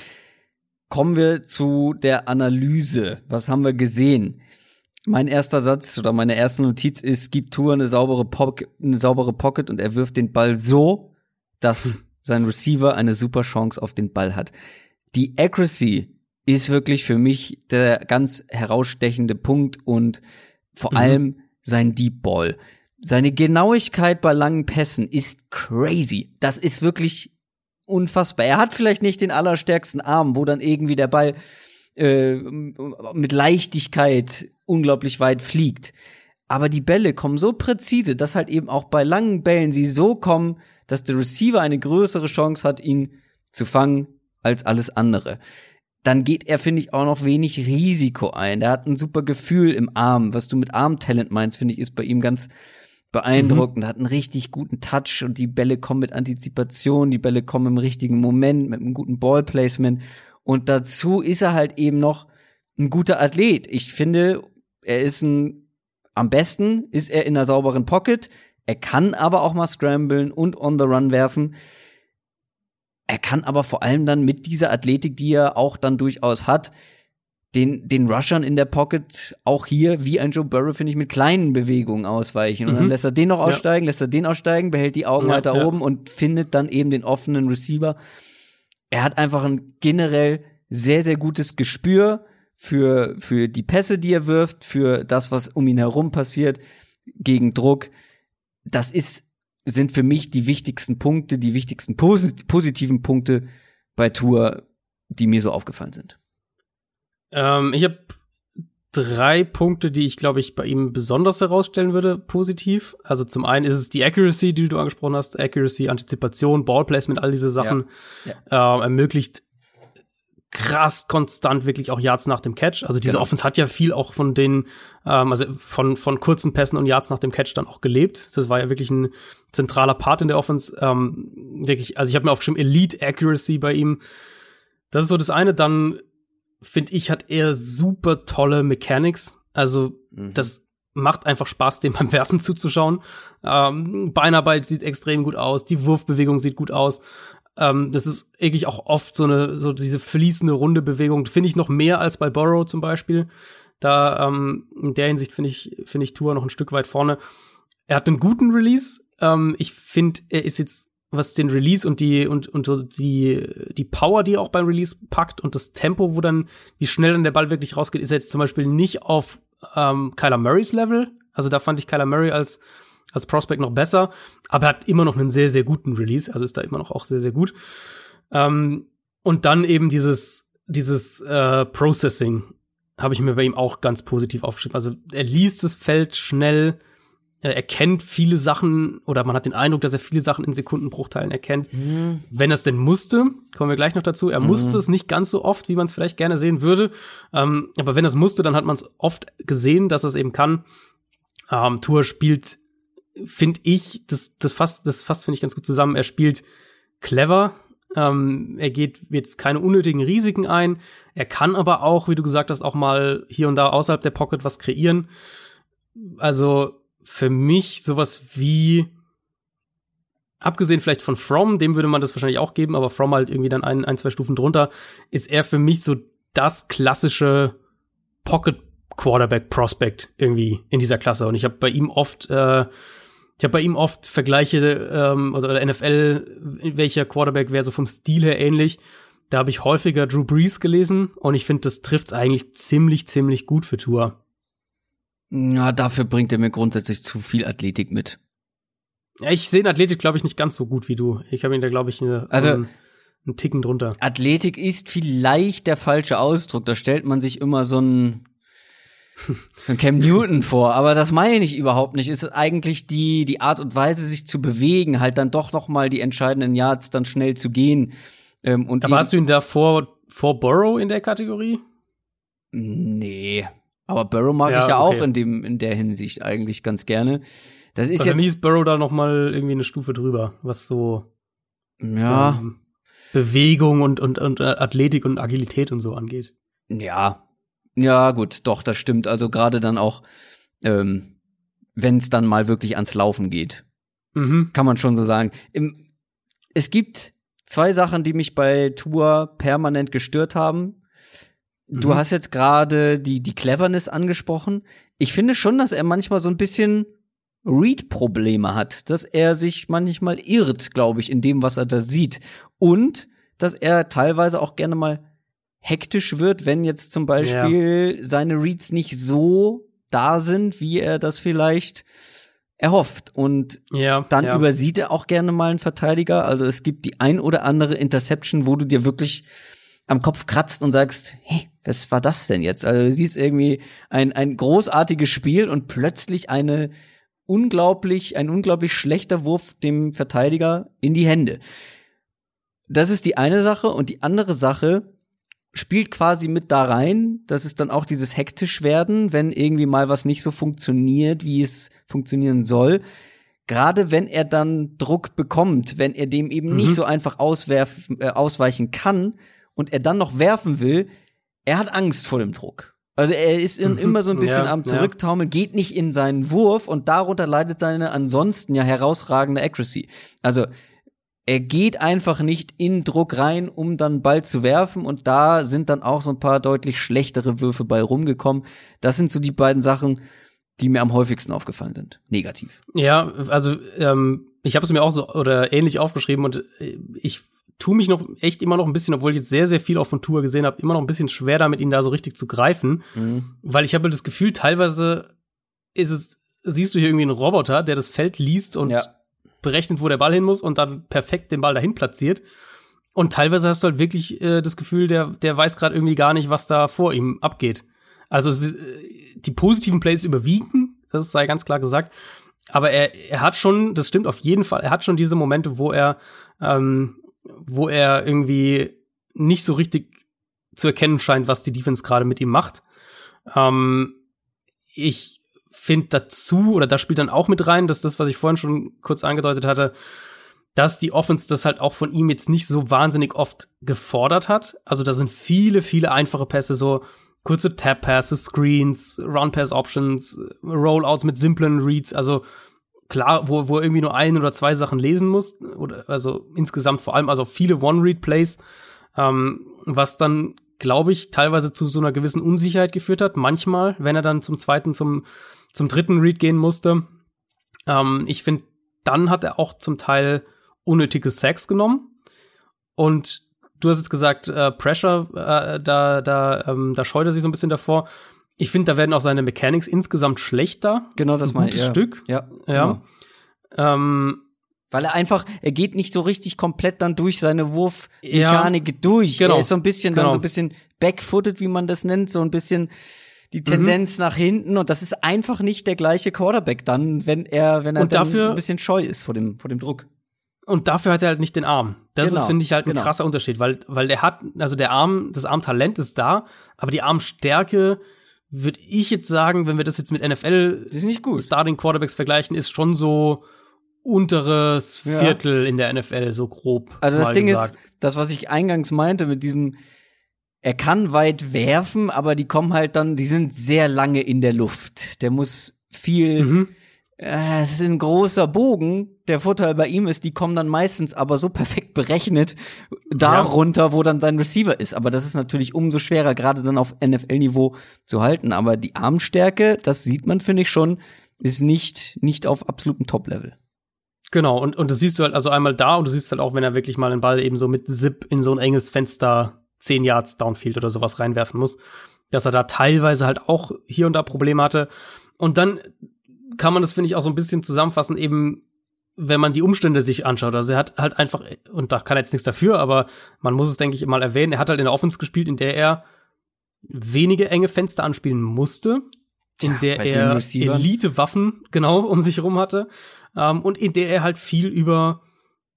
Kommen wir zu der Analyse. Was haben wir gesehen? Mein erster Satz oder meine erste Notiz ist, gibt Tour eine saubere, Pocket, eine saubere Pocket und er wirft den Ball so, dass sein Receiver eine super Chance auf den Ball hat. Die Accuracy ist wirklich für mich der ganz herausstechende Punkt und vor Mhm. allem sein Deep Ball. Seine Genauigkeit bei langen Pässen ist crazy. Das ist wirklich unfassbar. Er hat vielleicht nicht den allerstärksten Arm, wo dann irgendwie der Ball äh, mit Leichtigkeit unglaublich weit fliegt. Aber die Bälle kommen so präzise, dass halt eben auch bei langen Bällen sie so kommen, dass der Receiver eine größere Chance hat, ihn zu fangen als alles andere. Dann geht er, finde ich, auch noch wenig Risiko ein. Der hat ein super Gefühl im Arm. Was du mit Armtalent meinst, finde ich, ist bei ihm ganz beeindruckend. Hat einen richtig guten Touch und die Bälle kommen mit Antizipation, die Bälle kommen im richtigen Moment, mit einem guten Ballplacement. Und dazu ist er halt eben noch ein guter Athlet. Ich finde, er ist ein, am besten ist er in einer sauberen Pocket. Er kann aber auch mal scramblen und on the run werfen. Er kann aber vor allem dann mit dieser Athletik, die er auch dann durchaus hat, den, den Rushern in der Pocket auch hier, wie ein Joe Burrow, finde ich, mit kleinen Bewegungen ausweichen. Und dann Mhm. lässt er den noch Ja. aussteigen, lässt er den aussteigen, behält die Augen Ja, weiter ja. oben und findet dann eben den offenen Receiver. Er hat einfach ein generell sehr, sehr gutes Gespür für, für die Pässe, die er wirft, für das, was um ihn herum passiert, gegen Druck. Das ist, sind für mich die wichtigsten Punkte, die wichtigsten posit positiven Punkte bei Tour, die mir so aufgefallen sind. Ähm, ich habe drei Punkte, die ich, glaube ich, bei ihm besonders herausstellen würde, positiv. Also zum einen ist es die Accuracy, die du angesprochen hast, Accuracy, Antizipation, Ballplacement, all diese Sachen ja. Ja. Äh, ermöglicht krass konstant wirklich auch Yards nach dem Catch. Also diese genau. Offense hat ja viel auch von den, ähm, also von, von kurzen Pässen und Yards nach dem Catch dann auch gelebt. Das war ja wirklich ein zentraler Part in der Offense. Ähm, wirklich, also ich habe mir aufgeschrieben, Elite Accuracy bei ihm. Das ist so das eine. Dann finde ich, hat er super tolle Mechanics. Also, mhm. das macht einfach Spaß, dem <laughs> beim Werfen zuzuschauen. Ähm, Beinarbeit sieht extrem gut aus, die Wurfbewegung sieht gut aus. Ähm, das ist eigentlich auch oft so eine, so diese fließende, runde Bewegung. Finde ich noch mehr als bei Burrow zum Beispiel. Da, ähm, in der Hinsicht finde ich, finde ich Tour noch ein Stück weit vorne. Er hat einen guten Release. Ähm, ich finde, er ist jetzt was den Release und die und und so die die Power, die er auch beim Release packt und das Tempo, wo dann wie schnell dann der Ball wirklich rausgeht, ist jetzt zum Beispiel nicht auf ähm, Kyler Murrays Level. Also da fand ich Kyler Murray als als Prospect noch besser, aber er hat immer noch einen sehr sehr guten Release, also ist da immer noch auch sehr sehr gut. Ähm, und dann eben dieses dieses äh, Processing habe ich mir bei ihm auch ganz positiv aufgeschrieben. Also er liest das Feld schnell, er erkennt viele Sachen oder man hat den Eindruck, dass er viele Sachen in Sekundenbruchteilen erkennt. Mhm. Wenn er es denn musste, kommen wir gleich noch dazu. Er mhm. musste es nicht ganz so oft, wie man es vielleicht gerne sehen würde. Ähm, aber wenn er es musste, dann hat man es oft gesehen, dass er es eben kann. Ähm, Tour spielt, finde ich, das, das fasst, das fasst, finde ich, ganz gut zusammen. Er spielt clever. Ähm, er geht jetzt keine unnötigen Risiken ein. Er kann aber auch, wie du gesagt hast, auch mal hier und da außerhalb der Pocket was kreieren. Also für mich sowas wie, abgesehen vielleicht von From, dem würde man das wahrscheinlich auch geben, aber From halt irgendwie dann ein, ein zwei Stufen drunter, ist er für mich so das klassische Pocket Quarterback Prospect irgendwie in dieser Klasse. Und ich habe bei ihm oft, äh, ich habe bei ihm oft Vergleiche, ähm, also oder NFL, welcher Quarterback wäre so vom Stil her ähnlich. Da habe ich häufiger Drew Brees gelesen und ich finde, das trifft's eigentlich ziemlich, ziemlich gut für Tour. Ja, dafür bringt er mir grundsätzlich zu viel Athletik mit. Ja, ich sehe Athletik, glaube ich, nicht ganz so gut wie du. Ich habe ihn da, glaube ich, eine, also, so einen, einen Ticken drunter. Athletik ist vielleicht der falsche Ausdruck. Da stellt man sich immer so ein so ein Cam Newton vor, aber das meine ich überhaupt nicht. Es ist eigentlich die die Art und Weise, sich zu bewegen, halt dann doch noch mal die entscheidenden Yards dann schnell zu gehen. Ähm, und aber hast du ihn da vor vor Burrow in der Kategorie? Nee, aber Burrow mag ja, ich ja okay. auch in dem in der Hinsicht eigentlich ganz gerne. Das ist also jetzt ist Burrow da noch mal irgendwie eine Stufe drüber, was so ja ähm, Bewegung und, und und Athletik und Agilität und so angeht. Ja, ja gut, doch, das stimmt. Also gerade dann auch, ähm, wenn es dann mal wirklich ans Laufen geht, mhm. kann man schon so sagen. Im, es gibt zwei Sachen, die mich bei Tour permanent gestört haben. Du mhm. hast jetzt gerade die, die Cleverness angesprochen. Ich finde schon, dass er manchmal so ein bisschen Read-Probleme hat, dass er sich manchmal irrt, glaube ich, in dem, was er da sieht. Und dass er teilweise auch gerne mal hektisch wird, wenn jetzt zum Beispiel ja. seine Reads nicht so da sind, wie er das vielleicht erhofft. Und ja, dann ja. übersieht er auch gerne mal einen Verteidiger. Also es gibt die ein oder andere Interception, wo du dir wirklich am Kopf kratzt und sagst, hey, was war das denn jetzt? Also du siehst irgendwie ein, ein großartiges Spiel und plötzlich eine unglaublich, ein unglaublich schlechter Wurf dem Verteidiger in die Hände. Das ist die eine Sache und die andere Sache spielt quasi mit da rein. Das ist dann auch dieses hektisch werden, wenn irgendwie mal was nicht so funktioniert, wie es funktionieren soll. Gerade wenn er dann Druck bekommt, wenn er dem eben mhm. nicht so einfach auswerfen, äh, ausweichen kann, und er dann noch werfen will, er hat Angst vor dem Druck. Also er ist in, mhm. immer so ein bisschen ja, am Zurücktaumeln, geht nicht in seinen Wurf und darunter leidet seine ansonsten ja herausragende Accuracy. Also er geht einfach nicht in Druck rein, um dann Ball zu werfen und da sind dann auch so ein paar deutlich schlechtere Würfe bei rumgekommen. Das sind so die beiden Sachen, die mir am häufigsten aufgefallen sind. Negativ. Ja, also ähm, ich habe es mir auch so oder ähnlich aufgeschrieben und äh, ich tue mich noch echt immer noch ein bisschen, obwohl ich jetzt sehr, sehr viel auch von Tour gesehen habe, immer noch ein bisschen schwer damit, ihn da so richtig zu greifen. Mhm. Weil ich habe das Gefühl, teilweise ist es, siehst du hier irgendwie einen Roboter, der das Feld liest und ja. Berechnet, wo der Ball hin muss und dann perfekt den Ball dahin platziert. Und teilweise hast du halt wirklich äh, das Gefühl, der, der weiß gerade irgendwie gar nicht, was da vor ihm abgeht. Also die positiven Plays überwiegen, das sei ganz klar gesagt. Aber er, er hat schon, das stimmt auf jeden Fall, er hat schon diese Momente, wo er, ähm, wo er irgendwie nicht so richtig zu erkennen scheint, was die Defense gerade mit ihm macht. Ähm, ich finde dazu, oder da spielt dann auch mit rein, dass das, was ich vorhin schon kurz angedeutet hatte, dass die Offense das halt auch von ihm jetzt nicht so wahnsinnig oft gefordert hat. Also da sind viele, viele einfache Pässe, so kurze Tap-Passes, Screens, Run-Pass-Options, Rollouts mit simplen Reads, also klar, wo, wo er irgendwie nur ein oder zwei Sachen lesen muss, oder also insgesamt vor allem, also viele One-Read-Plays, ähm, was dann, glaube ich, teilweise zu so einer gewissen Unsicherheit geführt hat, manchmal, wenn er dann zum zweiten, zum, zum dritten Read gehen musste. Ähm, ich finde, dann hat er auch zum Teil unnötige Sex genommen. Und du hast jetzt gesagt, äh, Pressure, äh, da, da, ähm, da scheut er sich so ein bisschen davor. Ich finde, da werden auch seine Mechanics insgesamt schlechter. Genau, das mein ich. Ja. Stück. Ja. Ja. Genau. Ähm, weil er einfach, er geht nicht so richtig komplett dann durch seine Wurfmechanik ja, durch. Genau, er ist so ein bisschen genau. dann so ein bisschen backfooted, wie man das nennt, so ein bisschen die Tendenz mhm. nach hinten und das ist einfach nicht der gleiche Quarterback dann, wenn er wenn er dafür, ein bisschen scheu ist vor dem vor dem Druck. Und dafür hat er halt nicht den Arm. Das Genau, ist, finde ich, halt ein genau. krasser Unterschied, weil, weil der hat, also der Arm, das Armtalent ist da, aber die Armstärke, würde ich jetzt sagen, wenn wir das jetzt mit NFL Das ist nicht gut. Starting Quarterbacks vergleichen, ist schon so unteres Ja. Viertel in der NFL, so grob. Also das Ding gesagt. ist, das was ich eingangs meinte mit diesem er kann weit werfen, aber die kommen halt dann, die sind sehr lange in der Luft. Der muss viel Mhm. Äh, Es ist ein großer Bogen. Der Vorteil bei ihm ist, die kommen dann meistens aber so perfekt berechnet da Ja. wo dann sein Receiver ist. Aber das ist natürlich umso schwerer, gerade dann auf NFL-Niveau zu halten. Aber die Armstärke, das sieht man, finde ich schon, ist nicht, nicht auf absolutem Top-Level. Genau, und, und das siehst du halt also einmal da und du siehst halt auch, wenn er wirklich mal den Ball eben so mit Zip in so ein enges Fenster 10 Yards Downfield oder sowas reinwerfen muss, dass er da teilweise halt auch hier und da Probleme hatte. Und dann kann man das, finde ich, auch so ein bisschen zusammenfassen, eben wenn man die Umstände sich anschaut. Also er hat halt einfach, und da kann er jetzt nichts dafür, aber man muss es, denke ich, mal erwähnen, er hat halt in der Offense gespielt, in der er wenige enge Fenster anspielen musste, in Tja, der er. Elite-Waffen genau um sich herum hatte ähm, und in der er halt viel über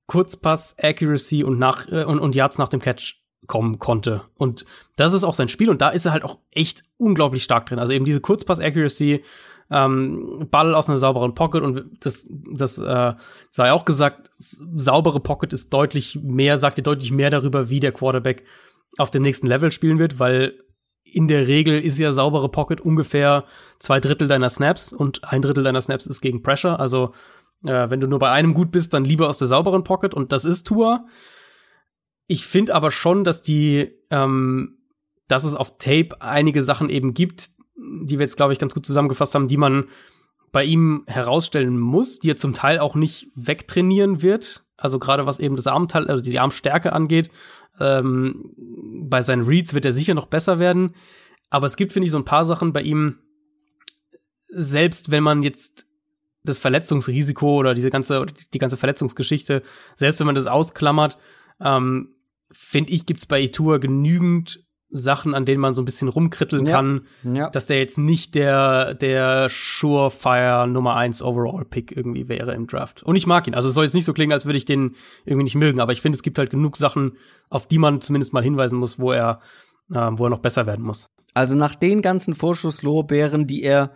Kurzpass, Accuracy und nach äh, und, und Yards nach dem Catch kommen konnte. Und das ist auch sein Spiel und da ist er halt auch echt unglaublich stark drin. Also eben diese Kurzpass-Accuracy, ähm, Ball aus einer sauberen Pocket und das, das äh, sei auch gesagt, saubere Pocket ist deutlich mehr, sagt dir deutlich mehr darüber, wie der Quarterback auf dem nächsten Level spielen wird, weil in der Regel ist ja saubere Pocket ungefähr zwei Drittel deiner Snaps und ein Drittel deiner Snaps ist gegen Pressure. Also äh, wenn du nur bei einem gut bist, dann lieber aus der sauberen Pocket und das ist Tua. Ich finde aber schon, dass die, ähm, dass es auf Tape einige Sachen eben gibt, die wir jetzt, glaube ich, ganz gut zusammengefasst haben, die man bei ihm herausstellen muss, die er zum Teil auch nicht wegtrainieren wird. Also gerade was eben das Armteil, also die Armstärke angeht. Ähm, bei seinen Reads wird er sicher noch besser werden. Aber es gibt, finde ich, so ein paar Sachen bei ihm, selbst wenn man jetzt das Verletzungsrisiko oder diese ganze, die ganze Verletzungsgeschichte, selbst wenn man das ausklammert, ähm, finde ich, gibt's bei Itua genügend Sachen, an denen man so ein bisschen rumkritteln Ja. kann, Ja. dass der jetzt nicht der, der Surefire Nummer 1 Overall-Pick irgendwie wäre im Draft. Und ich mag ihn. Also es soll jetzt nicht so klingen, als würde ich den irgendwie nicht mögen, aber ich finde, es gibt halt genug Sachen, auf die man zumindest mal hinweisen muss, wo er, äh, wo er noch besser werden muss. Also nach den ganzen Vorschusslorbeeren, die er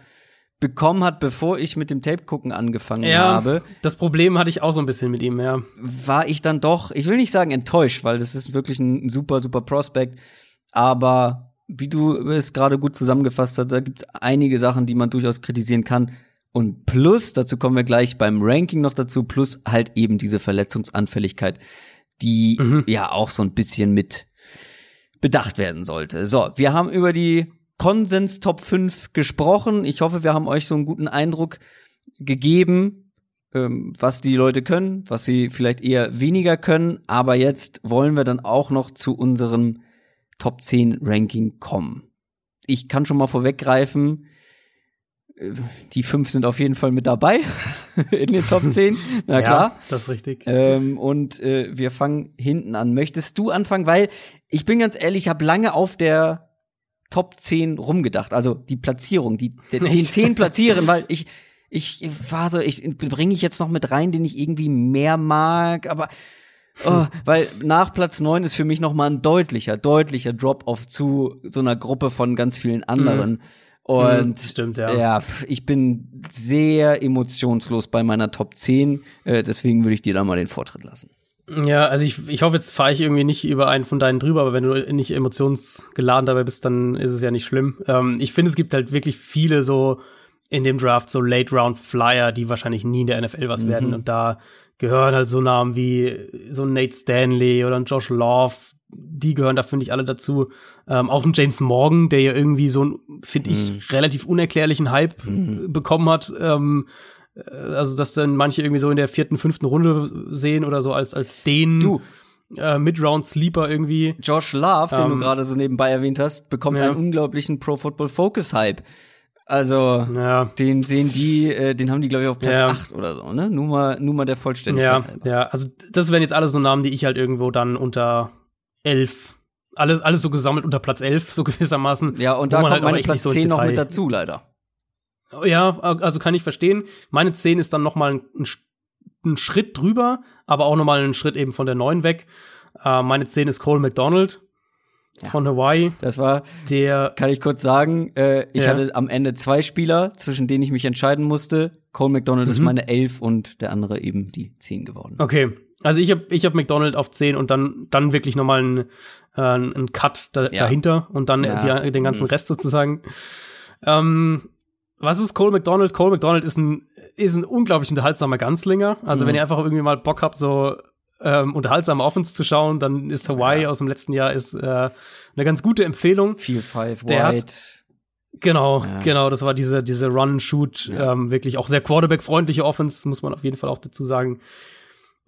bekommen hat, bevor ich mit dem Tape-Gucken angefangen Ja. habe, Das Problem hatte ich auch so ein bisschen mit ihm, ja. war ich dann doch, ich will nicht sagen enttäuscht, weil das ist wirklich ein super, super Prospect. Aber wie du es gerade gut zusammengefasst hast, da gibt es einige Sachen, die man durchaus kritisieren kann. Und plus, dazu kommen wir gleich beim Ranking noch dazu, plus halt eben diese Verletzungsanfälligkeit, die Mhm. ja auch so ein bisschen mit bedacht werden sollte. So, wir haben über die Konsens Top 5 gesprochen. Ich hoffe, wir haben euch so einen guten Eindruck gegeben. ähm, was die Leute können, was sie vielleicht eher weniger können. Aber jetzt wollen wir dann auch noch zu unserem Top 10 Ranking kommen. Ich kann schon mal vorweggreifen, äh, die fünf sind auf jeden Fall mit dabei <laughs> in den Top 10. <laughs> Na klar. Ja, das ist richtig. Ähm, und äh, wir fangen hinten an. Möchtest du anfangen? Weil ich bin ganz ehrlich, ich habe lange auf der Top 10 rumgedacht. Also die Platzierung, die, den, den 10 platzieren, weil ich, <laughs> ich war so, ich bringe ich jetzt noch mit rein, den ich irgendwie mehr mag, aber Oh, weil nach Platz 9 ist für mich noch mal ein deutlicher, deutlicher Drop-off zu so einer Gruppe von ganz vielen anderen. Mhm. Und Stimmt, ja. ja, ich bin sehr emotionslos bei meiner Top 10, äh, deswegen würde ich dir da mal den Vortritt lassen. Ja, also ich, ich hoffe, jetzt fahre ich irgendwie nicht über einen von deinen drüber, aber wenn du nicht emotionsgeladen dabei bist, dann ist es ja nicht schlimm. Ähm, ich finde, es gibt halt wirklich viele so in dem Draft so Late Round Flyer, die wahrscheinlich nie in der NFL was Mhm. werden. Und da gehören halt so Namen wie so ein Nate Stanley oder ein Josh Love. Die gehören da, finde ich, alle dazu. Ähm, auch ein James Morgan, der ja irgendwie so ein, finde ich, Mhm. relativ unerklärlichen Hype Mhm. bekommen hat. Ähm, äh, also, dass dann manche irgendwie so in der vierten, fünften Runde sehen oder so als, als den Du, äh, Mid-Round-Sleeper irgendwie. Josh Love, den du Ähm, gerade so nebenbei erwähnt hast, bekommt ja. einen unglaublichen Pro Football Focus Hype. Also, Ja, den sehen die, äh, den haben die, glaube ich, auf Platz Ja. 8 oder so, ne? Nur mal, nur mal der Vollständigkeit ja, halber. ja. Also, das wären jetzt alles so Namen, die ich halt irgendwo dann unter elf, alles, alles so gesammelt unter Platz elf, so <laughs> gewissermaßen. Ja, und da man kommt halt meine Platz nicht so ins 10 noch mit dazu, leider. Ja, also kann ich verstehen. Meine 10 ist dann noch mal ein, ein, Sch- ein Schritt drüber, aber auch noch mal einen Schritt eben von der 9 weg. Äh, meine 10 ist Cole McDonald Ja. von Hawaii, Das war, der kann ich kurz sagen, äh, ich Ja. hatte am Ende zwei Spieler, zwischen denen ich mich entscheiden musste. Cole McDonald ist Mhm. meine 11 und der andere eben die 10 geworden. Okay. Also ich habe ich hab McDonald auf 10 und dann, dann wirklich noch mal einen, äh, einen Cut da, Ja. dahinter und dann Ja. die, den ganzen Mhm. Rest sozusagen. Ähm, was ist Cole McDonald? Cole McDonald ist ein, ist ein unglaublich unterhaltsamer Ganzlinger. Also Mhm. wenn ihr einfach irgendwie mal Bock habt, so ähm, unterhaltsame Offense zu schauen, dann ist Hawaii Ja. aus dem letzten Jahr ist äh, eine ganz gute Empfehlung. Viel Five Der hat- White. Genau, Ja. genau, das war diese, diese Run-Shoot, Ja. ähm, wirklich auch sehr Quarterback-freundliche Offense, muss man auf jeden Fall auch dazu sagen.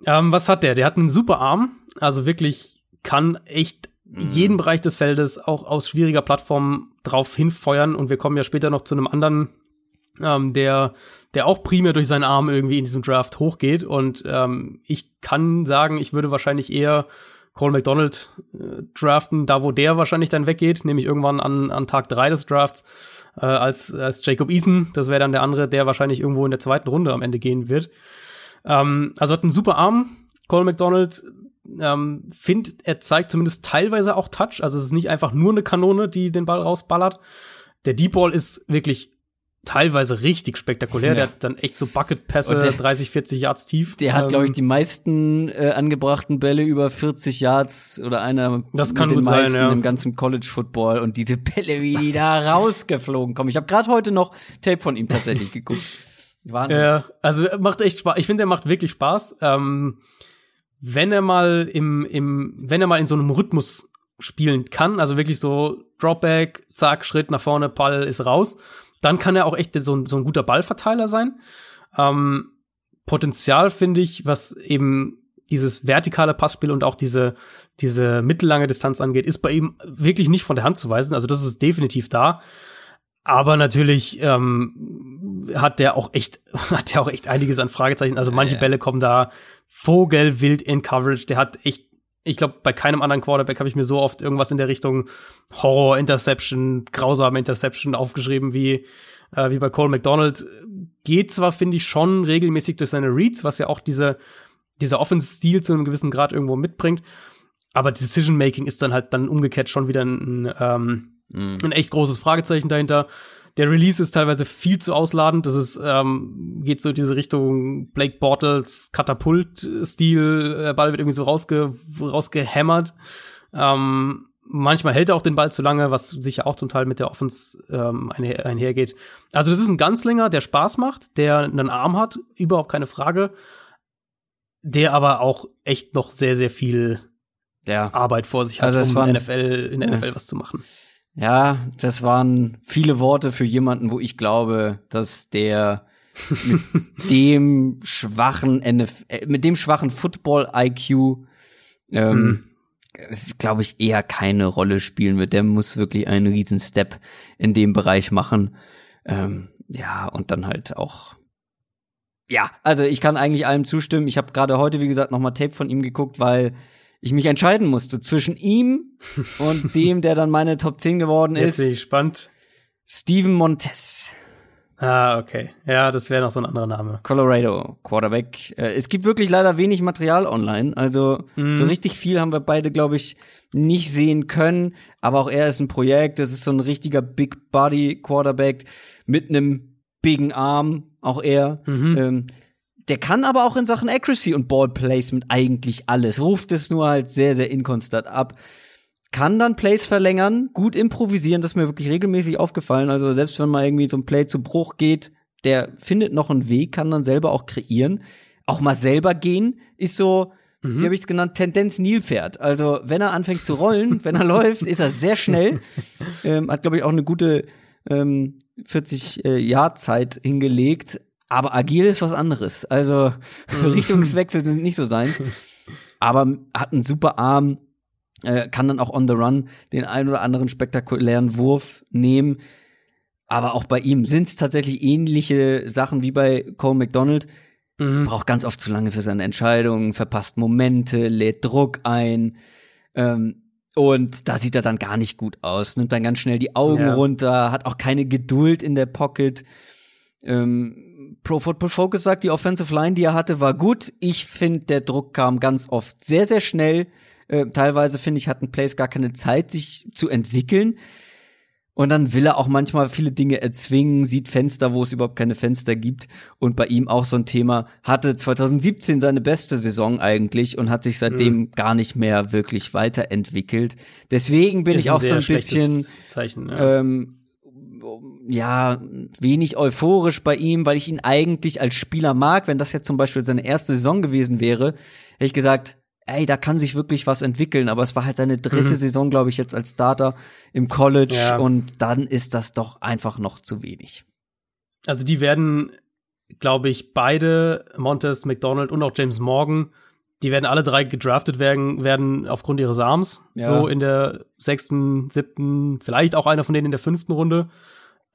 Ähm, was hat der? Der hat einen super Arm, also wirklich kann echt Mhm. jeden Bereich des Feldes auch aus schwieriger Plattform drauf hinfeuern und wir kommen ja später noch zu einem anderen, ähm, der, der auch primär durch seinen Arm irgendwie in diesem Draft hochgeht und ähm, ich kann sagen, ich würde wahrscheinlich eher Cole McDonald äh, draften, da wo der wahrscheinlich dann weggeht, nämlich irgendwann an, an Tag drei des Drafts, äh, als, als Jacob Eason. Das wäre dann der andere, der wahrscheinlich irgendwo in der zweiten Runde am Ende gehen wird. Ähm, also hat einen super Arm, Cole McDonald. Ähm, find, er zeigt zumindest teilweise auch Touch. Also es ist nicht einfach nur eine Kanone, die den Ball rausballert. Der Deep Ball ist wirklich teilweise richtig spektakulär. Ja. Der hat dann echt so Bucket-Pässe, Und der- 30, 40 Yards tief. Der hat, glaube ich, Ähm, die meisten äh, angebrachten Bälle über 40 Yards oder einer Das kann mit den gut sein, meisten ja. im ganzen College Football und diese Bälle, wie die da <laughs> rausgeflogen kommen. Ich habe gerade heute noch Tape von ihm tatsächlich geguckt. <laughs> Wahnsinn. Ja, also macht echt Spaß. Ich finde, er macht wirklich Spaß. Ähm, wenn er mal im, im, wenn er mal in so einem Rhythmus spielen kann, also wirklich so Dropback, zack, Schritt nach vorne, Ball ist raus, dann kann er auch echt so ein, so ein guter Ballverteiler sein. Ähm, Potenzial finde ich, was eben dieses vertikale Passspiel und auch diese, diese mittellange Distanz angeht, ist bei ihm wirklich nicht von der Hand zu weisen. Also das ist definitiv da. Aber natürlich ähm, hat der auch echt, <laughs> hat der auch echt einiges an Fragezeichen. Also manche. Bälle kommen da vogelwild in Coverage. Der hat echt, ich glaube, bei keinem anderen Quarterback habe ich mir so oft irgendwas in der Richtung Horror, Interception, grausame Interception aufgeschrieben wie, äh, wie bei Cole McDonald. Geht zwar, finde ich, schon regelmäßig durch seine Reads, was ja auch diese, dieser Offense-Stil zu einem gewissen Grad irgendwo mitbringt. Aber Decision-Making ist dann halt dann umgekehrt schon wieder ein, ähm, Mhm. ein echt großes Fragezeichen dahinter. Der Release ist teilweise viel zu ausladend. Das ist, ähm, geht so in diese Richtung Blake Bortles Katapult-Stil. Der Ball wird irgendwie so rausge rausgehämmert. Ähm, manchmal hält er auch den Ball zu lange, was sicher auch zum Teil mit der Offense ähm, einher einhergeht. Also das ist ein Ganzlinger, der Spaß macht, der einen Arm hat, überhaupt keine Frage. Der aber auch echt noch sehr, sehr viel Ja. Arbeit vor sich hat, Also um waren- NFL, in der Ja. NFL was zu machen. Ja, das waren viele Worte für jemanden, wo ich glaube, dass der mit <laughs> dem schwachen NF äh, mit dem schwachen Football IQ ähm, mhm. glaube ich eher keine Rolle spielen wird. Der muss wirklich einen riesen Step in dem Bereich machen. Ähm, ja, und dann halt auch ja, also ich kann eigentlich allem zustimmen. Ich habe gerade heute, wie gesagt, nochmal Tape von ihm geguckt, weil ich mich entscheiden musste zwischen ihm <laughs> und dem, der dann meine Top 10 geworden Jetzt ist. Bin ich spannend. Steven Montez. Ah, okay. Ja, das wäre noch so ein anderer Name. Colorado, Quarterback. Äh, es gibt wirklich leider wenig Material online. Also mm. so richtig viel haben wir beide, glaube ich, nicht sehen können. Aber auch er ist ein Projekt. Das ist so ein richtiger Big Body Quarterback mit einem bigen Arm. Auch er. Mhm. Ähm, der kann aber auch in Sachen Accuracy und Ball Placement eigentlich alles. Ruft es nur halt sehr, sehr inkonstant ab kann dann Plays verlängern, gut improvisieren, das ist mir wirklich regelmäßig aufgefallen. Also selbst wenn mal irgendwie so ein Play zu Bruch geht, der findet noch einen Weg, kann dann selber auch kreieren. Auch mal selber gehen, ist so, mhm. wie habe ich es genannt, Tendenz Nilpferd. Also wenn er anfängt zu rollen, wenn er <laughs> läuft, ist er sehr schnell. Ähm, hat, glaube ich, auch eine gute ähm, 40 äh, Jahr Zeit hingelegt. Aber agil ist was anderes. Also mhm. <laughs> Richtungswechsel sind nicht so seins. Aber hat einen super Arm, äh, kann dann auch on the run den ein oder anderen spektakulären Wurf nehmen. Aber auch bei ihm sind es tatsächlich ähnliche Sachen wie bei Cole McDonald. Mhm. Braucht ganz oft zu lange für seine Entscheidungen, verpasst Momente, lädt Druck ein. Ähm, und da sieht er dann gar nicht gut aus. Nimmt dann ganz schnell die Augen ja. runter, hat auch keine Geduld in der Pocket. Ähm, Pro Football Focus sagt, die Offensive Line, die er hatte, war gut. Ich finde, der Druck kam ganz oft sehr, sehr schnell. Äh, teilweise finde ich, hatten Plays gar keine Zeit, sich zu entwickeln. Und dann will er auch manchmal viele Dinge erzwingen, sieht Fenster, wo es überhaupt keine Fenster gibt. Und bei ihm auch so ein Thema, hatte 2017 seine beste Saison eigentlich und hat sich seitdem mhm. gar nicht mehr wirklich weiterentwickelt. Deswegen bin ich auch so ein bisschen Zeichen, ja. Ähm, ja, wenig euphorisch bei ihm, weil ich ihn eigentlich als Spieler mag. Wenn das jetzt zum Beispiel seine erste Saison gewesen wäre, hätte ich gesagt, ey, da kann sich wirklich was entwickeln. Aber es war halt seine dritte mhm. Saison, glaube ich, jetzt als Starter im College. Ja. Und dann ist das doch einfach noch zu wenig. Also die werden, glaube ich, beide, Montes, McDonald und auch James Morgan, die werden alle drei gedraftet werden, werden aufgrund ihres Arms. Ja. So in der sechsten, siebten, vielleicht auch einer von denen in der fünften Runde.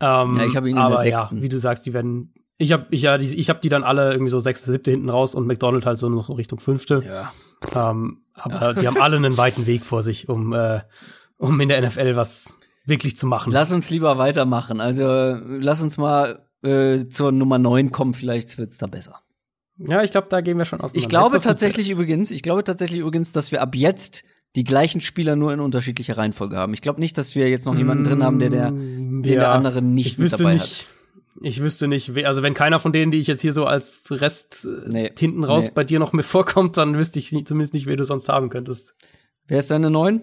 Ähm, ja, ich habe ihn in der sechsten. Ja, wie du sagst, die werden ich habe ich, ja, die, ich hab die dann alle irgendwie so sechste, siebte hinten raus und McDonald halt so noch Richtung fünfte. Ja. Ähm, aber ja. die haben alle einen weiten Weg vor sich, um, äh, um in der NFL was wirklich zu machen. Lass uns lieber weitermachen. Also lass uns mal äh, zur Nummer 9 kommen, vielleicht wird's da besser. Ja, ich glaube, da gehen wir schon aus. Ich glaube tatsächlich übrigens, ich glaube tatsächlich übrigens, dass wir ab jetzt die gleichen Spieler nur in unterschiedlicher Reihenfolge haben. Ich glaube nicht, dass wir jetzt noch jemanden drin haben, der der, den ja, der andere nicht mit dabei nicht, hat. Ich wüsste nicht, also wenn keiner von denen, die ich jetzt hier so als Rest äh, nee, hinten raus nee. bei dir noch mit vorkommt, dann wüsste ich zumindest nicht, wer du sonst haben könntest. Wer ist deine neun?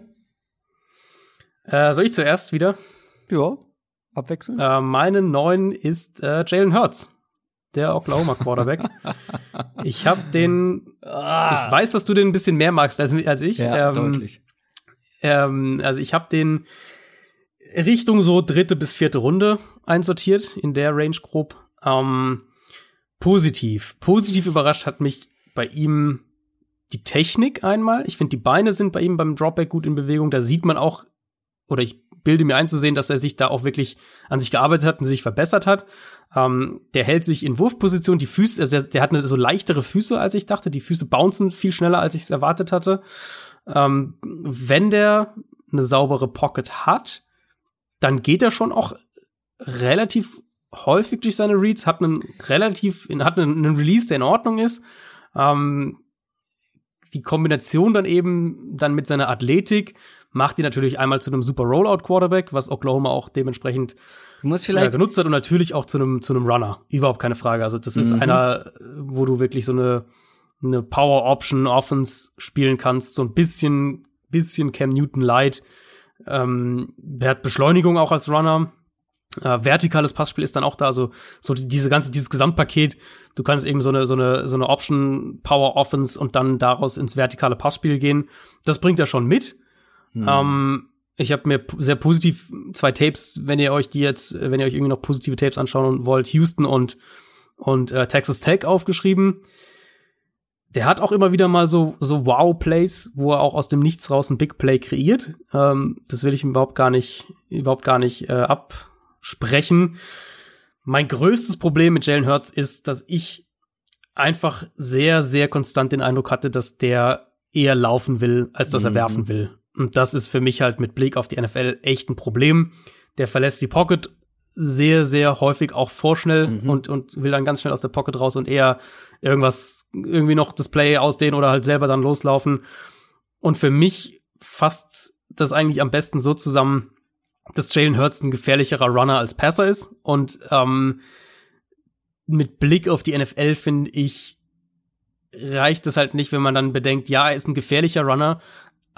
Äh, soll ich zuerst wieder? Ja, abwechselnd. Äh, meine neun ist äh, Jalen Hurts, der Oklahoma Quarterback. ich habe den, ah. ich weiß, dass du den ein bisschen mehr magst als, als ich. Ja, ähm, deutlich. Ähm, also ich habe den Richtung so dritte bis vierte Runde einsortiert, in der Range grob. Ähm, positiv. Positiv überrascht hat mich bei ihm die Technik einmal. Ich finde, die Beine sind bei ihm beim Dropback gut in Bewegung. Da sieht man auch, oder ich bilde mir einzusehen, dass er sich da auch wirklich an sich gearbeitet hat und sich verbessert hat. Ähm, der hält sich in Wurfposition, die Füße, also der, der, hat eine so leichtere Füße, als ich dachte. Die Füße bouncen viel schneller, als ich es erwartet hatte. Ähm, wenn der eine saubere Pocket hat, dann geht er schon auch relativ häufig durch seine Reads, hat einen relativ, hat einen, Release, der in Ordnung ist. Ähm, die Kombination dann eben dann mit seiner Athletik macht ihn natürlich einmal zu einem super Rollout Quarterback, was Oklahoma auch dementsprechend muss vielleicht äh, genutzt hat und natürlich auch zu einem zu einem Runner, überhaupt keine Frage. Also das ist mhm. einer, wo du wirklich so eine eine Power Option Offense spielen kannst, so ein bisschen bisschen Cam Newton light. Ähm, er hat Beschleunigung auch als Runner. Äh, vertikales Passspiel ist dann auch da, also so diese ganze, dieses Gesamtpaket. Du kannst eben so eine, so eine, so eine Option Power Offense und dann daraus ins vertikale Passspiel gehen. Das bringt er schon mit. Hm. Ähm, ich habe mir sehr positiv zwei Tapes, wenn ihr euch die jetzt, wenn ihr euch irgendwie noch positive Tapes anschauen wollt, Houston und und äh, Texas Tech aufgeschrieben. Der hat auch immer wieder mal so, so Wow-Plays, wo er auch aus dem Nichts raus ein Big Play kreiert. Ähm, das will ich ihm überhaupt gar nicht, überhaupt gar nicht äh, absprechen. Mein größtes Problem mit Jalen Hurts ist, dass ich einfach sehr, sehr konstant den Eindruck hatte, dass der eher laufen will, als dass er mhm. werfen will. Und das ist für mich halt mit Blick auf die NFL echt ein Problem. Der verlässt die Pocket sehr, sehr häufig auch vorschnell mhm. und, und will dann ganz schnell aus der Pocket raus und eher irgendwas, irgendwie noch das Play ausdehnen oder halt selber dann loslaufen. Und für mich fasst das eigentlich am besten so zusammen, dass Jalen Hurts ein gefährlicherer Runner als Passer ist. Und ähm, mit Blick auf die NFL finde ich, reicht es halt nicht, wenn man dann bedenkt, ja, er ist ein gefährlicher Runner,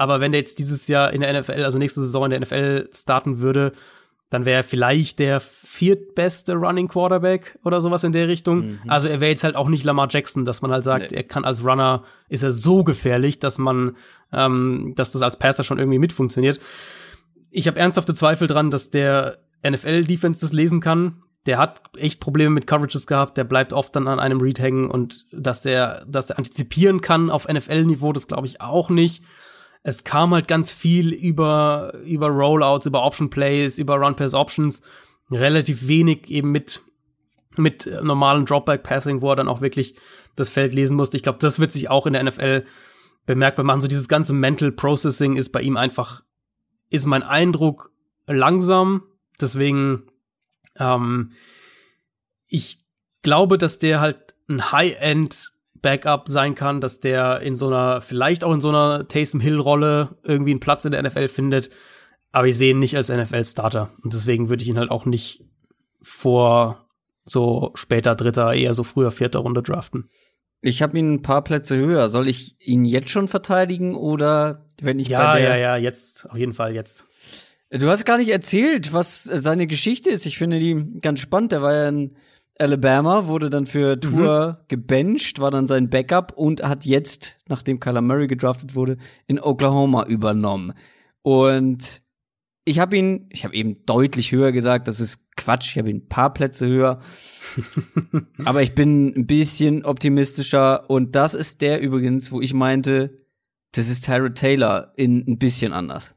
aber wenn der jetzt dieses Jahr in der NFL, also nächste Saison in der NFL starten würde, dann wäre er vielleicht der viertbeste Running Quarterback oder sowas in der Richtung. Mhm. Also er wäre jetzt halt auch nicht Lamar Jackson, dass man halt sagt, nee. er kann als Runner, ist er so gefährlich, dass man, ähm, dass das als Passer schon irgendwie mitfunktioniert. Ich habe ernsthafte Zweifel dran, dass der NFL-Defense das lesen kann. Der hat echt Probleme mit Coverages gehabt, der bleibt oft dann an einem Read hängen und dass der, dass der antizipieren kann auf NFL-Niveau, das glaube ich auch nicht es kam halt ganz viel über, über Rollouts, über Option Plays, über Run Pass Options, relativ wenig eben mit, mit normalen Dropback Passing, wo er dann auch wirklich das Feld lesen musste. Ich glaube, das wird sich auch in der NFL bemerkbar machen. So dieses ganze Mental Processing ist bei ihm einfach, ist mein Eindruck langsam. Deswegen, ähm, ich glaube, dass der halt ein High-End Backup sein kann, dass der in so einer, vielleicht auch in so einer Taysom Hill-Rolle irgendwie einen Platz in der NFL findet. Aber ich sehe ihn nicht als NFL-Starter. Und deswegen würde ich ihn halt auch nicht vor so später dritter, eher so früher vierter Runde draften. Ich habe ihn ein paar Plätze höher. Soll ich ihn jetzt schon verteidigen oder wenn ich ja, bei der Ja, ja, jetzt, auf jeden Fall jetzt. Du hast gar nicht erzählt, was seine Geschichte ist. Ich finde die ganz spannend. Der war ja ein Alabama, wurde dann für Tour mhm. gebencht, war dann sein Backup und hat jetzt, nachdem Kyler Murray gedraftet wurde, in Oklahoma übernommen. Und ich habe ihn, ich habe eben deutlich höher gesagt, das ist Quatsch, ich habe ihn ein paar Plätze höher. <laughs> Aber ich bin ein bisschen optimistischer und das ist der übrigens, wo ich meinte, das ist Tyrod Taylor in ein bisschen anders.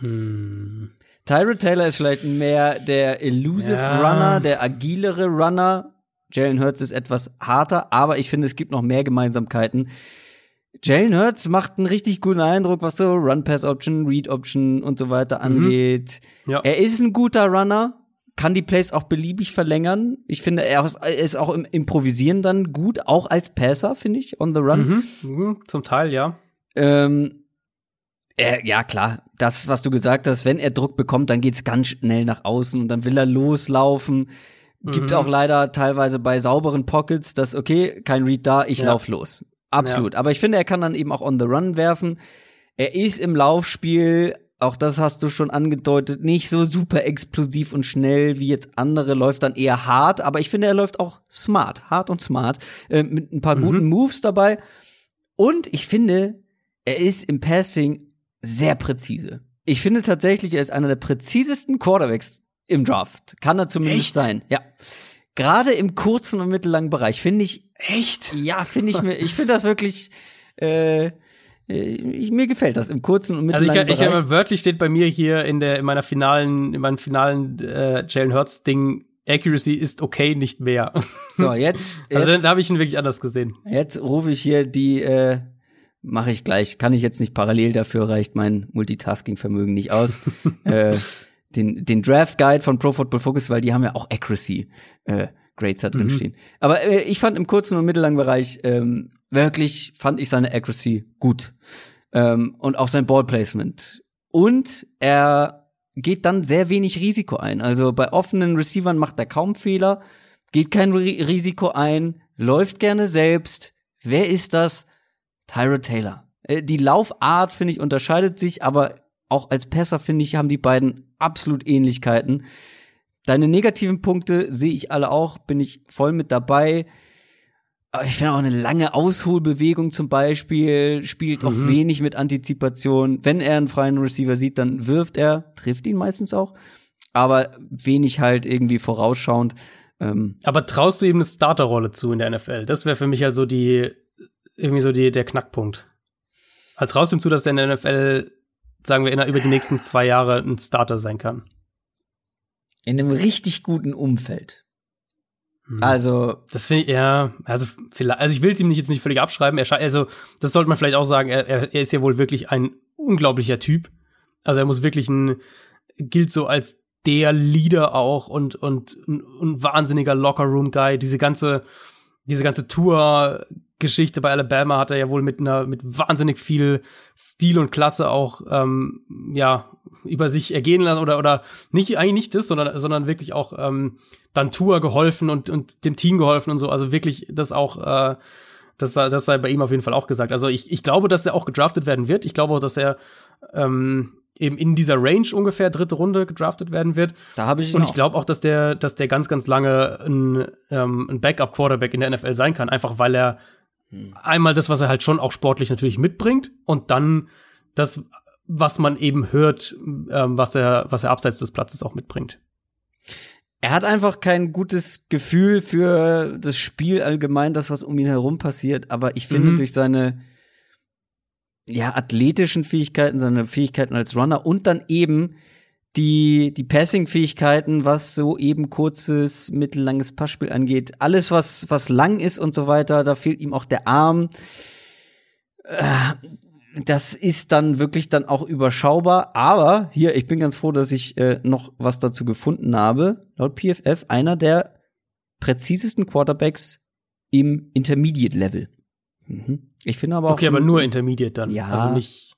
Hm. Tyrod Taylor ist vielleicht mehr der elusive ja. Runner, der agilere Runner. Jalen Hurts ist etwas harter, aber ich finde, es gibt noch mehr Gemeinsamkeiten. Jalen Hurts macht einen richtig guten Eindruck, was so Run-Pass-Option, Read-Option und so weiter mhm. angeht. Ja. Er ist ein guter Runner, kann die Plays auch beliebig verlängern. Ich finde, er ist auch im Improvisieren dann gut, auch als Passer, finde ich, on the run. Mhm. Mhm. Zum Teil, ja. Ähm, äh, ja, klar. Das, was du gesagt hast, wenn er Druck bekommt, dann geht's ganz schnell nach außen und dann will er loslaufen. Gibt mhm. auch leider teilweise bei sauberen Pockets, dass, okay, kein Read da, ich ja. lauf los. Absolut. Ja. Aber ich finde, er kann dann eben auch on the run werfen. Er ist im Laufspiel, auch das hast du schon angedeutet, nicht so super explosiv und schnell wie jetzt andere, läuft dann eher hart, aber ich finde, er läuft auch smart, hart und smart, äh, mit ein paar mhm. guten Moves dabei. Und ich finde, er ist im Passing sehr präzise. Ich finde tatsächlich, er ist einer der präzisesten Quarterbacks im Draft. Kann er zumindest Echt? sein. Ja. Gerade im kurzen und mittellangen Bereich finde ich. Echt? Ja, finde ich mir. Ich finde das wirklich. Äh, ich, mir gefällt das im kurzen und mittellangen also ich, Bereich. Ich, wörtlich steht bei mir hier in der in meiner finalen in meinem finalen äh, Jalen Hurts Ding Accuracy ist okay, nicht mehr. So jetzt, <laughs> jetzt also da habe ich ihn wirklich anders gesehen. Jetzt rufe ich hier die äh, Mache ich gleich. Kann ich jetzt nicht parallel, dafür reicht mein Multitasking-Vermögen nicht aus. <laughs> äh, den, den Draft Guide von Pro Football Focus, weil die haben ja auch Accuracy äh, Grades da drin mhm. stehen. Aber äh, ich fand im kurzen und mittellangen Bereich ähm, wirklich fand ich seine Accuracy gut ähm, und auch sein Ballplacement. Und er geht dann sehr wenig Risiko ein. Also bei offenen Receivern macht er kaum Fehler, geht kein Risiko ein, läuft gerne selbst. Wer ist das? Tyra Taylor. Äh, die Laufart, finde ich, unterscheidet sich, aber auch als Passer, finde ich, haben die beiden absolut Ähnlichkeiten. Deine negativen Punkte sehe ich alle auch, bin ich voll mit dabei. Aber ich finde auch eine lange Ausholbewegung zum Beispiel spielt auch mhm. wenig mit Antizipation. Wenn er einen freien Receiver sieht, dann wirft er, trifft ihn meistens auch, aber wenig halt irgendwie vorausschauend. Ähm, Aber traust du ihm eine Starterrolle zu in der NFL? Das wäre für mich also die, irgendwie so die, der Knackpunkt. Also traust du ihm zu, dass der in der NFL, sagen wir, über die nächsten zwei Jahre ein Starter sein kann? in einem richtig guten Umfeld. Hm. Also, Das finde ich, ja, also vielleicht, also ich will es ihm nicht jetzt nicht völlig abschreiben. Er, also, das sollte man vielleicht auch sagen, er, er, ist ja wohl wirklich ein unglaublicher Typ. Also er muss wirklich ein, gilt so als der Leader auch und, und ein, ein wahnsinniger Locker-Room-Guy. Diese ganze, diese ganze Tour-Geschichte bei Alabama hat er ja wohl mit einer, mit wahnsinnig viel Stil und Klasse auch, ähm, ja, über sich ergehen lassen oder, oder nicht, eigentlich nicht das, sondern, sondern wirklich auch, ähm, dann Tour geholfen und, und dem Team geholfen und so. Also wirklich das auch, äh, das, sei- das sei bei ihm auf jeden Fall auch gesagt. Also ich, ich glaube, dass er auch gedraftet werden wird. Ich glaube auch, dass er ähm, eben in dieser Range ungefähr dritte Runde gedraftet werden wird. da habe ich ihn Und ich glaube auch, dass der, dass der ganz, ganz lange ein, ähm, ein Backup-Quarterback in der NFL sein kann, einfach weil er Hm. einmal das, was er halt schon auch sportlich natürlich mitbringt und dann das, was man eben hört, ähm, was er, was er abseits des Platzes auch mitbringt. Er hat einfach kein gutes Gefühl für das Spiel allgemein, das, was um ihn herum passiert. Aber ich finde, Mhm. durch seine ja, athletischen Fähigkeiten, seine Fähigkeiten als Runner und dann eben die, die Passing-Fähigkeiten, was so eben kurzes, mittellanges Passspiel angeht. Alles, was, was lang ist und so weiter, da fehlt ihm auch der Arm. Äh, Das ist dann wirklich dann auch überschaubar. Aber hier, ich bin ganz froh, dass ich äh, noch was dazu gefunden habe. Laut PFF einer der präzisesten Quarterbacks im Intermediate-Level. Mhm. Ich finde aber auch. Okay, aber nur Intermediate dann. Ja. Also nicht.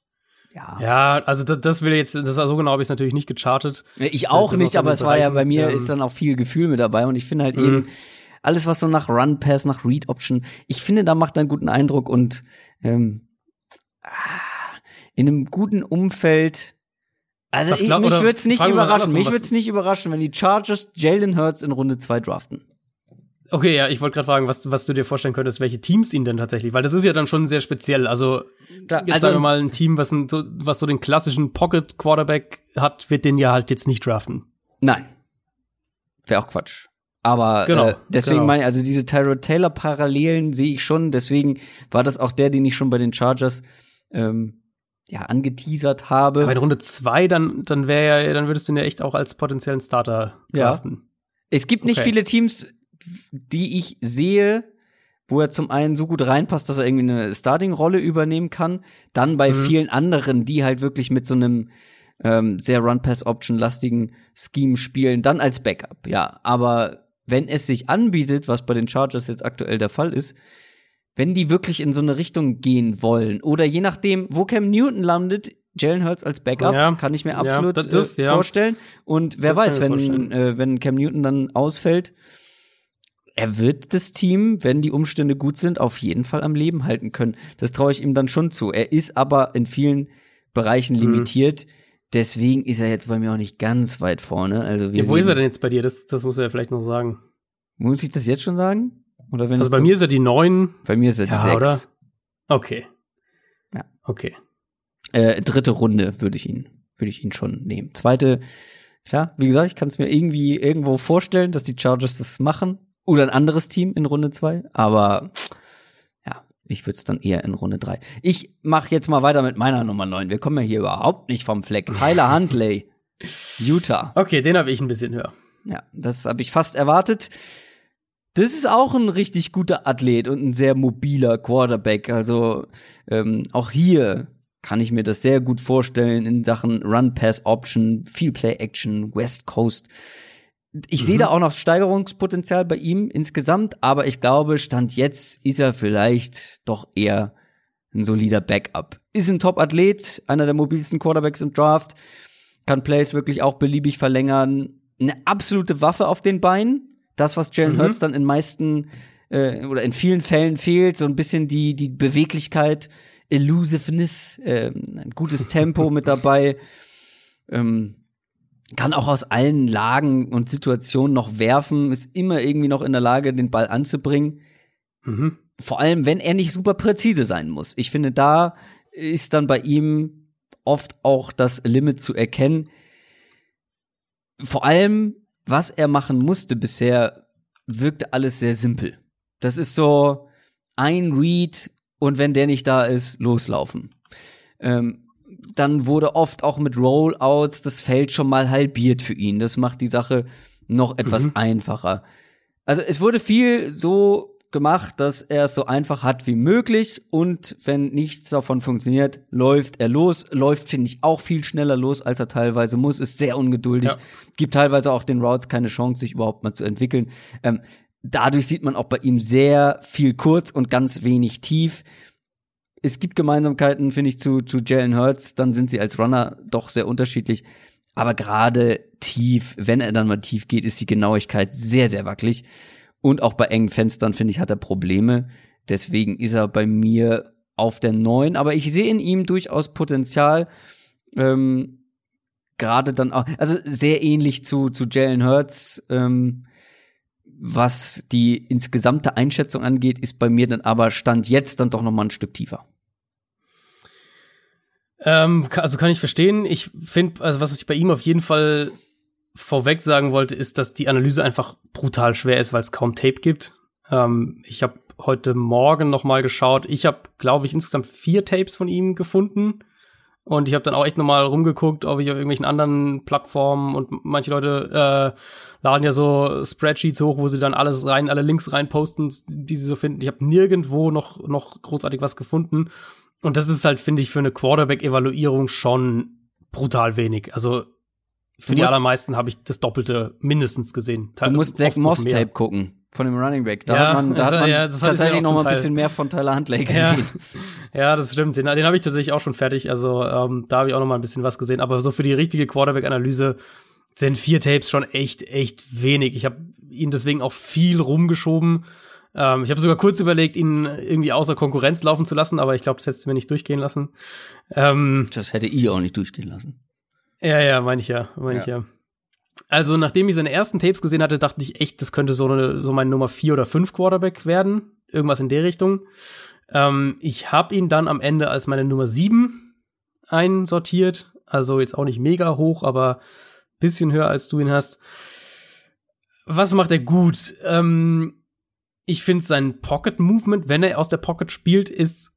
Ja. Ja, also das, das will jetzt, das so genau habe ich es natürlich nicht gechartet. Ich auch Das nicht, aber es war ja bei mir ähm, ist dann auch viel Gefühl mit dabei und ich finde halt Mhm. eben alles, was so nach Run Pass, nach Read Option, ich finde, da macht einen guten Eindruck und ähm, in einem guten Umfeld. Also Was ich, glaub- mich würde es nicht überraschen. Mich würde es nicht überraschen, wenn die Chargers Jalen Hurts in Runde 2 draften. Okay, ja, ich wollte gerade fragen, was, was du dir vorstellen könntest, welche Teams ihn denn tatsächlich, weil das ist ja dann schon sehr speziell. Also, Da, jetzt also sagen wir mal, ein Team, was, ein, so, was so den klassischen Pocket Quarterback hat, wird den ja halt jetzt nicht draften. nein, wäre auch Quatsch. Aber Genau, äh, deswegen genau. meine ich, also diese Tyrod Taylor Parallelen sehe ich schon. Deswegen war das auch der, den ich schon bei den Chargers ähm, ja angeteasert habe. Aber in Runde zwei, dann, dann wäre ja, dann würdest du ihn ja echt auch als potenziellen Starter Ja. draften. Es gibt nicht Okay. viele Teams, die ich sehe, wo er zum einen so gut reinpasst, dass er irgendwie eine Starting-Rolle übernehmen kann. Dann bei Mhm. vielen anderen, die halt wirklich mit so einem ähm, sehr Run-Pass-Option-lastigen Scheme spielen, dann als Backup, ja. Aber wenn es sich anbietet, was bei den Chargers jetzt aktuell der Fall ist, wenn die wirklich in so eine Richtung gehen wollen oder je nachdem, wo Cam Newton landet, Jalen Hurts als Backup, Ja. kann ich mir Ja, absolut das- das, äh, ja. vorstellen. Und wer weiß, wenn, äh, wenn Cam Newton dann ausfällt, er wird das Team, wenn die Umstände gut sind, auf jeden Fall am Leben halten können. Das traue ich ihm dann schon zu. Er ist aber in vielen Bereichen Mhm. limitiert. Deswegen ist er jetzt bei mir auch nicht ganz weit vorne. Also Ja, wo ist er denn jetzt bei dir? Das, das muss er ja vielleicht noch sagen. Muss ich das jetzt schon sagen? Oder wenn Also bei so- mir ist er die neun. bei mir ist er die sechs. oder? Okay. Ja. Okay. Äh, dritte Runde würde ich ihn, würde ich ihn schon nehmen. Zweite, klar, wie gesagt, ich kann es mir irgendwie irgendwo vorstellen, dass die Chargers das machen. Oder ein anderes Team in Runde zwei. Aber ja, ich würde es dann eher in Runde drei. Ich mache jetzt mal weiter mit meiner Nummer neun. Wir kommen ja hier überhaupt nicht vom Fleck. Tyler Huntley, <laughs> Utah. Okay, den habe ich ein bisschen höher. Ja, das habe ich fast erwartet. Das ist auch ein richtig guter Athlet und ein sehr mobiler Quarterback. Also ähm, auch hier kann ich mir das sehr gut vorstellen in Sachen Run-Pass-Option, viel Play-Action, West Coast. Ich sehe da auch noch Steigerungspotenzial bei ihm insgesamt, aber ich glaube, Stand jetzt ist er vielleicht doch eher ein solider Backup. Ist ein Top-Athlet, einer der mobilsten Quarterbacks im Draft, kann Plays wirklich auch beliebig verlängern. Eine absolute Waffe auf den Beinen. Das, was Jalen Mhm. Hurts dann in meisten äh, oder in vielen Fällen fehlt, so ein bisschen die, die Beweglichkeit, Elusiveness, ähm, ein gutes Tempo <laughs> mit dabei. Ähm, kann auch aus allen Lagen und Situationen noch werfen, ist immer irgendwie noch in der Lage, den Ball anzubringen. Mhm. Vor allem, wenn er nicht super präzise sein muss. Ich finde, da ist dann bei ihm oft auch das Limit zu erkennen. Vor allem, was er machen musste bisher, wirkte alles sehr simpel. Das ist so ein Read und wenn der nicht da ist, loslaufen. Ähm, dann wurde oft auch mit Rollouts das Feld schon mal halbiert für ihn. Das macht die Sache noch etwas mhm. einfacher. Also es wurde viel so gemacht, dass er es so einfach hat wie möglich und wenn nichts davon funktioniert, läuft er los. Läuft, finde ich, auch viel schneller los, als er teilweise muss, ist sehr ungeduldig, ja. gibt teilweise auch den Routes keine Chance, sich überhaupt mal zu entwickeln. Ähm, dadurch sieht man auch bei ihm sehr viel kurz und ganz wenig tief. Es gibt Gemeinsamkeiten, finde ich, zu, zu Jalen Hurts, dann sind sie als Runner doch sehr unterschiedlich. Aber gerade tief, wenn er dann mal tief geht, ist die Genauigkeit sehr, sehr wackelig. Und auch bei engen Fenstern, finde ich, hat er Probleme. Deswegen ist er bei mir auf der 9. Aber ich sehe in ihm durchaus Potenzial. Ähm, Gerade dann auch, also sehr ähnlich zu, zu Jalen Hurts. Ähm, was die insgesamte Einschätzung angeht, ist bei mir dann aber Stand jetzt dann doch noch mal ein Stück tiefer. Ähm, also kann ich verstehen. Ich finde, also was ich bei ihm auf jeden Fall vorweg sagen wollte, ist, dass die Analyse einfach brutal schwer ist, weil es kaum Tape gibt. Ähm, ich habe heute Morgen noch mal geschaut. Ich habe, glaube ich, insgesamt vier Tapes von ihm gefunden. Und ich habe dann auch echt nochmal rumgeguckt, ob ich auf irgendwelchen anderen Plattformen und manche Leute äh, laden ja so Spreadsheets hoch, wo sie dann alles rein, alle Links rein posten, die sie so finden. Ich habe nirgendwo noch, noch großartig was gefunden. Und das ist halt, finde ich, für eine Quarterback-Evaluierung schon brutal wenig. Also für die allermeisten habe ich das Doppelte mindestens gesehen. Du musst Zach Moss Tape gucken von dem Running Back. Da ja, hat man, da also, hat man ja, tatsächlich noch mal ein bisschen mehr von Tyler Huntley <laughs> gesehen. Ja, ja das stimmt. Den, den habe ich tatsächlich auch schon fertig. Also ähm, da habe ich auch noch mal ein bisschen was gesehen. Aber so für die richtige Quarterback-Analyse sind vier Tapes schon echt, echt wenig. Ich habe ihn deswegen auch viel rumgeschoben. Ähm, ich habe sogar kurz überlegt, ihn irgendwie außer Konkurrenz laufen zu lassen, aber ich glaube, das hättest du mir nicht durchgehen lassen. Ähm, das hätte ich auch nicht durchgehen lassen. Ja, ja, meine ich ja, meine ja. ich ja. Also, nachdem ich seine ersten Tapes gesehen hatte, dachte ich echt, das könnte so, eine, so mein Nummer 4 oder 5 Quarterback werden. Irgendwas in der Richtung. Ähm, ich habe ihn dann am Ende als meine Nummer 7 einsortiert. Also jetzt auch nicht mega hoch, aber bisschen höher als du ihn hast. Was macht er gut? Ähm, ich finde sein Pocket Movement, wenn er aus der Pocket spielt, ist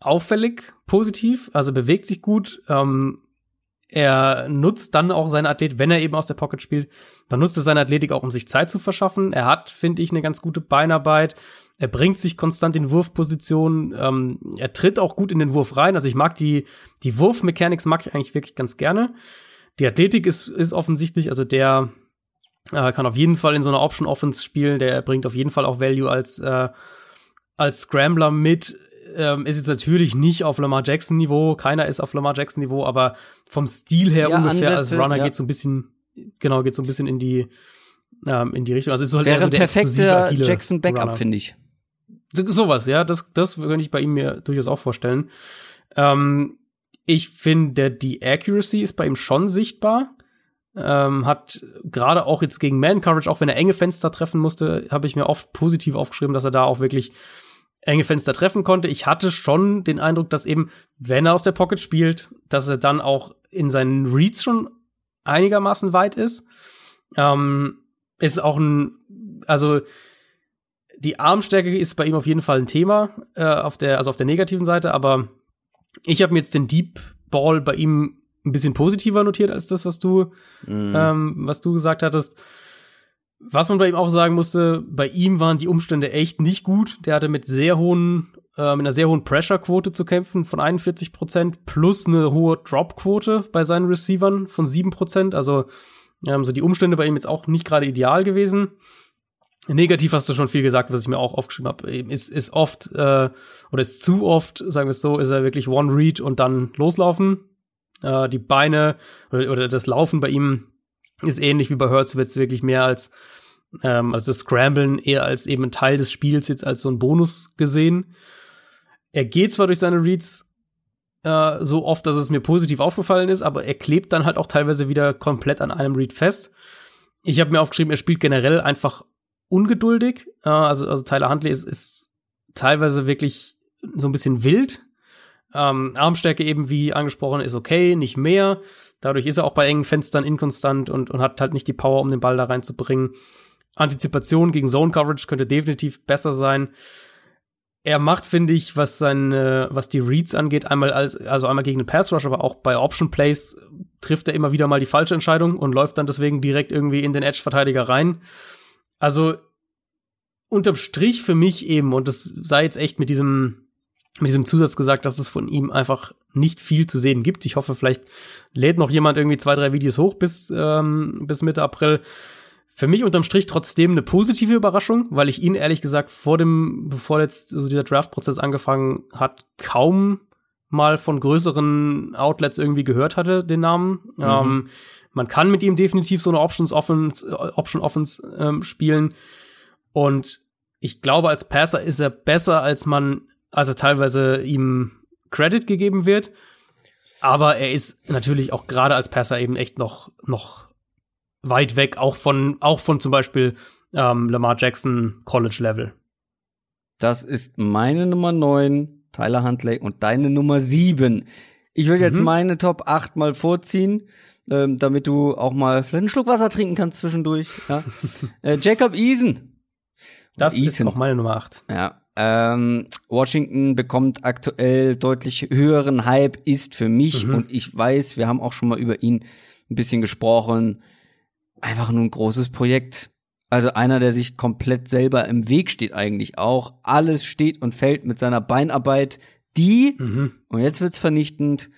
auffällig positiv, also bewegt sich gut. Ähm, er nutzt dann auch seine Athletik, wenn er eben aus der Pocket spielt, dann nutzt er seine Athletik auch, um sich Zeit zu verschaffen. Er hat, finde ich, eine ganz gute Beinarbeit. Er bringt sich konstant in Wurfpositionen. Ähm, er tritt auch gut in den Wurf rein. Also ich mag die, die Wurfmechanics mag ich eigentlich wirklich ganz gerne. Die Athletik ist, ist offensichtlich, also der äh, kann auf jeden Fall in so einer Option Offense spielen. Der bringt auf jeden Fall auch Value als, äh, als Scrambler mit ähm, ist jetzt natürlich nicht auf Lamar Jackson Niveau, keiner ist auf Lamar Jackson Niveau, aber vom Stil her ja, ungefähr Ansätze, als Runner ja. geht so ein bisschen, genau, geht so ein bisschen in die, ähm, in die Richtung. Also ist so halt Wäre so der perfekte Jackson Backup, finde ich. So, sowas, ja, das, das könnte ich bei ihm mir durchaus auch vorstellen. Ähm, ich finde, die Accuracy ist bei ihm schon sichtbar. Ähm, hat gerade auch jetzt gegen Man Coverage, auch wenn er enge Fenster treffen musste, habe ich mir oft positiv aufgeschrieben, dass er da auch wirklich enge Fenster treffen konnte. Ich hatte schon den Eindruck, dass eben, wenn er aus der Pocket spielt, dass er dann auch in seinen Reads schon einigermaßen weit ist. Ähm, ist auch ein, also die Armstärke ist bei ihm auf jeden Fall ein Thema, äh, auf der, also auf der negativen Seite, aber ich habe mir jetzt den Deep Ball bei ihm ein bisschen positiver notiert als das, was du, mm. ähm, was du gesagt hattest. Was man bei ihm auch sagen musste, bei ihm waren die Umstände echt nicht gut. Der hatte mit sehr hohen, äh, mit einer sehr hohen Pressure-Quote zu kämpfen von 41 Prozent plus eine hohe Drop-Quote bei seinen Receivern von 7 Prozent. Also, ähm, so die Umstände bei ihm jetzt auch nicht gerade ideal gewesen. Negativ hast du schon viel gesagt, was ich mir auch aufgeschrieben habe. Ist, ist oft, äh, oder ist zu oft, sagen wir es so, ist er wirklich One-Read und dann loslaufen. Äh, die Beine oder, oder das Laufen bei ihm ist ähnlich wie bei Hurts, wird es wirklich mehr als, ähm, also das Scramblen eher als eben ein Teil des Spiels jetzt als so ein Bonus gesehen. Er geht zwar durch seine Reads äh, so oft, dass es mir positiv aufgefallen ist, aber er klebt dann halt auch teilweise wieder komplett an einem Read fest. Ich habe mir aufgeschrieben, er spielt generell einfach ungeduldig. Äh, also, also Tyler Huntley ist, ist teilweise wirklich so ein bisschen wild. Ähm, Armstärke eben, wie angesprochen, ist okay, nicht mehr. Dadurch ist er auch bei engen Fenstern inkonstant und, und hat halt nicht die Power, um den Ball da reinzubringen. Antizipation gegen Zone Coverage könnte definitiv besser sein. Er macht, finde ich, was seine, was die Reads angeht, einmal als, also einmal gegen den Pass Rush, aber auch bei Option Plays trifft er immer wieder mal die falsche Entscheidung und läuft dann deswegen direkt irgendwie in den Edge-Verteidiger rein. Also unterm Strich für mich eben, und das sei jetzt echt mit diesem, mit diesem Zusatz gesagt, dass es von ihm einfach nicht viel zu sehen gibt. Ich hoffe, vielleicht lädt noch jemand irgendwie zwei, drei Videos hoch bis, ähm, bis Mitte April. Für mich unterm Strich trotzdem eine positive Überraschung, weil ich ihn ehrlich gesagt vor dem, bevor jetzt so dieser Draft-Prozess angefangen hat, kaum mal von größeren Outlets irgendwie gehört hatte, den Namen. Mhm. Ähm, man kann mit ihm definitiv so eine Options Offense, Option Offense ähm, spielen. Und ich glaube, als Passer ist er besser, als man, als er teilweise ihm Credit gegeben wird. Aber er ist natürlich auch gerade als Passer eben echt noch, noch weit weg, auch von, auch von zum Beispiel ähm, Lamar Jackson College Level. Das ist meine Nummer 9, Tyler Huntley, und deine Nummer 7. Ich würde jetzt mhm. meine Top 8 mal vorziehen, ähm, damit du auch mal vielleicht einen Schluck Wasser trinken kannst zwischendurch. Ja? <laughs> äh, Jacob Eason das Eason. ist auch meine Nummer 8. Ja. Ähm, Washington bekommt aktuell deutlich höheren Hype, ist für mich, mhm. und ich weiß, wir haben auch schon mal über ihn ein bisschen gesprochen, einfach nur ein großes Projekt. Also einer, der sich komplett selber im Weg steht eigentlich auch. Alles steht und fällt mit seiner Beinarbeit, die, mhm. und jetzt wird's vernichtend,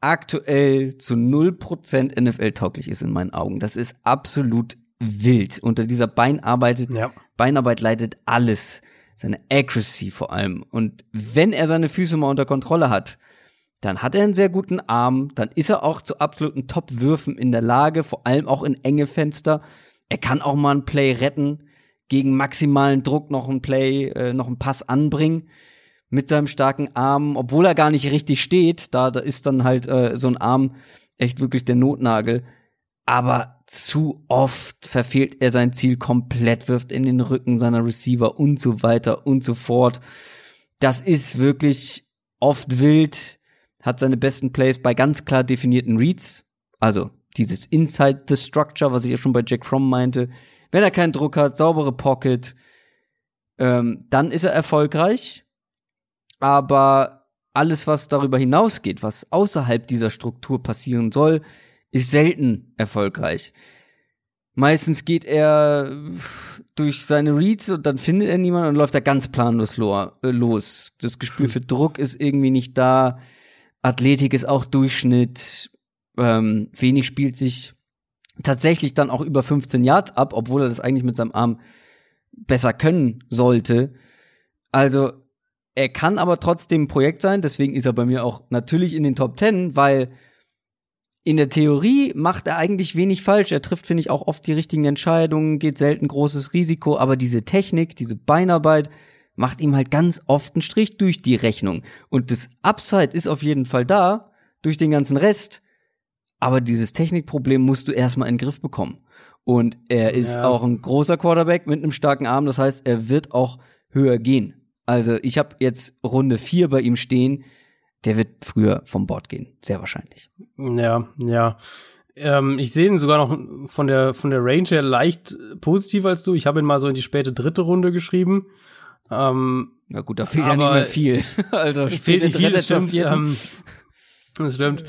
aktuell zu 0% NFL-tauglich ist in meinen Augen. Das ist absolut wild. Unter dieser Beinarbeit, ja. Beinarbeit leidet alles. Seine Accuracy vor allem. Und wenn er seine Füße mal unter Kontrolle hat, dann hat er einen sehr guten Arm, dann ist er auch zu absoluten Top-Würfen in der Lage, vor allem auch in enge Fenster. Er kann auch mal ein Play retten, gegen maximalen Druck noch ein Play, äh, noch einen Pass anbringen mit seinem starken Arm, obwohl er gar nicht richtig steht. Da, da ist dann halt äh, so ein Arm echt wirklich der Notnagel aber zu oft verfehlt er sein Ziel komplett, wirft in den Rücken seiner Receiver und so weiter und so fort. Das ist wirklich oft wild, hat seine besten Plays bei ganz klar definierten Reads, also dieses Inside the Structure, was ich ja schon bei Jack Fromm meinte. Wenn er keinen Druck hat, saubere Pocket, ähm, dann ist er erfolgreich. Aber alles, was darüber hinausgeht, was außerhalb dieser Struktur passieren soll, ist selten erfolgreich. Meistens geht er durch seine Reads und dann findet er niemanden und läuft da ganz planlos äh, los. Das Gespür hm. für Druck ist irgendwie nicht da. Athletik ist auch Durchschnitt. Ähm, wenig spielt sich tatsächlich dann auch über 15 Yards ab, obwohl er das eigentlich mit seinem Arm besser können sollte. Also er kann aber trotzdem ein Projekt sein, deswegen ist er bei mir auch natürlich in den Top 10, weil in der Theorie macht er eigentlich wenig falsch. Er trifft, finde ich, auch oft die richtigen Entscheidungen, geht selten großes Risiko, aber diese Technik, diese Beinarbeit macht ihm halt ganz oft einen Strich durch die Rechnung. Und das Upside ist auf jeden Fall da, durch den ganzen Rest. Aber dieses Technikproblem musst du erstmal in den Griff bekommen. Und er ist ja. auch ein großer Quarterback mit einem starken Arm. Das heißt, er wird auch höher gehen. Also ich habe jetzt Runde 4 bei ihm stehen der wird früher vom Bord gehen, sehr wahrscheinlich. Ja, ja. Ähm, ich sehe ihn sogar noch von der, von der Range her leicht positiver als du. Ich habe ihn mal so in die späte dritte Runde geschrieben. Ähm, Na gut, da fehlt ja nicht mehr viel. <laughs> also fehlt nicht viel, das stimmt. Ähm, das stimmt.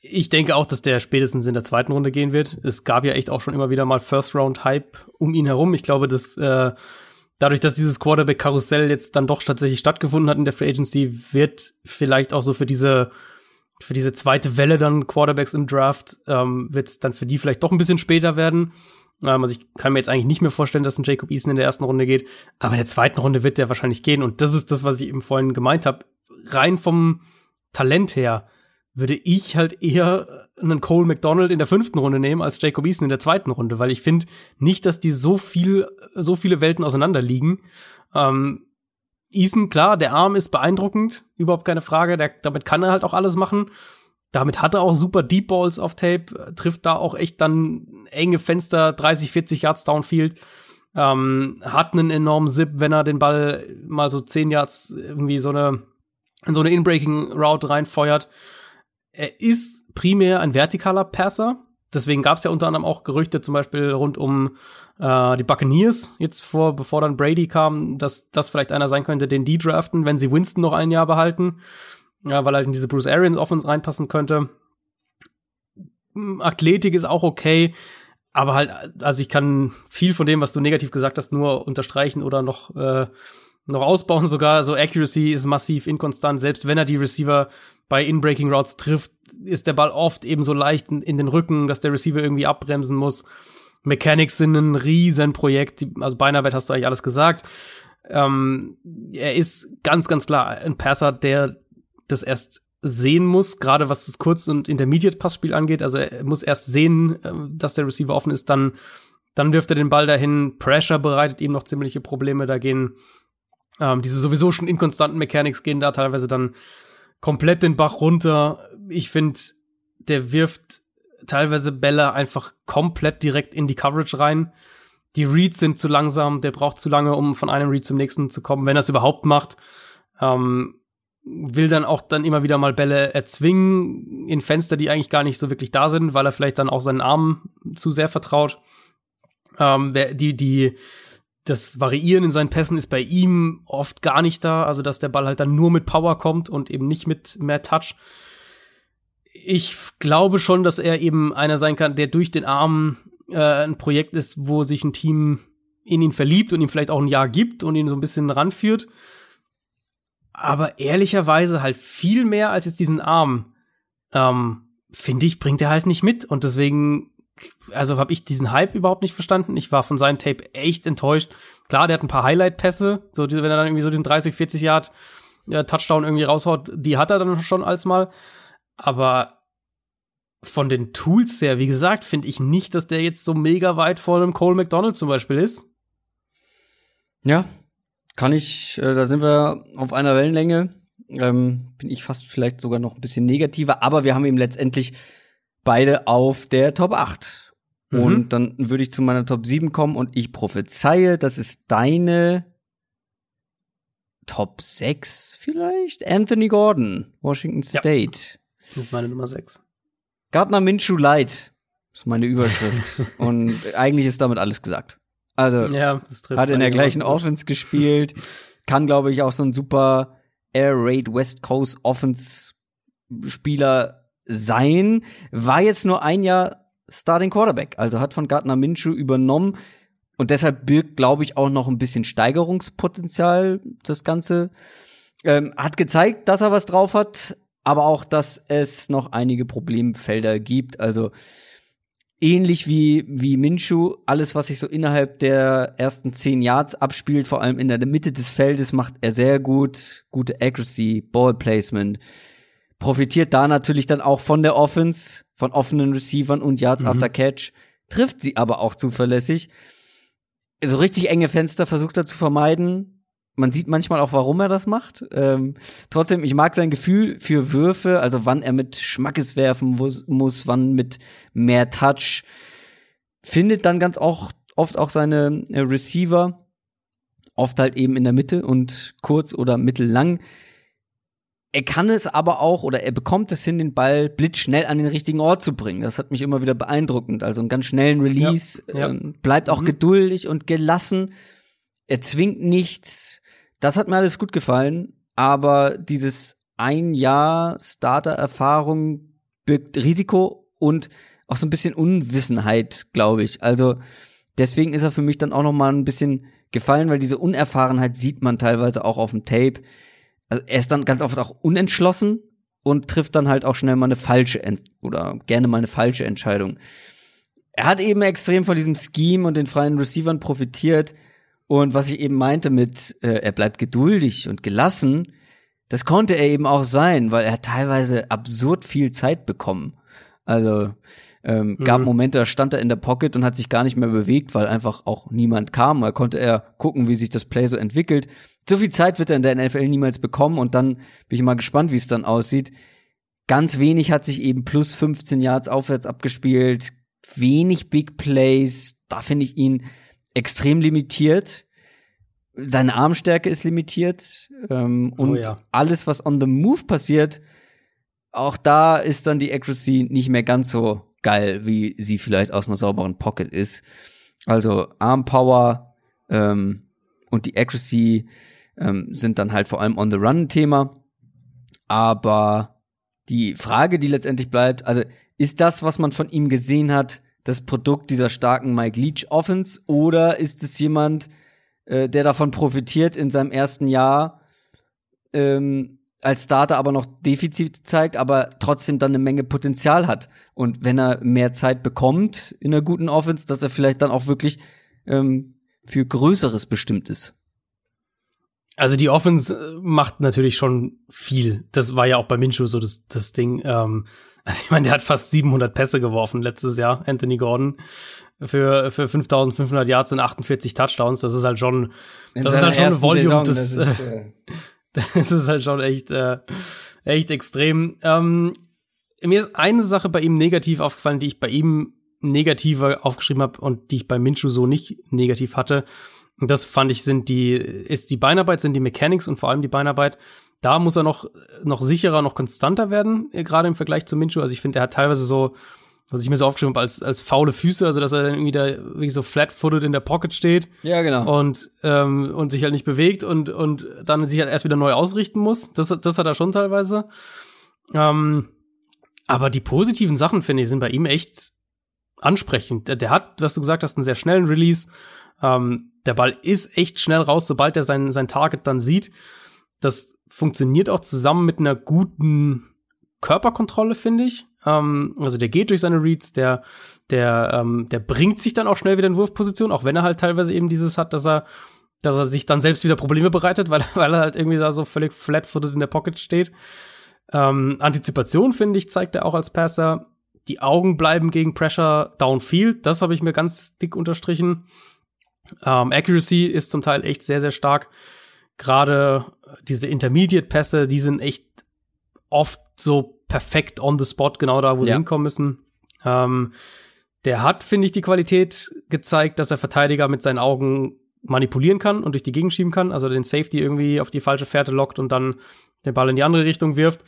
Ich denke auch, dass der spätestens in der zweiten Runde gehen wird. Es gab ja echt auch schon immer wieder mal First-Round-Hype um ihn herum. Ich glaube, dass äh, dadurch, dass dieses Quarterback-Karussell jetzt dann doch tatsächlich stattgefunden hat in der Free Agency, wird vielleicht auch so für diese für diese zweite Welle dann Quarterbacks im Draft ähm, wird es dann für die vielleicht doch ein bisschen später werden. Ähm, also ich kann mir jetzt eigentlich nicht mehr vorstellen, dass ein Jacob Eason in der ersten Runde geht, aber in der zweiten Runde wird der wahrscheinlich gehen. Und das ist das, was ich eben vorhin gemeint habe. Rein vom Talent her würde ich halt eher einen Cole McDonald in der fünften Runde nehmen als Jacob Eason in der zweiten Runde, weil ich finde nicht, dass die so viel, so viele Welten auseinander liegen. Ähm, Eason, klar, der Arm ist beeindruckend, überhaupt keine Frage. Der, damit kann er halt auch alles machen. Damit hat er auch super Deep Balls auf Tape, trifft da auch echt dann enge Fenster, 30, 40 Yards Downfield. Ähm, hat einen enormen Zip, wenn er den Ball mal so 10 Yards irgendwie so eine, in so eine Inbreaking Route reinfeuert. Er ist primär ein vertikaler Passer. deswegen gab es ja unter anderem auch Gerüchte, zum Beispiel rund um äh, die Buccaneers, jetzt vor, bevor dann Brady kam, dass das vielleicht einer sein könnte, den die draften, wenn sie Winston noch ein Jahr behalten. Ja, weil halt in diese Bruce Arians Offense reinpassen könnte. Hm, Athletik ist auch okay, aber halt, also ich kann viel von dem, was du negativ gesagt hast, nur unterstreichen oder noch, äh, noch ausbauen sogar. So Accuracy ist massiv inkonstant, selbst wenn er die Receiver bei In-Breaking Routes trifft, ist der Ball oft eben so leicht in, den Rücken, dass der Receiver irgendwie abbremsen muss. Mechanics sind ein Riesenprojekt, also beinahe hast du eigentlich alles gesagt. Ähm, er ist ganz, ganz klar ein Passer, der das erst sehen muss, gerade was das Kurz- und Intermediate-Passspiel angeht. Also er muss erst sehen, äh, dass der Receiver offen ist, dann, dann wirft er den Ball dahin. Pressure bereitet ihm noch ziemliche Probleme. Da gehen ähm, diese sowieso schon inkonstanten Mechanics gehen da teilweise dann komplett den Bach runter. Ich finde, der wirft teilweise Bälle einfach komplett direkt in die Coverage rein. Die Reads sind zu langsam, der braucht zu lange, um von einem Read zum nächsten zu kommen, wenn er es überhaupt macht. Ähm, will dann auch dann immer wieder mal Bälle erzwingen in Fenster, die eigentlich gar nicht so wirklich da sind, weil er vielleicht dann auch seinen Armen zu sehr vertraut. Ähm, die, die, das Variieren in seinen Pässen ist bei ihm oft gar nicht da, also dass der Ball halt dann nur mit Power kommt und eben nicht mit mehr Touch. Ich glaube schon, dass er eben einer sein kann, der durch den Arm äh, ein Projekt ist, wo sich ein Team in ihn verliebt und ihm vielleicht auch ein Jahr gibt und ihn so ein bisschen ranführt aber ehrlicherweise halt viel mehr als jetzt diesen Arm, ähm, finde ich, bringt er halt nicht mit. Und deswegen, also habe ich diesen Hype überhaupt nicht verstanden. Ich war von seinem Tape echt enttäuscht. Klar, der hat ein paar Highlight-Pässe, so wenn er dann irgendwie so den 30, 40 Yard äh, Touchdown irgendwie raushaut, die hat er dann schon als mal. Aber von den Tools her, wie gesagt, finde ich nicht, dass der jetzt so mega weit vor einem Cole McDonald zum Beispiel ist. Ja, kann ich, äh, da sind wir auf einer Wellenlänge. Ähm, bin ich fast vielleicht sogar noch ein bisschen negativer, aber wir haben eben letztendlich beide auf der Top 8. Mhm. Und dann würde ich zu meiner Top 7 kommen und ich prophezeie, das ist deine Top 6 vielleicht? Anthony Gordon, Washington State. Ja, das ist meine Nummer 6. Gardner Minshew Light ist meine Überschrift. <laughs> und eigentlich ist damit alles gesagt. Also ja, hat in der gleichen Offense gespielt, kann glaube ich auch so ein super Air Raid West Coast Offense Spieler sein. War jetzt nur ein Jahr Starting Quarterback, also hat von Gardner Minshew übernommen und deshalb birgt glaube ich auch noch ein bisschen Steigerungspotenzial das Ganze. Ähm, hat gezeigt, dass er was drauf hat, aber auch, dass es noch einige Problemfelder gibt. Also ähnlich wie, wie Minshu, alles, was sich so innerhalb der ersten zehn Yards abspielt, vor allem in der Mitte des Feldes, macht er sehr gut. Gute Accuracy, Ball Placement. Profitiert da natürlich dann auch von der Offense, von offenen Receivern und Yards mhm. after Catch. Trifft sie aber auch zuverlässig. So richtig enge Fenster versucht er zu vermeiden man sieht manchmal auch, warum er das macht. Ähm, trotzdem, ich mag sein Gefühl für Würfe, also wann er mit Schmackes werfen muss, wann mit mehr Touch. Findet dann ganz auch oft auch seine äh, Receiver, oft halt eben in der Mitte und kurz oder mittellang. Er kann es aber auch oder er bekommt es hin, den Ball blitzschnell an den richtigen Ort zu bringen. Das hat mich immer wieder beeindruckend. Also einen ganz schnellen Release, ja, ja. Ähm, bleibt auch mhm. geduldig und gelassen. Er zwingt nichts das hat mir alles gut gefallen, aber dieses ein Jahr Starter-Erfahrung birgt Risiko und auch so ein bisschen Unwissenheit, glaube ich. Also deswegen ist er für mich dann auch noch mal ein bisschen gefallen, weil diese Unerfahrenheit sieht man teilweise auch auf dem Tape. Also er ist dann ganz oft auch unentschlossen und trifft dann halt auch schnell mal eine falsche Ent oder gerne mal eine falsche Entscheidung. Er hat eben extrem von diesem Scheme und den freien Receivern profitiert. Und was ich eben meinte mit, äh, er bleibt geduldig und gelassen, das konnte er eben auch sein, weil er hat teilweise absurd viel Zeit bekommen. Also ähm, mhm. gab Momente, da stand er in der Pocket und hat sich gar nicht mehr bewegt, weil einfach auch niemand kam. Da konnte er gucken, wie sich das Play so entwickelt. So viel Zeit wird er in der NFL niemals bekommen und dann bin ich mal gespannt, wie es dann aussieht. Ganz wenig hat sich eben plus 15 Yards aufwärts abgespielt, wenig Big Plays. Da finde ich ihn extrem limitiert. Seine Armstärke ist limitiert. Ähm, oh und oh ja. alles, was on the move passiert, auch da ist dann die Accuracy nicht mehr ganz so geil, wie sie vielleicht aus einer sauberen Pocket ist. Also Armpower ähm, und die Accuracy ähm, sind dann halt vor allem on the run Thema. Aber die Frage, die letztendlich bleibt, also ist das, was man von ihm gesehen hat, das Produkt dieser starken Mike Leach Offense oder ist es jemand, äh, der davon profitiert in seinem ersten Jahr ähm, als Starter aber noch Defizit zeigt, aber trotzdem dann eine Menge Potenzial hat. Und wenn er mehr Zeit bekommt in einer guten Offense, dass er vielleicht dann auch wirklich ähm, für Größeres bestimmt ist. Also die Offense äh, macht natürlich schon viel. Das war ja auch bei Minshew so das, das Ding. Ähm, <laughs> also ich meine, der hat fast 700 Pässe geworfen letztes Jahr, Anthony Gordon. Für, für 5500 Yards und 48 Touchdowns. Das ist halt schon, das ist halt schon ein Volume. Saison, das, das, ist, <laughs> äh, das ist halt schon echt, äh, echt extrem. Ähm, mir ist eine Sache bei ihm negativ aufgefallen, die ich bei ihm negativer aufgeschrieben habe und die ich bei Minshew so nicht negativ hatte. Und das fand ich sind die, ist die Beinarbeit, sind die Mechanics und vor allem die Beinarbeit. Da muss er noch, noch sicherer, noch konstanter werden, äh, gerade im Vergleich zu Minshew. Also ich finde, er hat teilweise so, was ich mir so aufgeschrieben habe, als, als faule Füße, also dass er dann irgendwie da wirklich so flat-footed in der Pocket steht. Ja, genau. Und, ähm, und sich halt nicht bewegt und, und dann sich halt erst wieder neu ausrichten muss. Das, das hat er schon teilweise. Ähm, aber die positiven Sachen, finde ich, sind bei ihm echt ansprechend. Der, der hat, was du gesagt hast, einen sehr schnellen Release. Ähm, der Ball ist echt schnell raus, sobald er sein, sein Target dann sieht. Das funktioniert auch zusammen mit einer guten Körperkontrolle, finde ich. Ähm, also der geht durch seine Reads, der, der, ähm, der bringt sich dann auch schnell wieder in Wurfposition, auch wenn er halt teilweise eben dieses hat, dass er, dass er sich dann selbst wieder Probleme bereitet, <laughs> weil, weil er halt irgendwie da so völlig flat-footed in der Pocket steht. Ähm, Antizipation, finde ich, zeigt er auch als Passer. Die Augen bleiben gegen Pressure downfield. Das habe ich mir ganz dick unterstrichen. Ähm, Accuracy ist zum Teil echt sehr, sehr stark. Gerade diese Intermediate-Pässe, die sind echt oft so perfekt on the spot, genau da, wo sie hinkommen müssen. Ähm, der hat, finde ich, die Qualität gezeigt, dass er Verteidiger mit seinen Augen manipulieren kann und durch die Gegend schieben kann, also den Safety irgendwie auf die falsche Fährte lockt und dann den Ball in die andere Richtung wirft.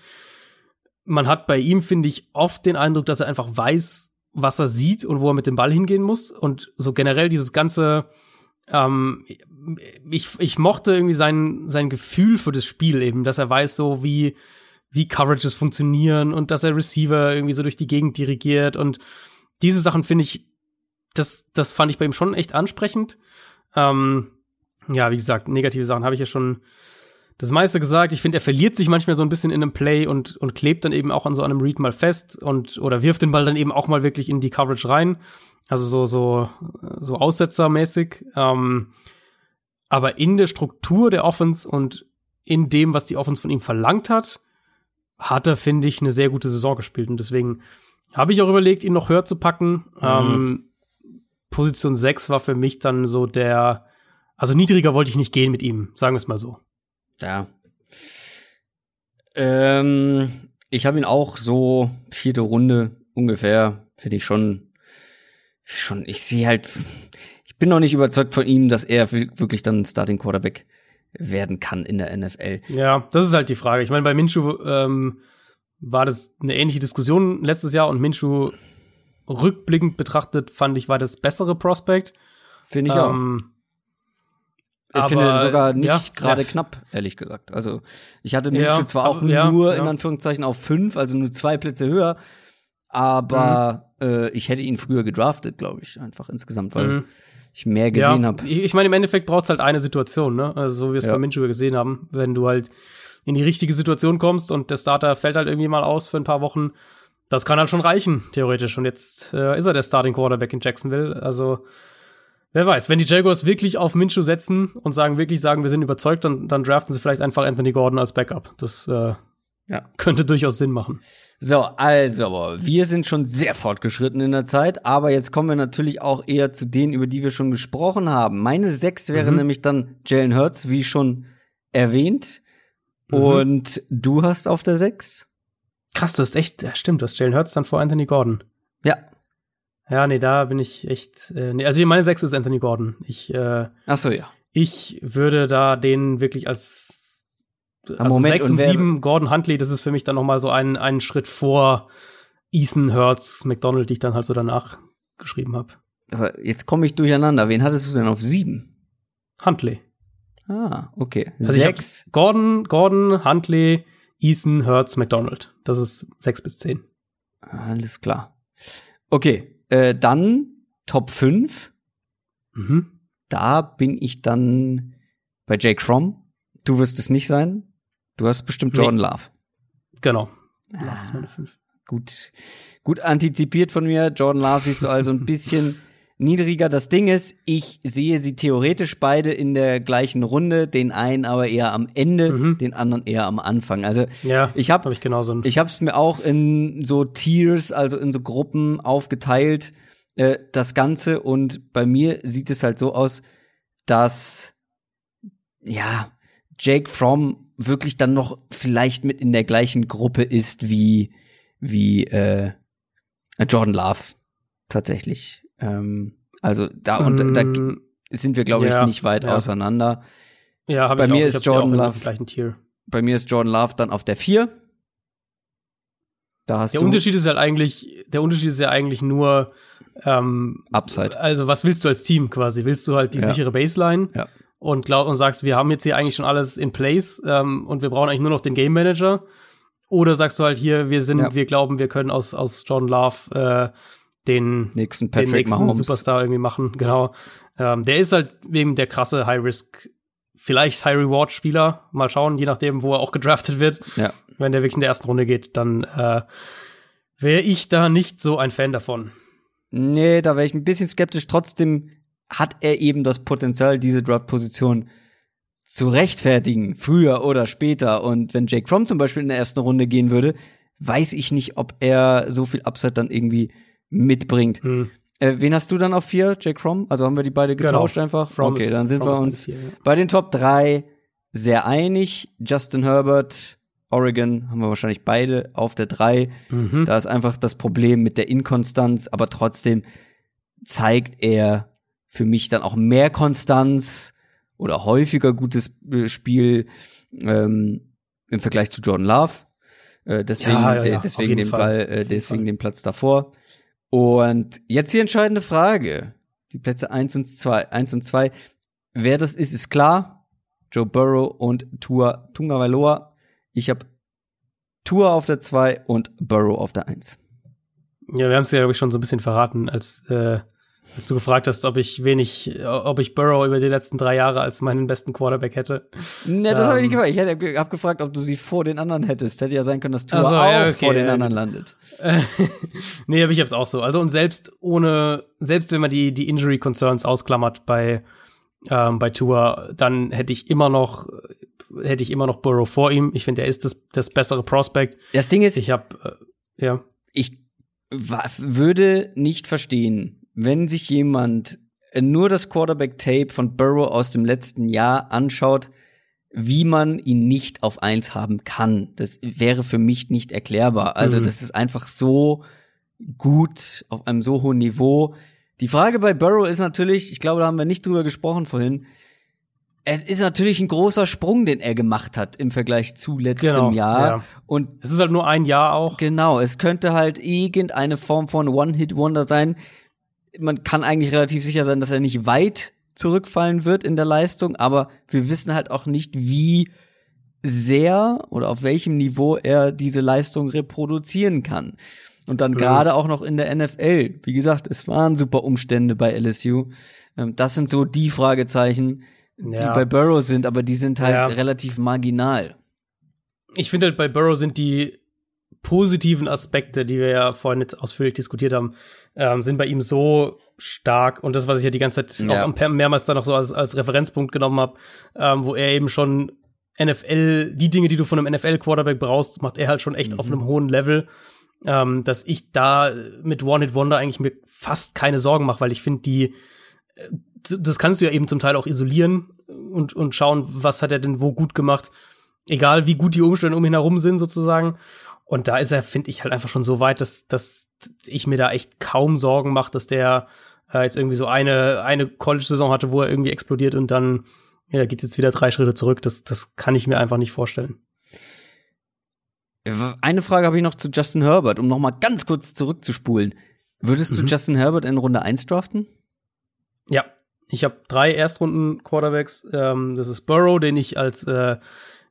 Man hat bei ihm, finde ich, oft den Eindruck, dass er einfach weiß, was er sieht und wo er mit dem Ball hingehen muss. Und so generell dieses ganze, ähm, ich, ich mochte irgendwie sein, sein Gefühl für das Spiel eben, dass er weiß so, wie, wie Coverages funktionieren und dass er Receiver irgendwie so durch die Gegend dirigiert und diese Sachen finde ich, das, das fand ich bei ihm schon echt ansprechend. Ähm, ja, wie gesagt, negative Sachen habe ich ja schon das meiste gesagt. Ich finde, er verliert sich manchmal so ein bisschen in einem Play und, und klebt dann eben auch an so einem Read mal fest und oder wirft den Ball dann eben auch mal wirklich in die Coverage rein. Also so, so, so aussetzermäßig. Ähm, aber in der Struktur der Offense und in dem, was die Offense von ihm verlangt hat, hat er, finde ich, eine sehr gute Saison gespielt. Und deswegen habe ich auch überlegt, ihn noch höher zu packen. Mhm. Ähm, Position 6 war für mich dann so der, also niedriger wollte ich nicht gehen mit ihm, sagen wir es mal so. Ja. Ähm, ich habe ihn auch so vierte Runde ungefähr, finde ich schon, schon, ich sehe halt, ich bin noch nicht überzeugt von ihm, dass er wirklich dann Starting Quarterback werden kann in der NFL. Ja, das ist halt die Frage. Ich meine, bei Minshew ähm, war das eine ähnliche Diskussion letztes Jahr und Minshew rückblickend betrachtet fand ich war das bessere Prospect. Finde ich ähm, auch. Ich aber, finde sogar nicht ja, gerade ja. knapp, ehrlich gesagt. Also ich hatte Minshew ja, zwar auch aber, nur in Anführungszeichen auf fünf, also nur zwei Plätze höher, aber mhm. äh, ich hätte ihn früher gedraftet, glaube ich, einfach insgesamt, weil mhm. ich mehr gesehen habe. Ich, ich meine, im Endeffekt braucht es halt eine Situation, ne? Also so wie wir es bei Minshew gesehen haben, wenn du halt in die richtige Situation kommst und der Starter fällt halt irgendwie mal aus für ein paar Wochen, das kann halt schon reichen, theoretisch. Und jetzt äh, ist er der Starting Quarterback in Jacksonville. Also Wer weiß, wenn die Jaguars wirklich auf Minshew setzen und sagen, wirklich sagen, wir sind überzeugt, dann, dann draften sie vielleicht einfach Anthony Gordon als Backup. Das äh, ja. könnte durchaus Sinn machen. So, also, wir sind schon sehr fortgeschritten in der Zeit, aber jetzt kommen wir natürlich auch eher zu denen, über die wir schon gesprochen haben. Meine sechs wäre mhm. nämlich dann Jalen Hurts, wie schon erwähnt. Mhm. Und du hast auf der sechs? Krass, du hast echt, ja, stimmt, du hast Jalen Hurts dann vor Anthony Gordon. Ja, ja, nee, da bin ich echt. Äh, nee, also meine sechs ist Anthony Gordon. Ich. Äh, Ach so, ja. Ich würde da den wirklich als also Moment, sechs und, und sieben Gordon Huntley. Das ist für mich dann noch mal so ein einen Schritt vor Eason, Hurts, McDonald, die ich dann halt so danach geschrieben habe. Aber jetzt komme ich durcheinander. Wen hattest du denn auf sieben? Huntley. Ah, okay. Also Sechs. Gordon, Gordon, Huntley, Eason, Hurts, McDonald. Das ist sechs bis zehn. Alles klar. Okay, äh, dann Top 5. Mhm. Da bin ich dann bei Jake Fromm. Du wirst es nicht sein. Du hast bestimmt Nee. Jordan Love. Genau. Love ist meine fünf. Gut, gut antizipiert von mir. Jordan Love siehst du also ein bisschen niedriger. Das Ding ist, ich sehe sie theoretisch beide in der gleichen Runde, den einen aber eher am Ende, Mhm. den anderen eher am Anfang. Also Ja, ich habe habe ich genauso. Ich habe es mir auch in so Tiers, also in so Gruppen aufgeteilt, äh, das Ganze. Und bei mir sieht es halt so aus, dass ja Jake Fromm wirklich dann noch vielleicht mit in der gleichen Gruppe ist wie wie äh, Jordan Love tatsächlich. Ähm, also da und da Mm, sind wir glaube ich ja, nicht weit ja. auseinander. ja, bei ich mir auch. ist Jordan dem Love-. Bei mir ist Jordan Love dann auf der 4. Da hast Der du Unterschied ist halt eigentlich, der Unterschied ist ja eigentlich nur, ähm, Upside. also was willst du als Team quasi? Willst du halt die Ja. sichere Baseline Ja. und glaub und sagst, wir haben jetzt hier eigentlich schon alles in place ähm, und wir brauchen eigentlich nur noch den Game Manager? Oder sagst du halt hier, wir sind, Ja. wir glauben, wir können aus aus John Love äh, den nächsten den Patrick nächsten Mahomes. Superstar irgendwie machen, genau. Ähm, der ist halt eben der krasse High Risk, vielleicht High Reward Spieler. Mal schauen, je nachdem, wo er auch gedraftet wird. Ja. Wenn der wirklich in der ersten Runde geht, dann äh, wäre ich da nicht so ein Fan davon. Nee, da wäre ich ein bisschen skeptisch. Trotzdem hat er eben das Potenzial, diese Draft-Position zu rechtfertigen, früher oder später. Und wenn Jake Fromm zum Beispiel in der ersten Runde gehen würde, weiß ich nicht, ob er so viel Upside dann irgendwie mitbringt. Hm. Äh, wen hast du dann auf vier, Jake Fromm? Also haben wir die beide Genau. getauscht einfach? Fromm okay, dann sind wir uns Vier, ja. bei den Top 3 sehr einig. Justin Herbert, Oregon haben wir wahrscheinlich beide auf der 3. Mhm. Da ist einfach das Problem mit der Inkonstanz, aber trotzdem zeigt er für mich dann auch mehr Konstanz oder häufiger gutes äh, Spiel ähm, im Vergleich zu Jordan Love. Äh, deswegen Ja, ja, ja, deswegen den Fall. Ball, äh, deswegen den Platz davor. Und jetzt die entscheidende Frage. Die Plätze 1 und 2. 1 und 2. Wer das ist, ist klar. Joe Burrow und Tua Tungavailoa. Ich habe Tua auf der 2 und Burrow auf der 1. Ja, wir haben es ja, glaube ich, schon so ein bisschen verraten, als, äh, als du gefragt hast, ob ich wenig, ob ich Burrow über die letzten drei Jahre als meinen besten Quarterback hätte. Ne, das habe ich nicht Ähm. gefragt. Ich hätte hab gefragt, ob du sie vor den anderen hättest. Hätte ja sein können, dass Tua Ach so, auch ja, okay, vor den ja, anderen landet. <laughs> Nee, aber ich hab's auch so. Also und selbst ohne, selbst wenn man die, die Injury Concerns ausklammert bei, ähm, bei Tua, dann hätte ich immer noch, hätte ich immer noch Burrow vor ihm. Ich finde, er ist das, das bessere Prospect. Das Ding ist, Ich habe, äh, ja. ich würde nicht verstehen, wenn sich jemand nur das Quarterback-Tape von Burrow aus dem letzten Jahr anschaut, wie man ihn nicht auf eins haben kann. Das wäre für mich nicht erklärbar. Also, Mhm. das ist einfach so gut auf einem so hohen Niveau. Die Frage bei Burrow ist natürlich, ich glaube, da haben wir nicht drüber gesprochen vorhin. Es ist natürlich ein großer Sprung, den er gemacht hat im Vergleich zu letztem Genau, Jahr. ja. Und Es ist halt nur ein Jahr auch. Genau, es könnte halt irgendeine Form von One-Hit-Wonder sein. Man kann eigentlich relativ sicher sein, dass er nicht weit zurückfallen wird in der Leistung, aber wir wissen halt auch nicht, wie sehr oder auf welchem Niveau er diese Leistung reproduzieren kann. Und dann gerade auch noch in der NFL. Wie gesagt, es waren super Umstände bei LSU. Ähm, Das sind so die Fragezeichen, die Ja. bei Burrow sind, aber die sind halt Ja. relativ marginal. ich finde halt bei Burrow sind die positiven Aspekte, die wir ja vorhin jetzt ausführlich diskutiert haben, ähm, sind bei ihm so stark und das, was ich ja die ganze Zeit Ja. auch mehrmals dann noch so als, als Referenzpunkt genommen habe, ähm, wo er eben schon NFL, die Dinge, die du von einem NFL-Quarterback brauchst, macht er halt schon echt Mhm. auf einem hohen Level, ähm, dass ich da mit One-Hit-Wonder eigentlich mir fast keine Sorgen mache, weil ich finde, die äh, das kannst du ja eben zum Teil auch isolieren und, und schauen, was hat er denn wo gut gemacht egal wie gut die Umstände um ihn herum sind, sozusagen. Und da ist er, finde ich, halt einfach schon so weit, dass, dass ich mir da echt kaum Sorgen mache, dass der äh, jetzt irgendwie so eine, eine College-Saison hatte, wo er irgendwie explodiert und dann ja, geht jetzt wieder drei Schritte zurück. Das, das kann ich mir einfach nicht vorstellen. Eine Frage habe ich noch zu Justin Herbert, um noch mal ganz kurz zurückzuspulen. Würdest du Mhm. Justin Herbert in Runde 1 draften? Ja, ich habe drei Erstrunden-Quarterbacks. Ähm, das ist Burrow, den ich als, äh,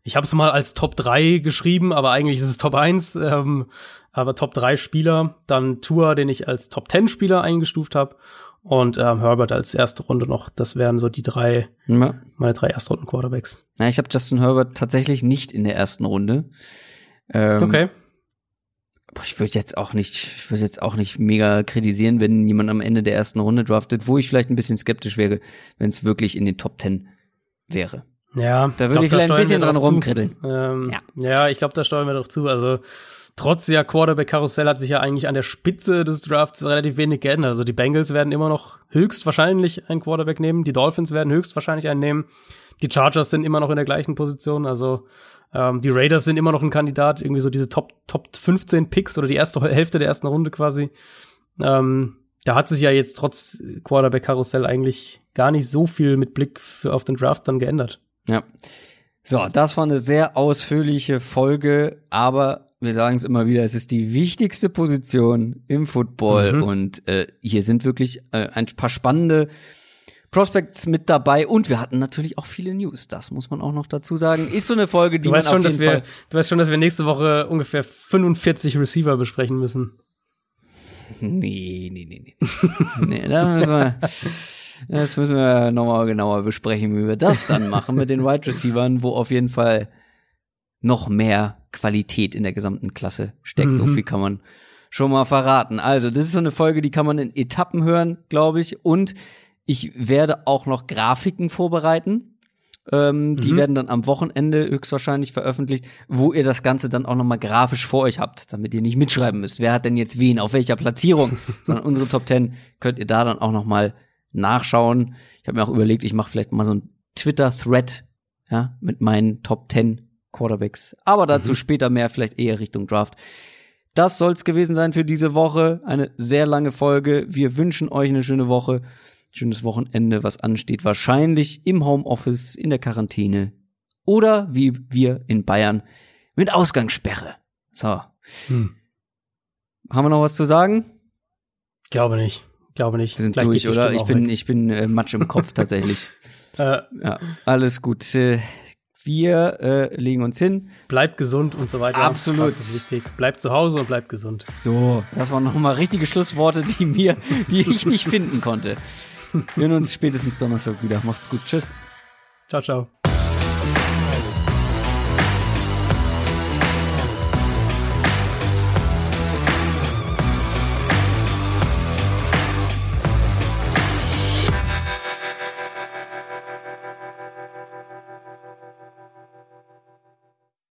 ich habe es mal als Top 3 geschrieben, aber eigentlich ist es Top 1. Ähm, aber Top 3 Spieler. Dann Tua, den ich als Top 10 Spieler eingestuft habe. Und ähm, Herbert als erste Runde noch. Das wären so die drei, Ja. meine drei Erstrunden-Quarterbacks. Na, ich habe Justin Herbert tatsächlich nicht in der ersten Runde. Ähm, Okay. Ich würde jetzt auch nicht, ich würde jetzt auch nicht mega kritisieren, wenn jemand am Ende der ersten Runde draftet, wo ich vielleicht ein bisschen skeptisch wäre, wenn es wirklich in den Top 10 wäre. Ja, Da würde ich vielleicht ein bisschen dran rumkritteln. Ähm, Ja. ja. ja, ich glaube, da steuern wir doch zu. Also trotz der Quarterback-Karussell hat sich ja eigentlich an der Spitze des Drafts relativ wenig geändert. Also die Bengals werden immer noch höchstwahrscheinlich einen Quarterback nehmen, die Dolphins werden höchstwahrscheinlich einen nehmen, die Chargers sind immer noch in der gleichen Position. Also ähm, die Raiders sind immer noch ein Kandidat, irgendwie so diese Top, Top 15 Picks oder die erste Hälfte der ersten Runde quasi. Ähm, da hat sich ja jetzt trotz Quarterback-Karussell eigentlich gar nicht so viel mit Blick auf den Draft dann geändert. Ja. So, das war eine sehr ausführliche Folge, aber wir sagen es immer wieder, es ist die wichtigste Position im Football Mhm. und äh, hier sind wirklich äh, ein paar spannende Prospects mit dabei und wir hatten natürlich auch viele News. Das muss man auch noch dazu sagen. Ist so eine Folge, die Du weißt, man schon, dass wir, Fall du weißt schon, dass wir nächste Woche ungefähr 45 Receiver besprechen müssen. Nee, nee, nee, nee. nee da müssen wir, <laughs> das müssen wir nochmal genauer besprechen, wie wir das dann machen mit den Wide Receivern, wo auf jeden Fall noch mehr Qualität in der gesamten Klasse steckt. So Mhm. viel kann man schon mal verraten. Also, das ist so eine Folge, die kann man in Etappen hören, glaube ich. Und ich werde auch noch Grafiken vorbereiten. Ähm, Die Mhm. werden dann am Wochenende höchstwahrscheinlich veröffentlicht, wo ihr das Ganze dann auch noch mal grafisch vor euch habt, damit ihr nicht mitschreiben müsst. Wer hat denn jetzt wen auf welcher Platzierung? <laughs> Sondern unsere Top 10 könnt ihr da dann auch noch mal nachschauen. Ich habe mir auch überlegt, ich mache vielleicht mal so ein Twitter-Thread ja, mit meinen Top 10 Quarterbacks. Aber dazu Mhm. später mehr, vielleicht eher Richtung Draft. Das soll's gewesen sein für diese Woche. Eine sehr lange Folge. Wir wünschen euch eine schöne Woche, schönes Wochenende, was ansteht. Wahrscheinlich im Homeoffice, in der Quarantäne oder wie wir in Bayern mit Ausgangssperre. So. Hm. Haben wir noch was zu sagen? Glaube nicht. Glaube nicht. Wir sind Gleich durch, oder? Ich bin, ich bin äh, Matsch im Kopf <laughs> tatsächlich. Äh, Ja, alles gut. Äh, Wir äh, legen uns hin. bleibt gesund und so weiter. Absolut. Das ist wichtig. Bleibt zu Hause und bleibt gesund. So, das waren nochmal richtige Schlussworte, die mir, die ich nicht finden konnte. Wir hören uns spätestens Donnerstag wieder. Macht's gut. Tschüss. Ciao, ciao.